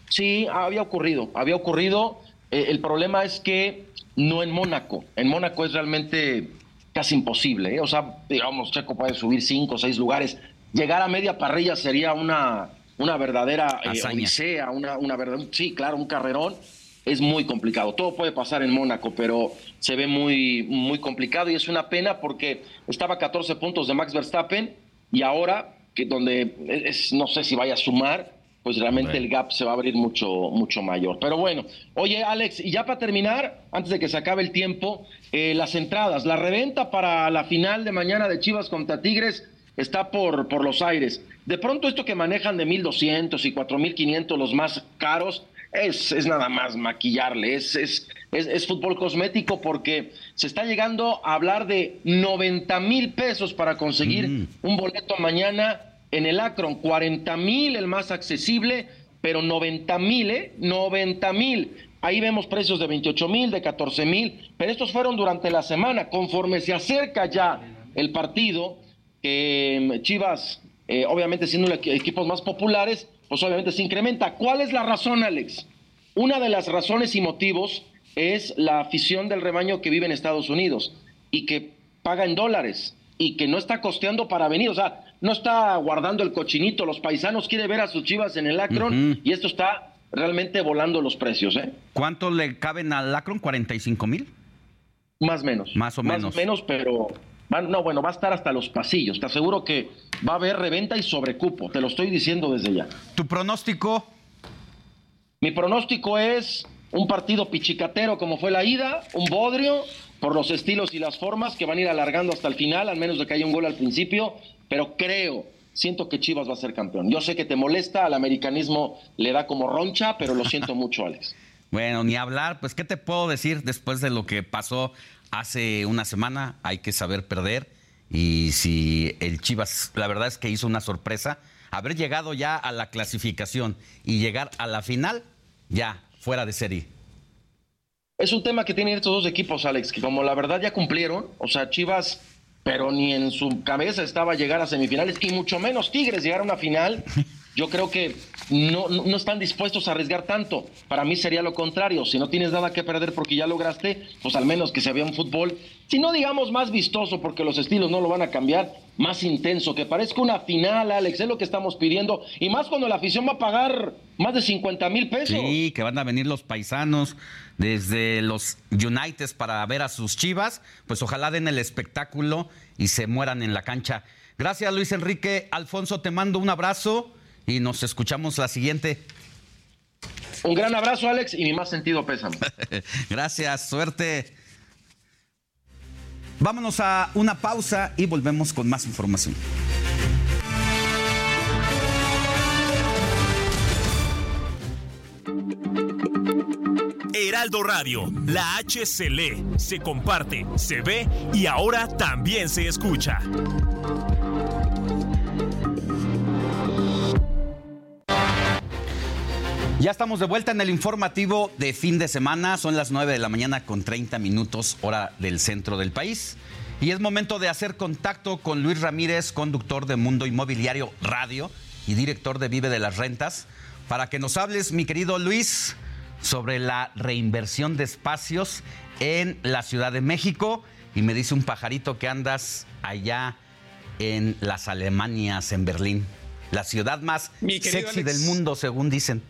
Sí, había ocurrido, había ocurrido. Eh, el problema es que no en Mónaco. En Mónaco es realmente casi imposible. ¿eh? O sea, digamos, Checo puede subir cinco o seis lugares. Llegar a media parrilla sería una, una verdadera eh, odisea, una, una verdad, sí, claro, un carrerón. Es muy complicado. Todo puede pasar en Mónaco, pero se ve muy, muy complicado y es una pena porque estaba a 14 puntos de Max Verstappen y ahora, que donde es, no sé si vaya a sumar, pues realmente el gap se va a abrir mucho, mucho mayor. Pero bueno, oye Alex, y ya para terminar, antes de que se acabe el tiempo, eh, las entradas, la reventa para la final de mañana de Chivas contra Tigres está por, por los aires. De pronto esto que manejan de 1.200 y 4.500 los más caros, es, es nada más maquillarle, es, es, es, fútbol cosmético porque se está llegando a hablar de 90 mil pesos para conseguir mm. un boleto mañana en el Akron, 40 mil el más accesible, pero 90 mil, ¿eh? 90 mil. Ahí vemos precios de 28 mil, de 14 mil, pero estos fueron durante la semana. Conforme se acerca ya el partido, eh, Chivas, eh, obviamente siendo los equipos más populares, pues obviamente se incrementa. ¿Cuál es la razón, Alex? Una de las razones y motivos es la afición del rebaño que vive en Estados Unidos y que paga en dólares y que no está costeando para venir. O sea, no está guardando el cochinito. Los paisanos quieren ver a sus chivas en el Akron y esto está realmente volando los precios. ¿eh? ¿Cuánto le caben al Akron? ¿45 mil? Más o menos. Más o menos. Más menos, pero no, bueno, va a estar hasta los pasillos. Te aseguro que va a haber reventa y sobrecupo. Te lo estoy diciendo desde ya. ¿Tu pronóstico? Mi pronóstico es un partido pichicatero como fue la ida, un bodrio por los estilos y las formas que van a ir alargando hasta el final, al menos de que haya un gol al principio, pero creo, siento que Chivas va a ser campeón. Yo sé que te molesta, al americanismo le da como roncha, pero lo siento mucho, Alex. Bueno, ni hablar, pues ¿qué te puedo decir después de lo que pasó hace una semana? Hay que saber perder y si el Chivas, la verdad es que hizo una sorpresa, haber llegado ya a la clasificación y llegar a la final, ya, fuera de serie. Es un tema que tienen estos dos equipos, Alex, que como la verdad ya cumplieron, o sea, Chivas, pero ni en su cabeza estaba llegar a semifinales, y mucho menos Tigres llegar a una final. Yo creo que no, no, están dispuestos a arriesgar tanto. Para mí sería lo contrario. Si no tienes nada que perder porque ya lograste, pues al menos que se vea un fútbol, si no digamos más vistoso, porque los estilos no lo van a cambiar, más intenso, que parezca una final, Alex, es lo que estamos pidiendo. Y más cuando la afición va a pagar más de 50 mil pesos. Sí, que van a venir los paisanos desde los United para ver a sus chivas, pues ojalá den el espectáculo y se mueran en la cancha. Gracias, Luis Enrique. Alfonso, te mando un abrazo y nos escuchamos la siguiente. Un gran abrazo, Alex, y mi más sentido pésame. Gracias, suerte. Vámonos a una pausa y volvemos con más información. Heraldo Radio, la H se lee, se comparte, se ve y ahora también se escucha. Ya estamos de vuelta en el informativo de fin de semana. Son las 9 de la mañana con 30 minutos hora del centro del país. Y es momento de hacer contacto con Luis Ramírez, conductor de Mundo Inmobiliario Radio y director de Vive de las Rentas, para que nos hables, mi querido Luis, sobre la reinversión de espacios en la Ciudad de México. Y me dice un pajarito que andas allá en las Alemanias, en Berlín. La ciudad más sexy del mundo, según dicen.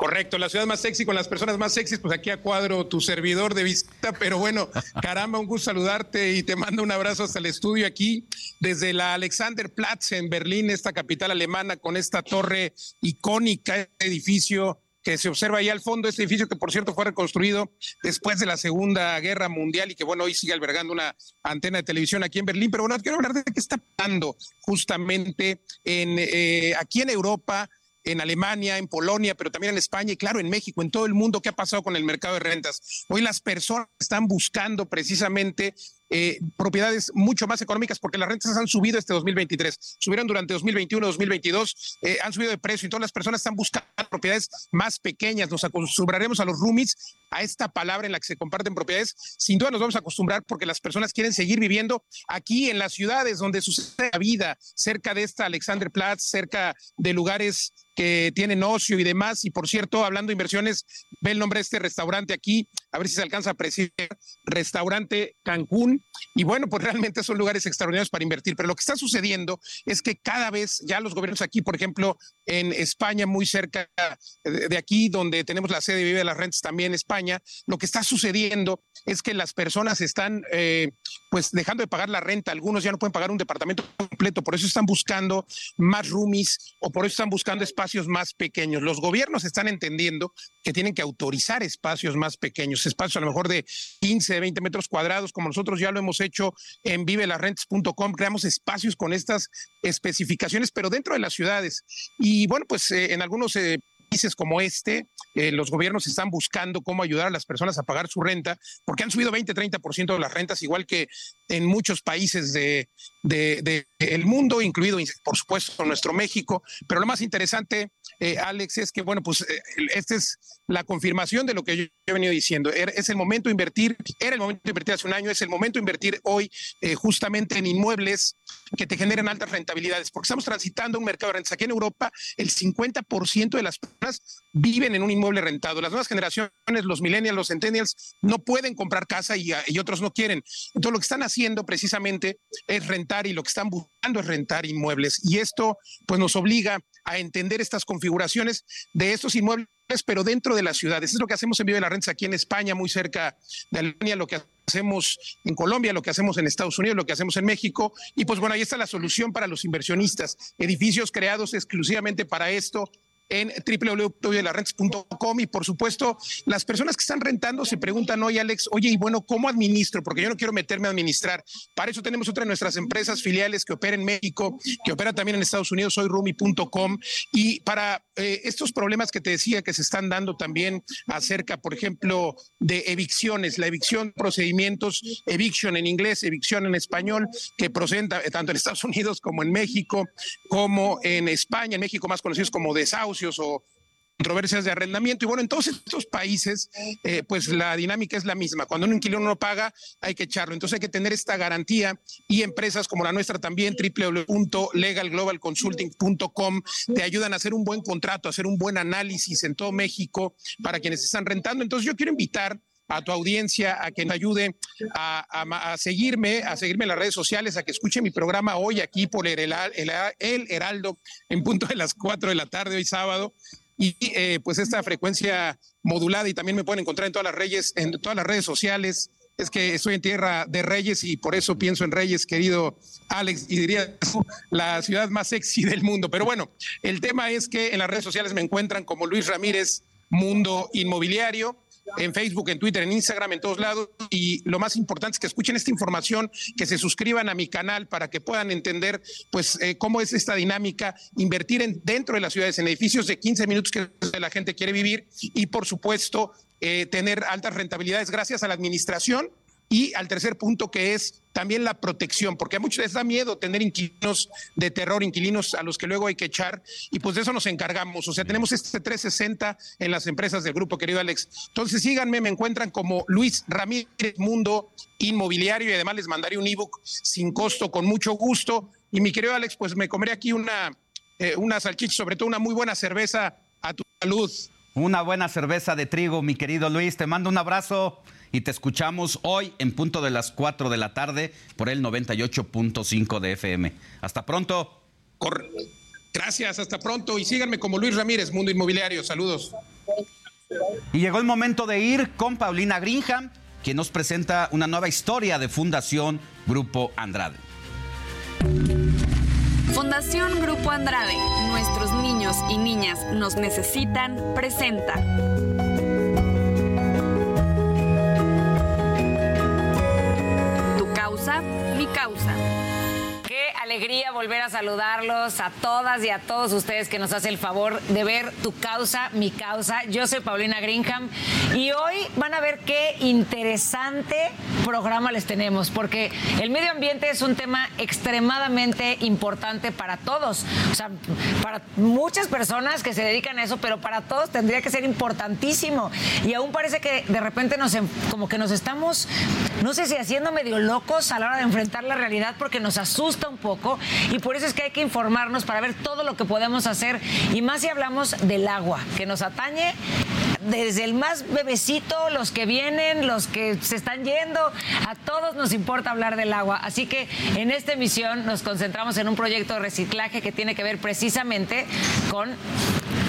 Correcto, la ciudad más sexy con las personas más sexys, pues aquí a cuadro tu servidor de visita, pero bueno, caramba, un gusto saludarte y te mando un abrazo hasta el estudio aquí desde la Alexanderplatz en Berlín, esta capital alemana, con esta torre icónica, este edificio que se observa ahí al fondo, este edificio que por cierto fue reconstruido después de la Segunda Guerra Mundial y que bueno, hoy sigue albergando una antena de televisión aquí en Berlín, pero bueno, quiero hablar de qué está pasando justamente en, eh, aquí en Europa, en Alemania, en Polonia, pero también en España y claro, en México, en todo el mundo, qué ha pasado con el mercado de rentas. Hoy las personas están buscando precisamente eh, propiedades mucho más económicas porque las rentas han subido este 2023, subieron durante 2021, 2022, eh, han subido de precio y todas las personas están buscando propiedades más pequeñas. Nos acostumbraremos a los roomies, a esta palabra en la que se comparten propiedades. Sin duda nos vamos a acostumbrar porque las personas quieren seguir viviendo aquí en las ciudades donde sucede la vida, cerca de esta Alexanderplatz, cerca de lugares que tienen ocio y demás. Y por cierto, hablando de inversiones, ve el nombre de este restaurante aquí, a ver si se alcanza a apreciar, Restaurante Cancún. Y bueno, pues realmente son lugares extraordinarios para invertir. Pero lo que está sucediendo es que cada vez ya los gobiernos aquí, por ejemplo, en España, muy cerca de aquí, donde tenemos la sede de Vive de las Rentas también, España, lo que está sucediendo es que las personas están eh, pues dejando de pagar la renta. Algunos ya no pueden pagar un departamento completo, por eso están buscando más roomies o por eso están buscando espacios más pequeños. Los gobiernos están entendiendo que tienen que autorizar espacios más pequeños, espacios a lo mejor de 15, 20 metros cuadrados, como nosotros ya lo hemos hecho en vivelarrentes.com, creamos espacios con estas especificaciones, pero dentro de las ciudades. Y bueno, pues eh, en algunos eh, países como este, eh, los gobiernos están buscando cómo ayudar a las personas a pagar su renta, porque han subido 20-30% de las rentas, igual que en muchos países del de, el mundo, incluido, por supuesto, nuestro México. Pero lo más interesante, eh, Alex, es que, bueno, pues eh, esta es la confirmación de lo que yo he venido diciendo. Er, es el momento de invertir, era el momento de invertir hace un año, es el momento de invertir hoy justamente en inmuebles que te generen altas rentabilidades, porque estamos transitando un mercado de rentas. Aquí en Europa, el 50% de las personas viven en un inmueble rentado. Las nuevas generaciones, los millennials, los centennials, no pueden comprar casa y, y otros no quieren. Entonces, lo que están haciendo precisamente es rentar y lo que están buscando es rentar inmuebles. Y esto, pues, nos obliga a entender estas configuraciones de estos inmuebles pero dentro de las ciudades. Es lo que hacemos en Vive de la Renta aquí en España, muy cerca de Alemania, lo que hacemos en Colombia, lo que hacemos en Estados Unidos, lo que hacemos en México. Y pues bueno, ahí está la solución para los inversionistas. Edificios creados exclusivamente para esto, en www.larrentes.com y por supuesto las personas que están rentando se preguntan hoy Alex, oye y bueno, ¿cómo administro? Porque yo no quiero meterme a administrar. Para eso tenemos otra de nuestras empresas filiales que opera en México, que opera también en Estados Unidos, soy Rumi.com y para eh, estos problemas que te decía que se están dando también acerca, por ejemplo, de evicciones, la evicción, procedimientos, eviction en inglés, evicción en español, que proceden tanto en Estados Unidos como en México, como en España, en México más conocidos como desahucios o controversias de arrendamiento. Y bueno, en todos estos países, eh, pues la dinámica es la misma. Cuando un inquilino no paga, hay que echarlo. Entonces hay que tener esta garantía y empresas como la nuestra también, www.legalglobalconsulting.com, te ayudan a hacer un buen contrato, a hacer un buen análisis en todo México para quienes están rentando. Entonces yo quiero invitar a tu audiencia a que me ayude a, seguirme, a seguirme en las redes sociales, a que escuche mi programa hoy aquí por el, el, Heraldo en punto de las 4 de la tarde, hoy sábado. Y eh, pues esta frecuencia modulada y también me pueden encontrar en todas las redes, en todas las redes sociales. Es que estoy en tierra de Reyes y por eso pienso en Reyes, querido Alex, y diría la ciudad más sexy del mundo. Pero bueno, el tema es que en las redes sociales me encuentran como Luis Ramírez Mundo Inmobiliario en Facebook, en Twitter, en Instagram, en todos lados. Y lo más importante es que escuchen esta información, que se suscriban a mi canal para que puedan entender pues eh, cómo es esta dinámica, invertir en, dentro de las ciudades, en edificios de 15 minutos que la gente quiere vivir y por supuesto eh, tener altas rentabilidades gracias a la administración y al tercer punto que es también la protección, porque a muchos les da miedo tener inquilinos de terror, inquilinos a los que luego hay que echar, y pues de eso nos encargamos. O sea, tenemos este 360 en las empresas del grupo, querido Alex. Entonces síganme, me encuentran como Luis Ramírez Mundo Inmobiliario y además les mandaré un ebook sin costo, con mucho gusto. Y mi querido Alex, pues me comeré aquí una, eh, una salchicha, sobre todo una muy buena cerveza a tu salud. Una buena cerveza de trigo, mi querido Luis. Te mando un abrazo y te escuchamos hoy en punto de las 4 de la tarde por el 98.5 de FM. Hasta pronto. Gracias, hasta pronto y síganme como Luis Ramírez, Mundo Inmobiliario. Saludos. Y llegó el momento de ir con Paulina Greenham, quien nos presenta una nueva historia de Fundación Grupo Andrade. Fundación Grupo Andrade, nuestros niños y niñas nos necesitan, presenta. Mi causa alegría volver a saludarlos a todas y a todos ustedes que nos hace el favor de ver tu causa, mi causa. Yo soy Paulina Greenham y hoy van a ver qué interesante programa les tenemos, porque el medio ambiente es un tema extremadamente importante para todos. O sea, para muchas personas que se dedican a eso, pero para todos tendría que ser importantísimo. Y aún parece que de repente nos, como que nos estamos, no sé si haciendo medio locos a la hora de enfrentar la realidad porque nos asusta un poco y por eso es que hay que informarnos para ver todo lo que podemos hacer. Y más si hablamos del agua que nos atañe desde el más bebecito, los que vienen, los que se están yendo, a todos nos importa hablar del agua. Así que en esta emisión nos concentramos en un proyecto de reciclaje que tiene que ver precisamente con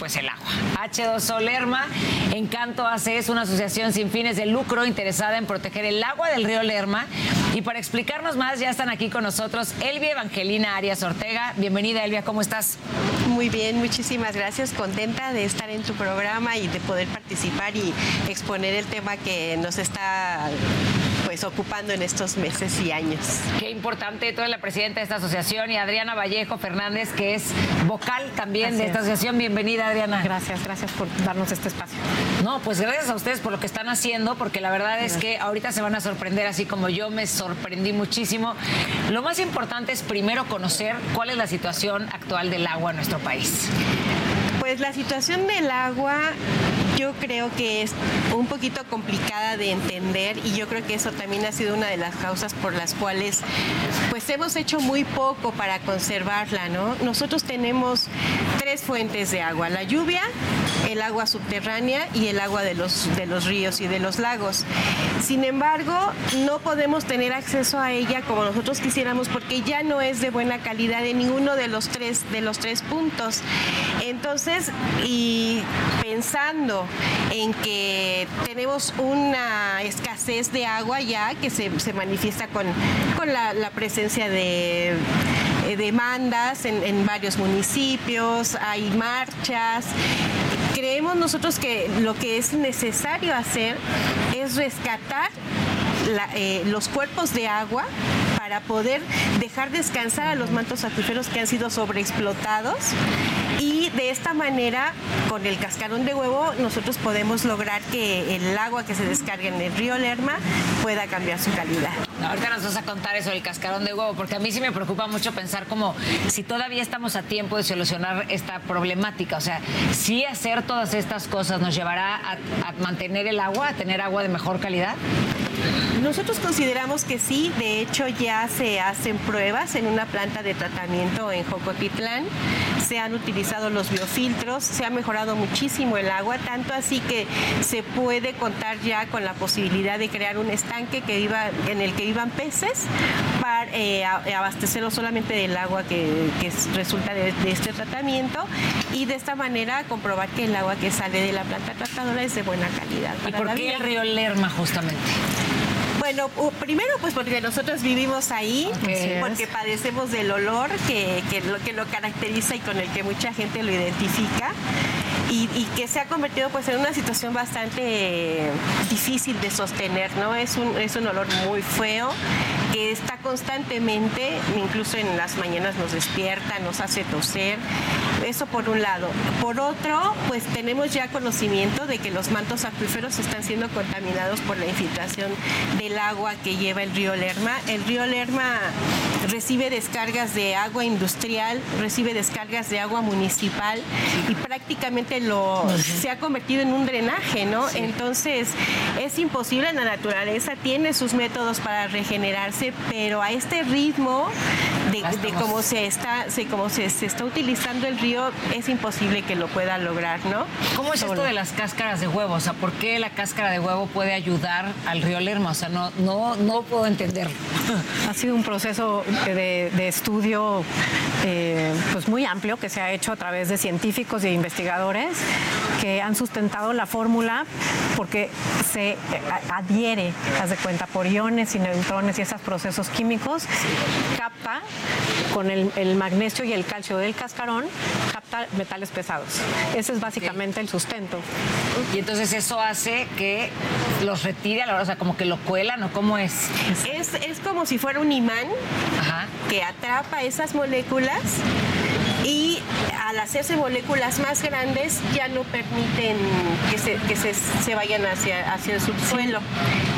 pues el agua. H2O Lerma, Encanto AC es una asociación sin fines de lucro interesada en proteger el agua del río Lerma. Y para explicarnos más, ya están aquí con nosotros Elvia Evangelina Arias Ortega. Bienvenida, Elvia, ¿cómo estás? Muy bien, muchísimas gracias. Contenta de estar en tu programa y de poder participar y exponer el tema que nos está pues ocupando en estos meses y años. Qué importante, tú eres la presidenta de esta asociación y Adriana Vallejo Fernández, que es vocal también de esta asociación. Bienvenida, Adriana. Gracias, gracias por darnos este espacio. No, pues gracias a ustedes por lo que están haciendo, porque la verdad es que ahorita se van a sorprender, así como yo me sorprendí muchísimo. Lo más importante es primero conocer cuál es la situación actual del agua en nuestro país. Pues la situación del agua yo creo que es un poquito complicada de entender y yo creo que eso también ha sido una de las causas por las cuales pues hemos hecho muy poco para conservarla, ¿no? Nosotros tenemos tres fuentes de agua, la lluvia, el agua subterránea y el agua de los, de los ríos y de los lagos. Sin embargo, no podemos tener acceso a ella como nosotros quisiéramos porque ya no es de buena calidad en ninguno de los tres, de los tres puntos. Entonces, y pensando en que tenemos una escasez de agua ya que se, manifiesta con, la, presencia de eh, demandas en, en, varios municipios, hay marchas. Creemos nosotros que lo que es necesario hacer es rescatar eh, los cuerpos de agua para poder dejar descansar a los mantos acuíferos que han sido sobreexplotados y de esta manera con el cascarón de huevo nosotros podemos lograr que el agua que se descargue en el río Lerma pueda cambiar su calidad. ahorita nos vas a contar eso del cascarón de huevo porque a mí sí me preocupa mucho pensar como si todavía estamos a tiempo de solucionar esta problemática, o sea, si hacer todas estas cosas nos llevará a, a mantener el agua, a tener agua de mejor calidad. Nosotros consideramos que sí, de hecho ya se hacen pruebas en una planta de tratamiento en Jocotitlán, se han utilizado los biofiltros, se ha mejorado muchísimo el agua, tanto así que se puede contar ya con la posibilidad de crear un estanque que en el que vivan peces para eh, abastecerlo solamente del agua que, resulta de, este tratamiento y de esta manera comprobar que el agua que sale de la planta tratadora es de buena calidad. ¿Y por qué el río Lerma justamente? Bueno, primero pues porque nosotros vivimos ahí, porque padecemos del olor que, lo, que lo caracteriza y con el que mucha gente lo identifica. Y, que se ha convertido pues en una situación bastante difícil de sostener, ¿no? Es un, es un olor muy feo que está constantemente, incluso en las mañanas nos despierta, nos hace toser, eso por un lado. Por otro, pues tenemos ya conocimiento de que los mantos acuíferos están siendo contaminados por la infiltración del agua que lleva el río Lerma. El río Lerma recibe descargas de agua industrial, recibe descargas de agua municipal y prácticamente lo se ha convertido en un drenaje, ¿no? Entonces, es imposible, la naturaleza tiene sus métodos para regenerarse, pero a este ritmo de, cómo se está, se, cómo se, se está utilizando el río es imposible que lo pueda lograr, ¿no? ¿Cómo es esto de las cáscaras de huevo? O sea, ¿por qué la cáscara de huevo puede ayudar al río Lerma? O sea, no, no, no puedo entenderlo. Ha sido un proceso de, estudio eh, pues muy amplio que se ha hecho a través de científicos e investigadores que han sustentado la fórmula porque se adhiere, haz de cuenta, por iones y neutrones y esos procesos químicos, capta con el, el magnesio y el calcio del cascarón, capta metales pesados. Ese es básicamente el sustento. Y entonces eso hace que los retire a la hora, o sea, como que lo cuelan cómo es. Es, es como si fuera un imán que atrapa esas moléculas y al hacerse moléculas más grandes ya no permiten que se, que se, se vayan hacia, hacia el subsuelo.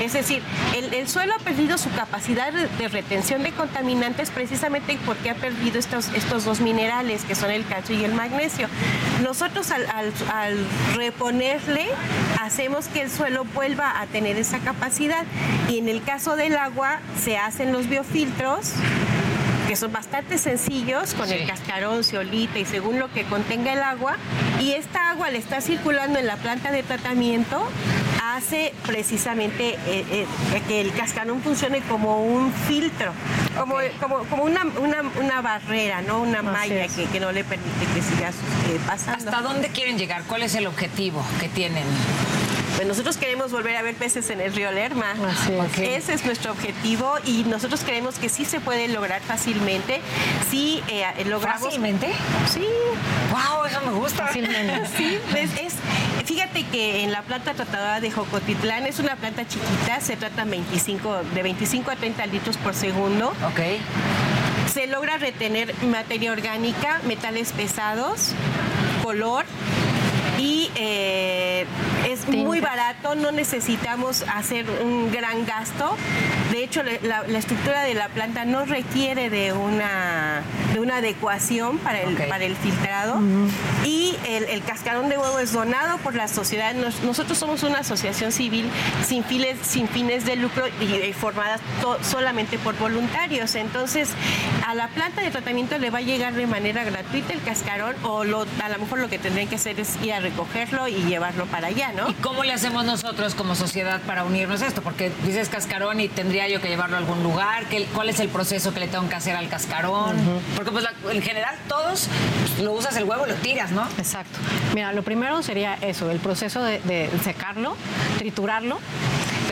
Es decir, el, el suelo ha perdido su capacidad de, de retención de contaminantes precisamente porque ha perdido estos, estos dos minerales que son el calcio y el magnesio. Nosotros al, al- al reponerle hacemos que el suelo vuelva a tener esa capacidad y en el caso del agua se hacen los biofiltros que son bastante sencillos, con el cascarón, ceolita y según lo que contenga el agua, y esta agua le está circulando en la planta de tratamiento, hace precisamente eh, eh, que el cascarón funcione como un filtro, como, como, como una, una, una barrera, ¿no? una malla que, que no le permite que siga eh, pasando. ¿Hasta dónde quieren llegar? ¿Cuál es el objetivo que tienen? Pues nosotros queremos volver a ver peces en el río Lerma. Ese es nuestro objetivo y nosotros creemos que sí se puede lograr fácilmente. Sí, eh, logramos. ¿Fácilmente? Sí. ¡Wow! Eso me gusta. Fácilmente. sí, es, es- fíjate que en la planta tratadora de Jocotitlán es una planta chiquita, se tratan 25, de 25 a 30 litros por segundo. Ok. Se logra retener materia orgánica, metales pesados, color y eh, es muy barato, no necesitamos hacer un gran gasto. De hecho, la, la estructura de la planta no requiere de una, de una adecuación para el, para el filtrado. Y el, el cascarón de huevo es donado por la sociedad. Nos- nosotros somos una asociación civil sin fines, sin fines de lucro y, eh, formada to- solamente por voluntarios. Entonces, a la planta de tratamiento le va a llegar de manera gratuita el cascarón o lo- a lo mejor lo que tendrían que hacer es ir a recogerlo y llevarlo para allá, ¿no? ¿Y cómo le hacemos nosotros como sociedad para unirnos a esto? Porque dices cascarón y tendría yo que llevarlo a algún lugar. ¿Qué- ¿Cuál es el proceso que le tengo que hacer al cascarón? Porque pues la- en general todos pues, lo usas el huevo y lo tiras, ¿no? Exacto. Mira, lo primero sería eso, el proceso de, de secarlo, triturarlo.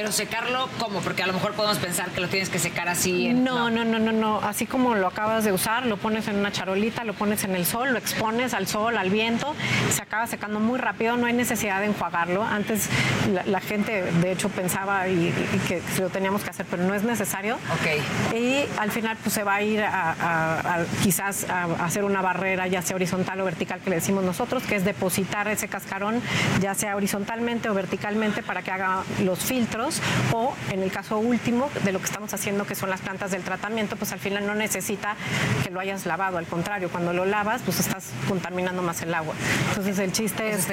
Pero secarlo, ¿cómo? Porque a lo mejor podemos pensar que lo tienes que secar así. en- No, no, no, no, no. Así como lo acabas de usar, lo pones en una charolita, lo pones en el sol, lo expones al sol, al viento, se acaba secando muy rápido, no hay necesidad de enjuagarlo. Antes la, la gente, de hecho, pensaba y, y que lo teníamos que hacer, pero no es necesario. Ok. Y al final, pues se va a ir a, a- a- quizás a, a hacer una barrera, ya sea horizontal o vertical, que le decimos nosotros, que es depositar ese cascarón, ya sea horizontalmente o verticalmente, para que haga los filtros. O en el caso último de lo que estamos haciendo, que son las plantas del tratamiento, pues al final no necesita que lo hayas lavado. Al contrario, cuando lo lavas, pues estás contaminando más el agua. Entonces el chiste es.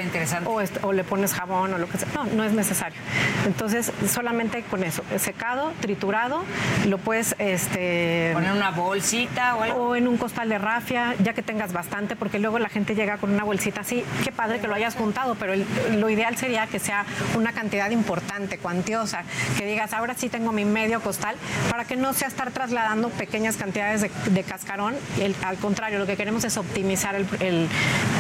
O, est- o le pones jabón o lo que sea. No, no es necesario. Entonces, solamente con eso, secado, triturado, lo puedes este, Poner una bolsita o algo. O en un costal de rafia, ya que tengas bastante, porque luego la gente llega con una bolsita así. Qué padre que lo hayas juntado, pero el- lo ideal sería que sea una cantidad importante, cuantiosa, que digas, ahora sí tengo mi medio costal, para que no sea estar trasladando pequeñas cantidades de, de cascarón. El- al contrario, lo que queremos es optimizar el, el,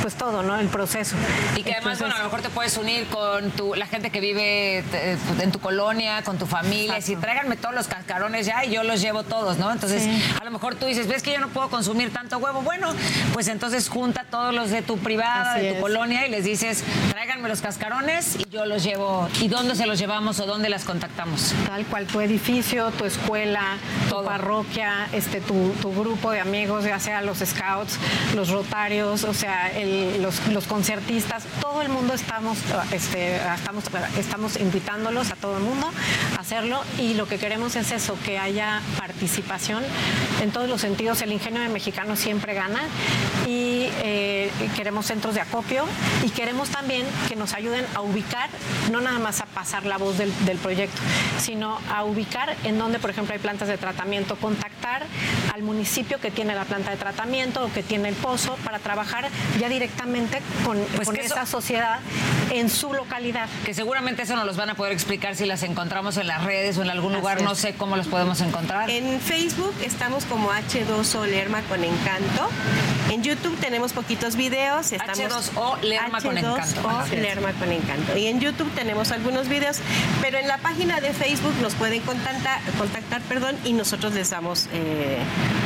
pues todo, ¿no? El proceso. Y que además, Entonces- bueno, a lo mejor te puedes unir con tu, la gente que vive eh, en tu colonia, con tu familia. Si tráiganme todos los cascarones ya y yo los llevo todos, ¿no? Entonces, Sí. a lo mejor tú dices, ves que yo no puedo consumir tanto huevo. Bueno, pues entonces junta todos los de tu privada, Así de tu es. colonia y les dices, tráiganme los cascarones y yo los llevo. ¿Y dónde se los llevamos o dónde las contactamos? Tal cual, tu edificio, tu escuela, tu parroquia, este, tu, tu grupo de amigos, ya sea los scouts, los rotarios, o sea, el- los, los concertistas, todo el mundo estamos, este, estamos, estamos invitándolos a todo el mundo a hacerlo y lo que queremos es eso, que haya participación en todos los sentidos. El ingenio de mexicano siempre gana y eh, queremos centros de acopio y queremos también que nos ayuden a ubicar, no nada más a pasar la voz del, del proyecto, sino a ubicar en donde, por ejemplo, hay plantas de tratamiento, contactar al municipio que tiene la planta de tratamiento o que tiene el pozo para trabajar ya directamente con, Pues con que eso- esa sociedad en su localidad. Que seguramente eso nos los van a poder explicar si las encontramos en las redes o en algún Así lugar. No sé cómo los podemos encontrar. En Facebook estamos como H2O Lerma con Encanto. En YouTube tenemos poquitos videos. Estamos H2O Lerma con Encanto. H2O Así es. Lerma con Encanto. Y en YouTube tenemos algunos videos, pero en la página de Facebook nos pueden contactar, contactar perdón, y nosotros les damos eh,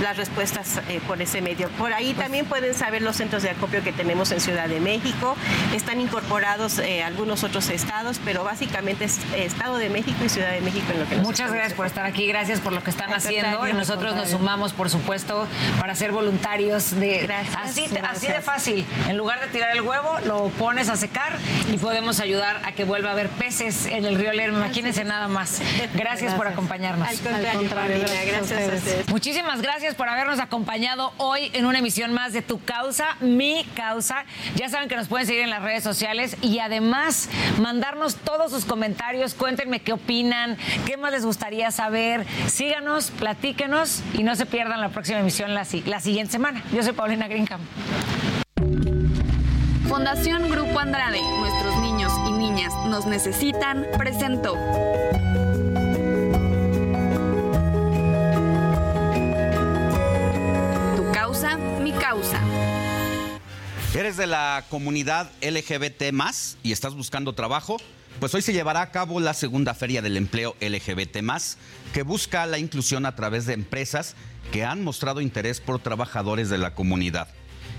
las respuestas eh, por ese medio. Por ahí también pueden saber los centros de acopio que tenemos en Ciudad de México. Están incorporados algunos otros estados, pero básicamente es Estado de México y Ciudad de México en lo que Muchas gracias por estar aquí, gracias por lo que están haciendo y nosotros nos sumamos, por supuesto, para ser voluntarios de así, así de fácil. En lugar de tirar el huevo, lo pones a secar y podemos ayudar a que vuelva a haber peces en el río Lerma. Imagínense nada más. Gracias, por acompañarnos. Al contrario, gracias a ustedes. Muchísimas gracias por habernos acompañado hoy en una emisión más de Tu Causa, Mi Causa. Ya saben que nos pueden seguir en las redes sociales y además mandarnos todos sus comentarios. Cuéntenme qué opinan, qué más les gustaría saber. Síganos, platíquenos y no se pierdan la próxima emisión la, la siguiente semana. Yo soy Paulina Greencam. Fundación Grupo Andrade, nuestros niñas nos necesitan, presentó. Tu causa, mi causa. ¿Eres de la comunidad LGBT y estás buscando trabajo? Pues hoy se llevará a cabo la segunda feria del empleo LGBT que busca la inclusión a través de empresas que han mostrado interés por trabajadores de la comunidad.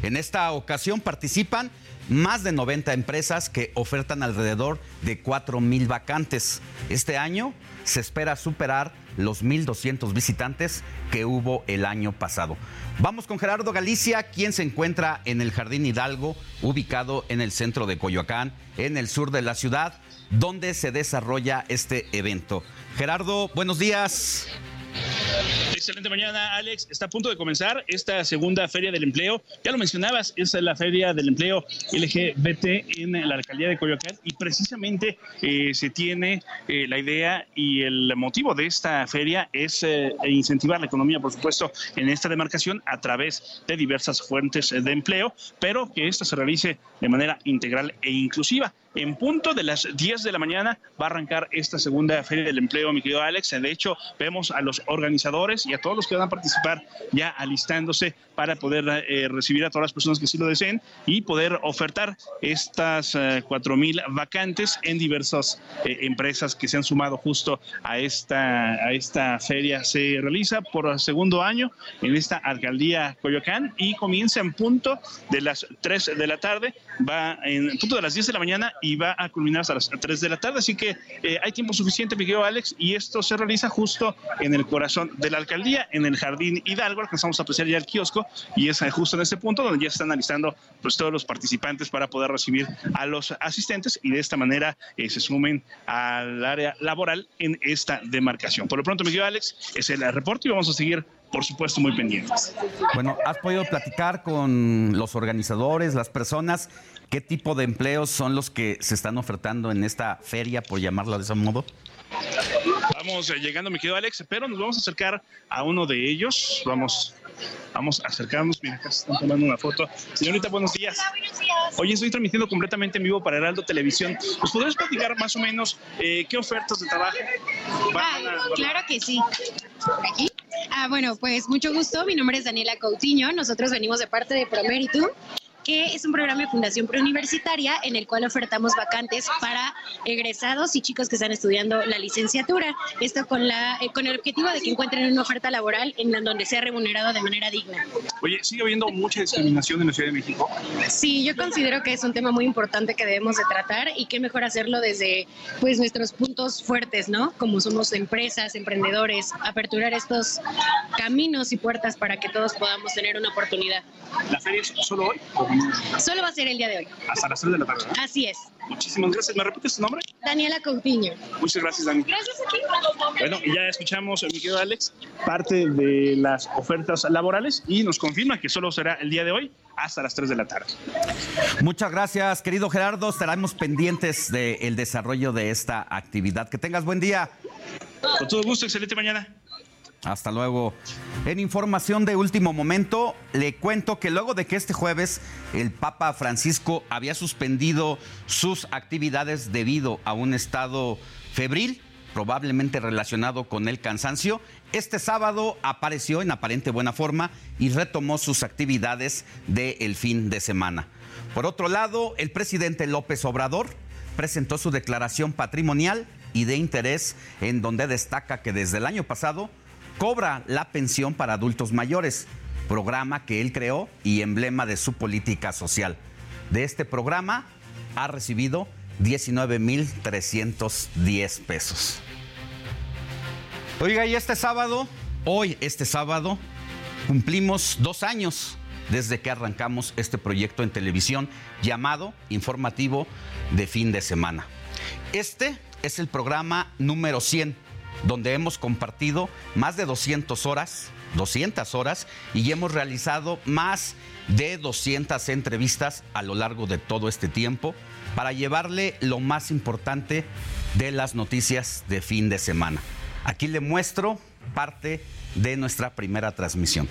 En esta ocasión participan más de 90 empresas que ofertan alrededor de 4 mil vacantes. Este año se espera superar los 1.200 visitantes que hubo el año pasado. Vamos con Gerardo Galicia, quien se encuentra en el Jardín Hidalgo, ubicado en el centro de Coyoacán, en el sur de la ciudad, donde se desarrolla este evento. Gerardo, buenos días. Excelente mañana, Alex. Está a punto de comenzar esta segunda Feria del Empleo. Ya lo mencionabas, es la Feria del Empleo LGBT en la alcaldía de Coyoacán y precisamente eh, se tiene eh, la idea y el motivo de esta feria es eh, incentivar la economía, por supuesto, en esta demarcación a través de diversas fuentes de empleo, pero que esta se realice de manera integral e inclusiva. En punto de las 10 de la mañana va a arrancar esta segunda Feria del Empleo, mi querido Alex. De hecho, vemos a los organizadores y a todos los que van a participar ya alistándose para poder eh, recibir a todas las personas que sí lo deseen y poder ofertar estas eh, cuatro mil vacantes en diversas eh, empresas que se han sumado justo a esta, a esta feria. Se realiza por segundo año en esta alcaldía Coyoacán y comienza en punto de las 3 de la tarde, va en punto de las 10 de la mañana y va a culminar hasta las 3 de la tarde. Así que hay tiempo suficiente, mi querido Alex, y esto se realiza justo en el corazón de la alcaldía, en el Jardín Hidalgo. Alcanzamos a apreciar ya el kiosco y es justo en este punto donde ya están analizando pues, todos los participantes para poder recibir a los asistentes y de esta manera eh, se sumen al área laboral en esta demarcación. Por lo pronto, mi querido Alex, es el reporte y vamos a seguir por supuesto, muy pendientes. Bueno, ¿has podido platicar con los organizadores, las personas? ¿Qué tipo de empleos son los que se están ofertando en esta feria, por llamarla de ese modo? Vamos eh, llegando, mi querido Alex, pero nos vamos a acercar a uno de ellos. Vamos Vamos a acercarnos. Mira, acá se están tomando una foto. Señorita, buenos días. buenos días. Hoy estoy transmitiendo completamente en vivo para Heraldo Televisión. ¿Nos podrías platicar más o menos eh, qué ofertas de trabajo van a, Claro que sí. ¿Aquí? Ah, bueno, pues mucho gusto. Mi nombre es Daniela Coutinho. Nosotros venimos de parte de Promeritum que es un programa de Fundación Preuniversitaria en el cual ofertamos vacantes para egresados y chicos que están estudiando la licenciatura. Esto con, la, eh, con el objetivo de que encuentren una oferta laboral en donde sea remunerado de manera digna. Oye, ¿sigue habiendo mucha discriminación en la Ciudad de México? Sí, yo considero que es un tema muy importante que debemos de tratar y qué mejor hacerlo desde pues nuestros puntos fuertes, ¿no? Como somos empresas, emprendedores, aperturar estos caminos y puertas para que todos podamos tener una oportunidad. ¿La feria es solo hoy? Solo va a ser el día de hoy. Hasta las 3 de la tarde. Así es. Muchísimas gracias. ¿Me repites tu nombre? Daniela Coutinho. Muchas gracias, Dani. Gracias a ti. Bueno, ya escuchamos, mi querido Alex, parte de las ofertas laborales y nos confirma que solo será el día de hoy hasta las 3 de la tarde. Muchas gracias, querido Gerardo. Estaremos pendientes del desarrollo de esta actividad. Que tengas buen día. Con todo gusto, excelente mañana. Hasta luego. En información de último momento, le cuento que luego de que este jueves el Papa Francisco había suspendido sus actividades debido a un estado febril, probablemente relacionado con el cansancio, este sábado apareció en aparente buena forma y retomó sus actividades del fin de semana. Por otro lado, el presidente López Obrador presentó su declaración patrimonial y de interés en donde destaca que desde el año pasado cobra la pensión para adultos mayores, programa que él creó y emblema de su política social. De este programa ha recibido 19.310 pesos. Oiga, y este sábado, hoy, este sábado, cumplimos dos años desde que arrancamos este proyecto en televisión llamado Informativo de Fin de Semana. Este es el programa número 100, donde hemos compartido más de 200 horas, 200 horas, y hemos realizado más de 200 entrevistas a lo largo de todo este tiempo para llevarle lo más importante de las noticias de fin de semana. Aquí le muestro parte de nuestra primera transmisión.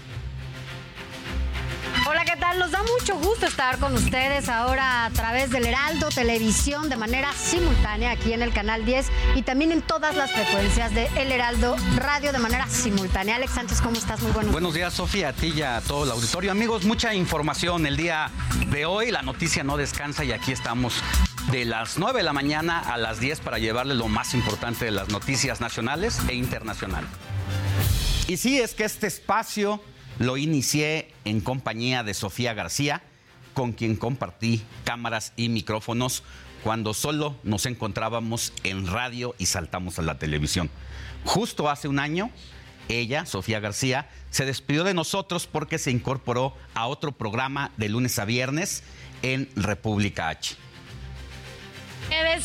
Nos da mucho gusto estar con ustedes ahora a través del Heraldo Televisión de manera simultánea aquí en el canal 10 y también en todas las frecuencias de El Heraldo Radio de manera simultánea. Alex Sánchez, ¿cómo estás? Muy buenos Buenos días, Sofía, a ti y a todo el auditorio. Amigos, mucha información el día de hoy. La noticia no descansa y aquí estamos de las 9 de la mañana a las 10 para llevarles lo más importante de las noticias nacionales e internacionales. Y sí, es que este espacio lo inicié en compañía de Sofía García, con quien compartí cámaras y micrófonos cuando solo nos encontrábamos en radio y saltamos a la televisión. Justo hace un año, ella, Sofía García, se despidió de nosotros porque se incorporó a otro programa de lunes a viernes en República H.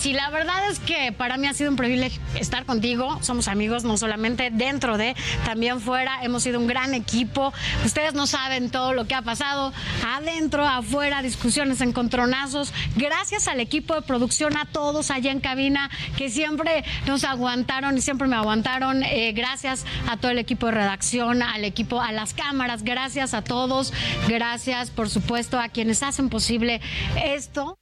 Y la verdad es que para mí ha sido un privilegio estar contigo. Somos amigos no solamente dentro de, también fuera. Hemos sido un gran equipo. Ustedes no saben todo lo que ha pasado adentro, afuera, discusiones, encontronazos. Gracias al equipo de producción, a todos allá en cabina que siempre nos aguantaron y siempre me aguantaron. Eh, gracias a todo el equipo de redacción, al equipo, a las cámaras. Gracias a todos. Gracias, por supuesto, a quienes hacen posible esto.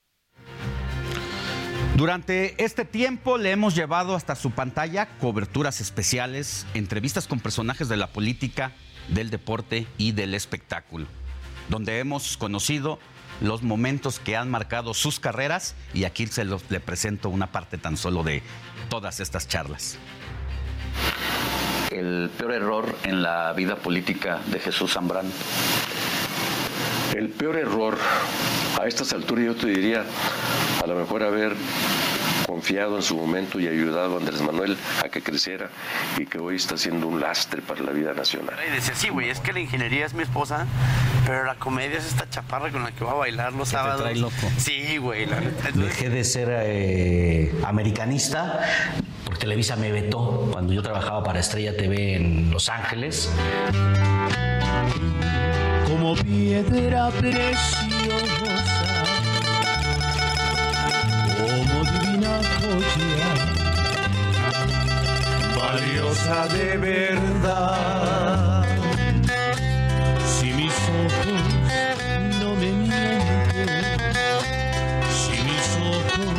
Durante este tiempo le hemos llevado hasta su pantalla coberturas especiales, entrevistas con personajes de la política, del deporte y del espectáculo, donde hemos conocido los momentos que han marcado sus carreras y aquí se los, le presento una parte tan solo de todas estas charlas. El peor error en la vida política de Jesús Zambrano. El peor error a estas alturas yo te diría, a lo mejor haber confiado en su momento y ayudado a Andrés Manuel a que creciera y que hoy está siendo un lastre para la vida nacional. Y decía, sí, güey, es que la ingeniería es mi esposa, pero la comedia es esta chaparra con la que va a bailar los sábados. Te trae loco. Sí, güey. La. Dejé de ser eh, americanista porque Televisa me vetó cuando yo trabajaba para Estrella TV en Los Ángeles. Como piedra preciosa como divina joya, valiosa de verdad. Si mis ojos no me mienten, si mis ojos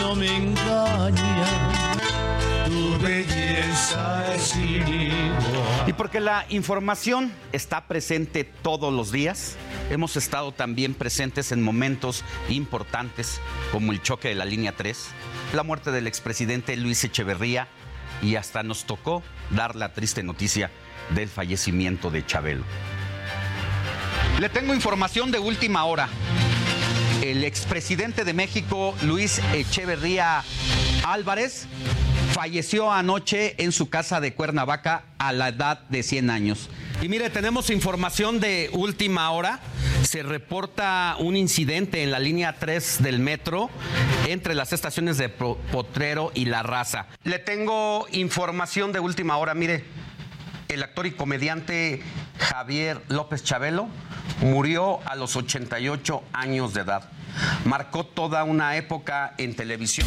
no me engañan, belleza es. Y porque la información está presente todos los días, hemos estado también presentes en momentos importantes como el choque de la línea 3, la muerte del expresidente Luis Echeverría y hasta nos tocó dar la triste noticia del fallecimiento de Chabelo. Le tengo información de última hora. El expresidente de México, Luis Echeverría Álvarez, falleció anoche en su casa de Cuernavaca a la edad de 100 años. Y mire, tenemos información de última hora. Se reporta un incidente en la línea 3 del metro entre las estaciones de Potrero y La Raza. Le tengo información de última hora. Mire, el actor y comediante Javier López Chabelo murió a los 88 años de edad. Marcó toda una época en televisión.